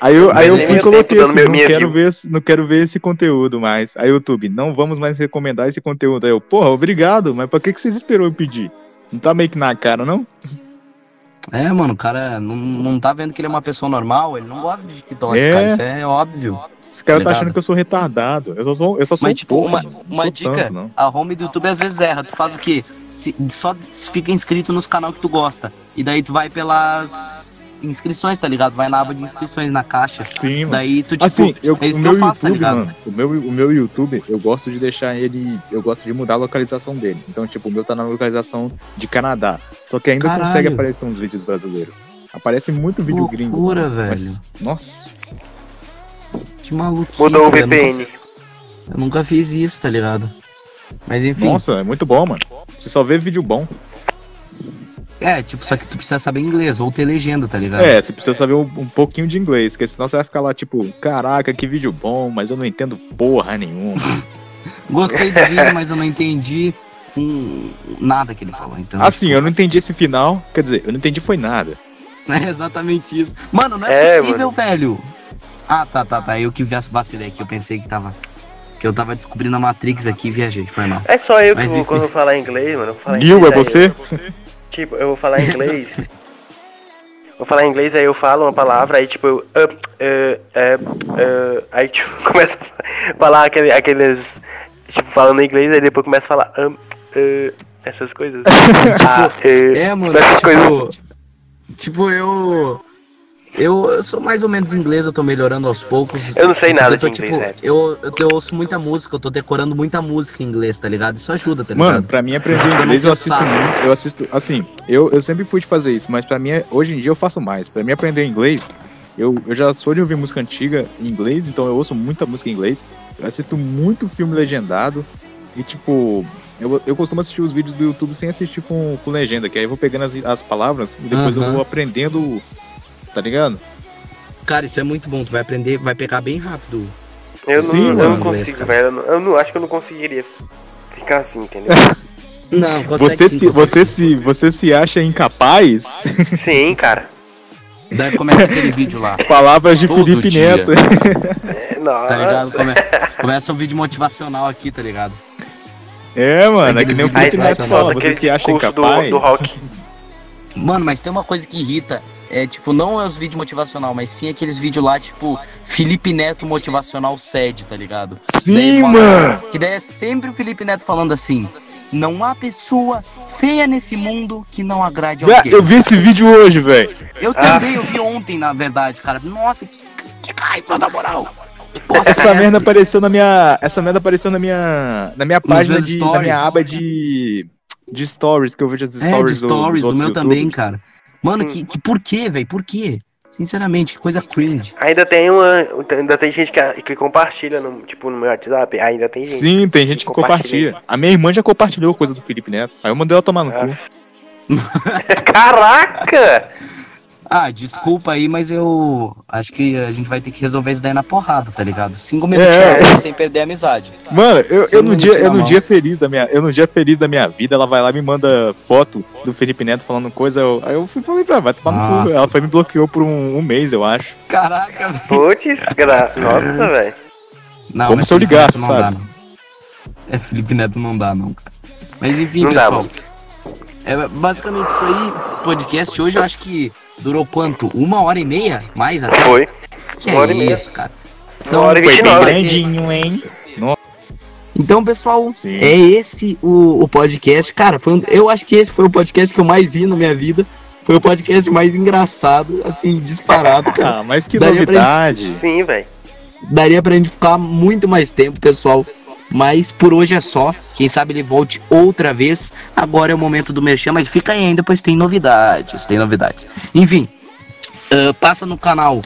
Aí eu, aí eu fui e coloquei tempo assim, não quero, view. ver, esse- não quero ver esse conteúdo mais. Aí YouTube, não vamos mais recomendar esse conteúdo. Aí eu, porra, obrigado, mas pra que, que vocês esperou eu pedir? Não tá meio que na cara, não? É, mano, o cara não, não tá vendo que ele é uma pessoa normal, ele não gosta de TikTok, É. cara. Isso é óbvio. Esse cara tá achando que eu sou retardado. Eu só sou, eu só sou Mas, um tipo, pouco, uma, uma dica, tanto, a home do YouTube às vezes erra. Tu faz o quê? Se- só fica inscrito nos canal que tu gosta. E daí tu vai pelas inscrições, tá ligado? Vai na aba de inscrições na caixa. Sim, mano. Daí tu, tipo, Assim, eu, é isso o que meu eu faço, tá YouTube, ligado? mano, o meu, o meu YouTube, eu gosto de deixar ele, eu gosto de mudar a localização dele. Então, tipo, o meu tá na localização de Canadá. Só que ainda Caralho. consegue aparecer uns vídeos brasileiros. Aparece muito vídeo gringo. Loucura, mano, velho. mas- nossa. Que maluquice, Mudou o. VPN. Eu nunca fiz isso, tá ligado? Mas enfim. Nossa, é muito bom, mano. Você só vê vídeo bom. É, tipo, só que tu precisa saber inglês ou ter legenda, tá ligado? É, você precisa saber um, um pouquinho de inglês, porque senão você vai ficar lá, tipo, caraca, que vídeo bom, mas eu não entendo porra nenhuma. Gostei do vídeo, mas eu não entendi hum, nada que ele falou. Então, Assim, eu não entendi esse final. Quer dizer, eu não entendi foi nada. É exatamente isso. Mano, não é, É, possível, mano. velho. Ah, tá, tá, tá. Eu que vacilei aqui. Eu pensei que tava. Que eu tava descobrindo a Matrix aqui e viajei. Foi mal. É só eu que Mas vou, enfim. quando eu falar inglês, mano. eu vou falar Neil, inglês, é você? eu- tipo, eu vou falar inglês. vou falar inglês, aí eu falo uma palavra, aí tipo, eu. Uh, uh, uh, uh, aí tipo, começa a falar aquele, aqueles. Tipo, falando inglês, aí depois começa a falar. Um, uh, essas coisas. ah, uh, É, mano. tipo, essas coisas. Tipo, tipo eu. Eu, eu sou mais ou menos inglês, eu tô melhorando aos poucos. Eu não sei nada eu tô, de inglês, tipo, velho. eu, eu, eu ouço muita música, eu tô decorando muita música em inglês, tá ligado? Isso ajuda, tá ligado? Mano, pra mim aprender inglês eu assisto muito. Eu assisto, assim, eu, eu sempre fui de fazer isso, mas pra mim, hoje em dia eu faço mais. Pra mim aprender inglês, eu, eu já sou de ouvir música antiga em inglês, então eu ouço muita música em inglês. Eu assisto muito filme legendado e, tipo, eu, eu costumo assistir os vídeos do YouTube sem assistir com, com legenda, que aí eu vou pegando as, as palavras e depois eu vou aprendendo, tá ligado? Cara, isso é muito bom, tu vai aprender, vai pegar bem rápido. Eu não, Sim, eu não consigo, velho. Eu não, eu não acho que eu não conseguiria ficar assim, entendeu? Não, consegue Você, sim, se, você, se, você se acha incapaz? Sim, cara. Daí começa aquele vídeo lá, Palavras de Todo Felipe dia. Neto. É, Não, tá ligado? Come- começa um vídeo motivacional aqui, tá ligado? É, mano, é que nem o Felipe Neto fala. Você aquele se acha discurso do, incapaz? do rock. Mano, mas tem uma coisa que irrita. É tipo, não é os vídeos motivacional, mas sim aqueles vídeos lá, tipo, Felipe Neto motivacional sede, tá ligado? Sim, Daí mano. Que daí é sempre o Felipe Neto falando assim: Não há pessoa feia nesse mundo que não agrade alguém. Eu vi esse vídeo hoje, velho. Eu também, eu vi ontem, na verdade, cara. Nossa, que, que raiva, na moral. Bosta Essa é merda apareceu na minha. Essa merda apareceu na minha. Na minha página de. Na stories. minha aba de. De stories, que eu vejo as É, de stories, do- stories, dos do meu outros também, cara. Mano, Sim. que, que por quê, velho? Por quê? Sinceramente, que coisa cringe. Ainda tem uma. Ainda tem gente que, que compartilha, no, tipo, no meu WhatsApp. Ainda tem gente. Sim, tem gente que compartilha. A minha irmã já compartilhou coisa do Felipe Neto. Aí eu mandei ela tomar no Ah. cu. Caraca! Ah, desculpa aí, mas eu acho que a gente vai ter que resolver isso daí na porrada, tá ligado? Cinco minutos É. sem perder a amizade. Mano, eu, eu, no dia, eu no dia feliz da minha. Eu no dia feliz da minha vida, ela vai lá e me manda foto do Felipe Neto falando coisa. Eu, aí eu fui falei pra ela, vai tomar no cu. Nossa. Ela foi me bloqueou por um, um mês, eu acho. Caraca, velho. Putz, gra... nossa, velho. Como mas se eu ligasse, sabe? dá, não. É, Felipe Neto não dá, não, cara. Mas enfim, Não dá, pessoal. mano. é basicamente isso aí. Podcast hoje eu acho que durou quanto? Uma hora e meia? Mais até? Foi. Que uma hora é e meia. isso, cara. Uma hora e Foi bem grandinho, hein? Nossa, Então, pessoal, sim. é esse o, o podcast. Cara, foi um- eu acho que esse foi o podcast que eu mais vi na minha vida. Foi o podcast mais engraçado, assim, disparado, cara. Ah, mas que Daria novidade. Sim, velho. Daria pra gente ficar muito mais tempo, pessoal. Mas por hoje é só. Quem sabe ele volte outra vez. Agora é o momento do merchan, mas fica aí ainda, pois tem novidades. Tem novidades. Enfim, ah, passa no canal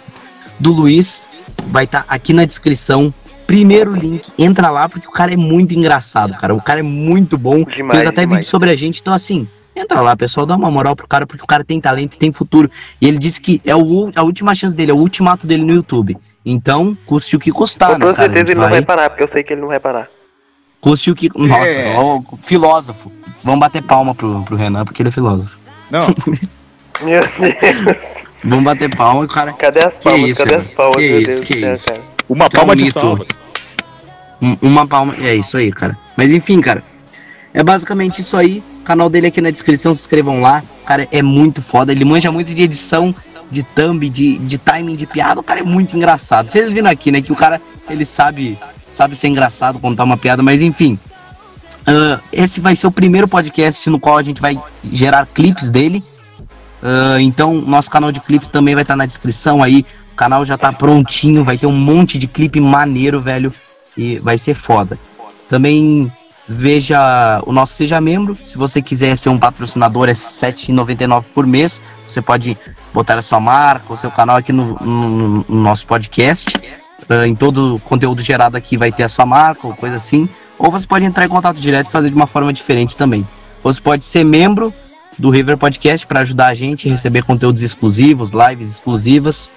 do Luiz. Vai estar aqui na descrição. Primeiro link, entra lá, porque o cara é muito engraçado, cara. O cara é muito bom. Demais, Fez até demais. vídeo sobre a gente. Então, assim, entra lá, pessoal. Dá uma moral pro cara, porque o cara tem talento e tem futuro. E ele disse que é o, a última chance dele, é o ultimato dele no YouTube. Então, custe o que custar, Com né, certeza ele não vai parar, porque eu sei que ele não vai parar. Custe o que. Nossa, É. ó, filósofo. Vamos bater palma pro, pro Renan, porque ele é filósofo. Não, Meu Deus. Vamos bater palma e o cara. Cadê as palmas? isso, Cadê as palmas? Que Meu isso, Deus que do céu, isso. cara. uma é um palma de mito. salva. um- Uma palma. É isso aí, cara. Mas enfim, cara. É basicamente isso aí. O canal dele aqui na descrição, se inscrevam lá. O cara é muito foda. Ele manja muito de edição, de thumb, de, de timing de piada. O cara é muito engraçado. Vocês viram aqui, né? Que o cara, ele sabe, sabe ser engraçado, contar uma piada, mas enfim. Ah, esse vai ser o primeiro podcast no qual a gente vai gerar clipes dele. Ah, então, nosso canal de clipes também vai estar na descrição aí. O canal já tá prontinho, vai ter um monte de clipe maneiro, velho. E vai ser foda. Também veja o nosso Seja Membro. Se você quiser ser um patrocinador, é R$ 7,99 por mês. Você pode botar a sua marca, o seu canal aqui no, no- no nosso podcast. Ah, em todo o conteúdo gerado aqui vai ter a sua marca ou coisa assim. Ou você pode entrar em contato direto e fazer de uma forma diferente também. Você pode ser membro do River Podcast para ajudar a gente a receber conteúdos exclusivos, lives exclusivas.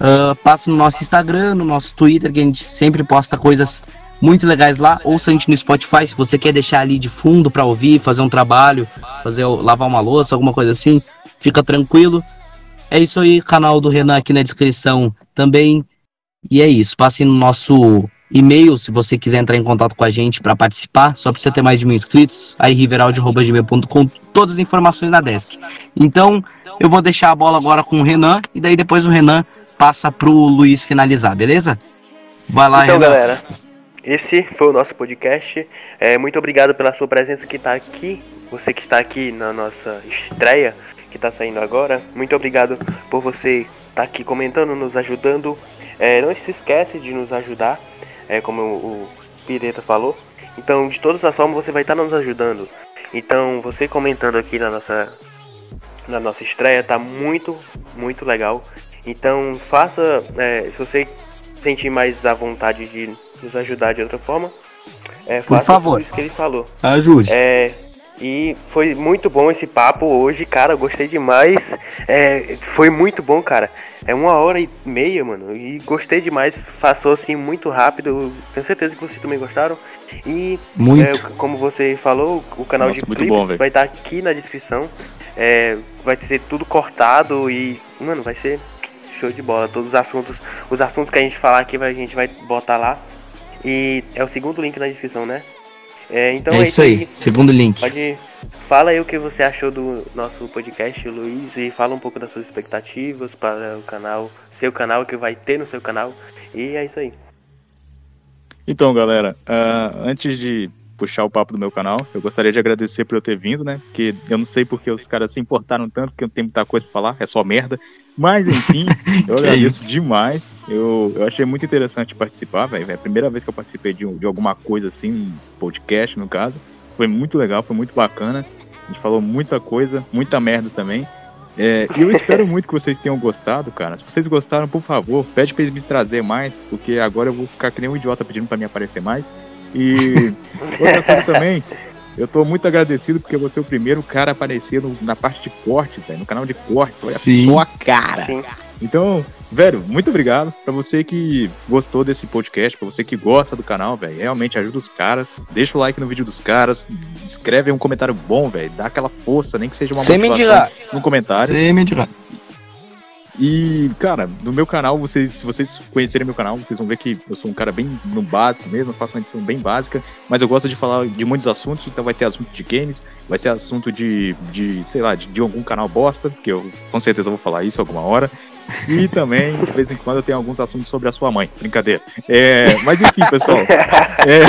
Ah, passa no nosso Instagram, no nosso Twitter, que a gente sempre posta coisas muito legais lá. Ouça a gente no Spotify se você quer deixar ali de fundo para ouvir, fazer um trabalho, fazer lavar uma louça, alguma coisa assim. Fica tranquilo. É isso aí, canal do Renan aqui na descrição também. E é isso. Passe no nosso e-mail se você quiser entrar em contato com a gente para participar. Só precisa ter mais de mil inscritos. Aí riveraldi.gmail.com, todas as informações na desk. Então, eu vou deixar a bola agora com o Renan e daí depois o Renan passa pro Luiz finalizar, beleza? Vai lá, Então, Renan. galera, esse foi o nosso podcast. É, muito obrigado pela sua presença que está aqui. Você que está aqui na nossa estreia, que está saindo agora. Muito obrigado por você estar aqui comentando, nos ajudando. É, não se esquece de nos ajudar, é, como o, Pireta falou. Então, de todas as formas, você vai estar nos ajudando. Então, você comentando aqui na nossa, na nossa estreia tá muito, muito legal. Então, faça, é, se você sentir mais à vontade de nos ajudar de outra forma, é, Por faça favor. tudo isso que ele falou. Ajude. É, e foi muito bom esse papo hoje, cara. eu Gostei demais. É, foi muito bom, cara. É uma hora e meia, mano. E gostei demais. Passou assim muito rápido. Tenho certeza que vocês também gostaram. E Muito. é, como você falou, o canal Nossa, de muito bom, vai estar aqui na descrição. É, vai ser tudo cortado e, mano, vai ser show de bola. Todos os assuntos, os assuntos que a gente falar aqui, a gente vai botar lá. E é o segundo link na descrição, né? É, então é isso aí. Segundo link. Pode. Fala aí o que você achou do nosso podcast, Luiz, e fala um pouco das suas expectativas para o canal, seu canal, que vai ter no seu canal. E é isso aí. Então, galera, ah, antes de puxar o papo do meu canal, eu gostaria de agradecer por eu ter vindo, né? Porque eu não sei porque os caras se importaram tanto, porque não tem muita coisa pra falar, é só merda. Mas, enfim, eu agradeço isso. demais. Eu, eu achei muito interessante participar, velho. É a primeira vez que eu participei de, de alguma coisa assim, um podcast, no caso. Foi muito legal, foi muito bacana. A gente falou muita coisa, muita merda também. É, e eu espero muito que vocês tenham gostado, cara. Se vocês gostaram, por favor, pede pra eles me trazer mais, porque agora eu vou ficar que nem um idiota pedindo pra me aparecer mais. E outra coisa também, eu tô muito agradecido porque você é o primeiro cara a aparecer no- na parte de cortes, velho, no canal de cortes. Olha Sim. só a cara. Sim. Então, velho, muito obrigado pra você que gostou desse podcast, pra você que gosta do canal, velho. Realmente ajuda os caras. Deixa o like no vídeo dos caras, escreve um comentário bom, velho. Dá aquela força, nem que seja uma Sem motivação mendigar. no comentário. Sem mendigar. E, cara, no meu canal, vocês, se vocês conhecerem meu canal, vocês vão ver que eu sou um cara bem no básico mesmo, faço uma edição bem básica, mas eu gosto de falar de muitos assuntos, então vai ter assunto de games, vai ser assunto de, de sei lá, de, de algum canal bosta, que eu com certeza vou falar isso alguma hora. E também, de vez em quando, eu tenho alguns assuntos sobre a sua mãe. Brincadeira. É, mas enfim, pessoal. É,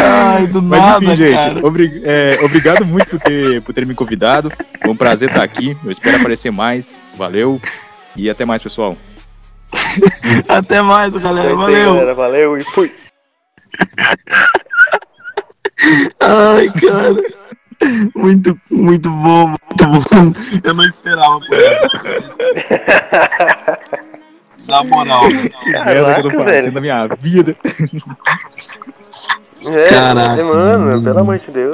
Ai, do Mas nada, enfim, gente, cara. obri- é, obrigado muito por ter, por ter me convidado. Foi um prazer estar aqui. Eu espero aparecer mais. Valeu. E até mais, pessoal. Até mais, galera. Valeu. galera. Valeu e fui. Ai, cara. Muito, muito bom, muito bom. Eu não esperava por isso. Na moral. Que merda que eu tô fazendo na minha vida. É, Caraca. mano, pelo amor de Deus.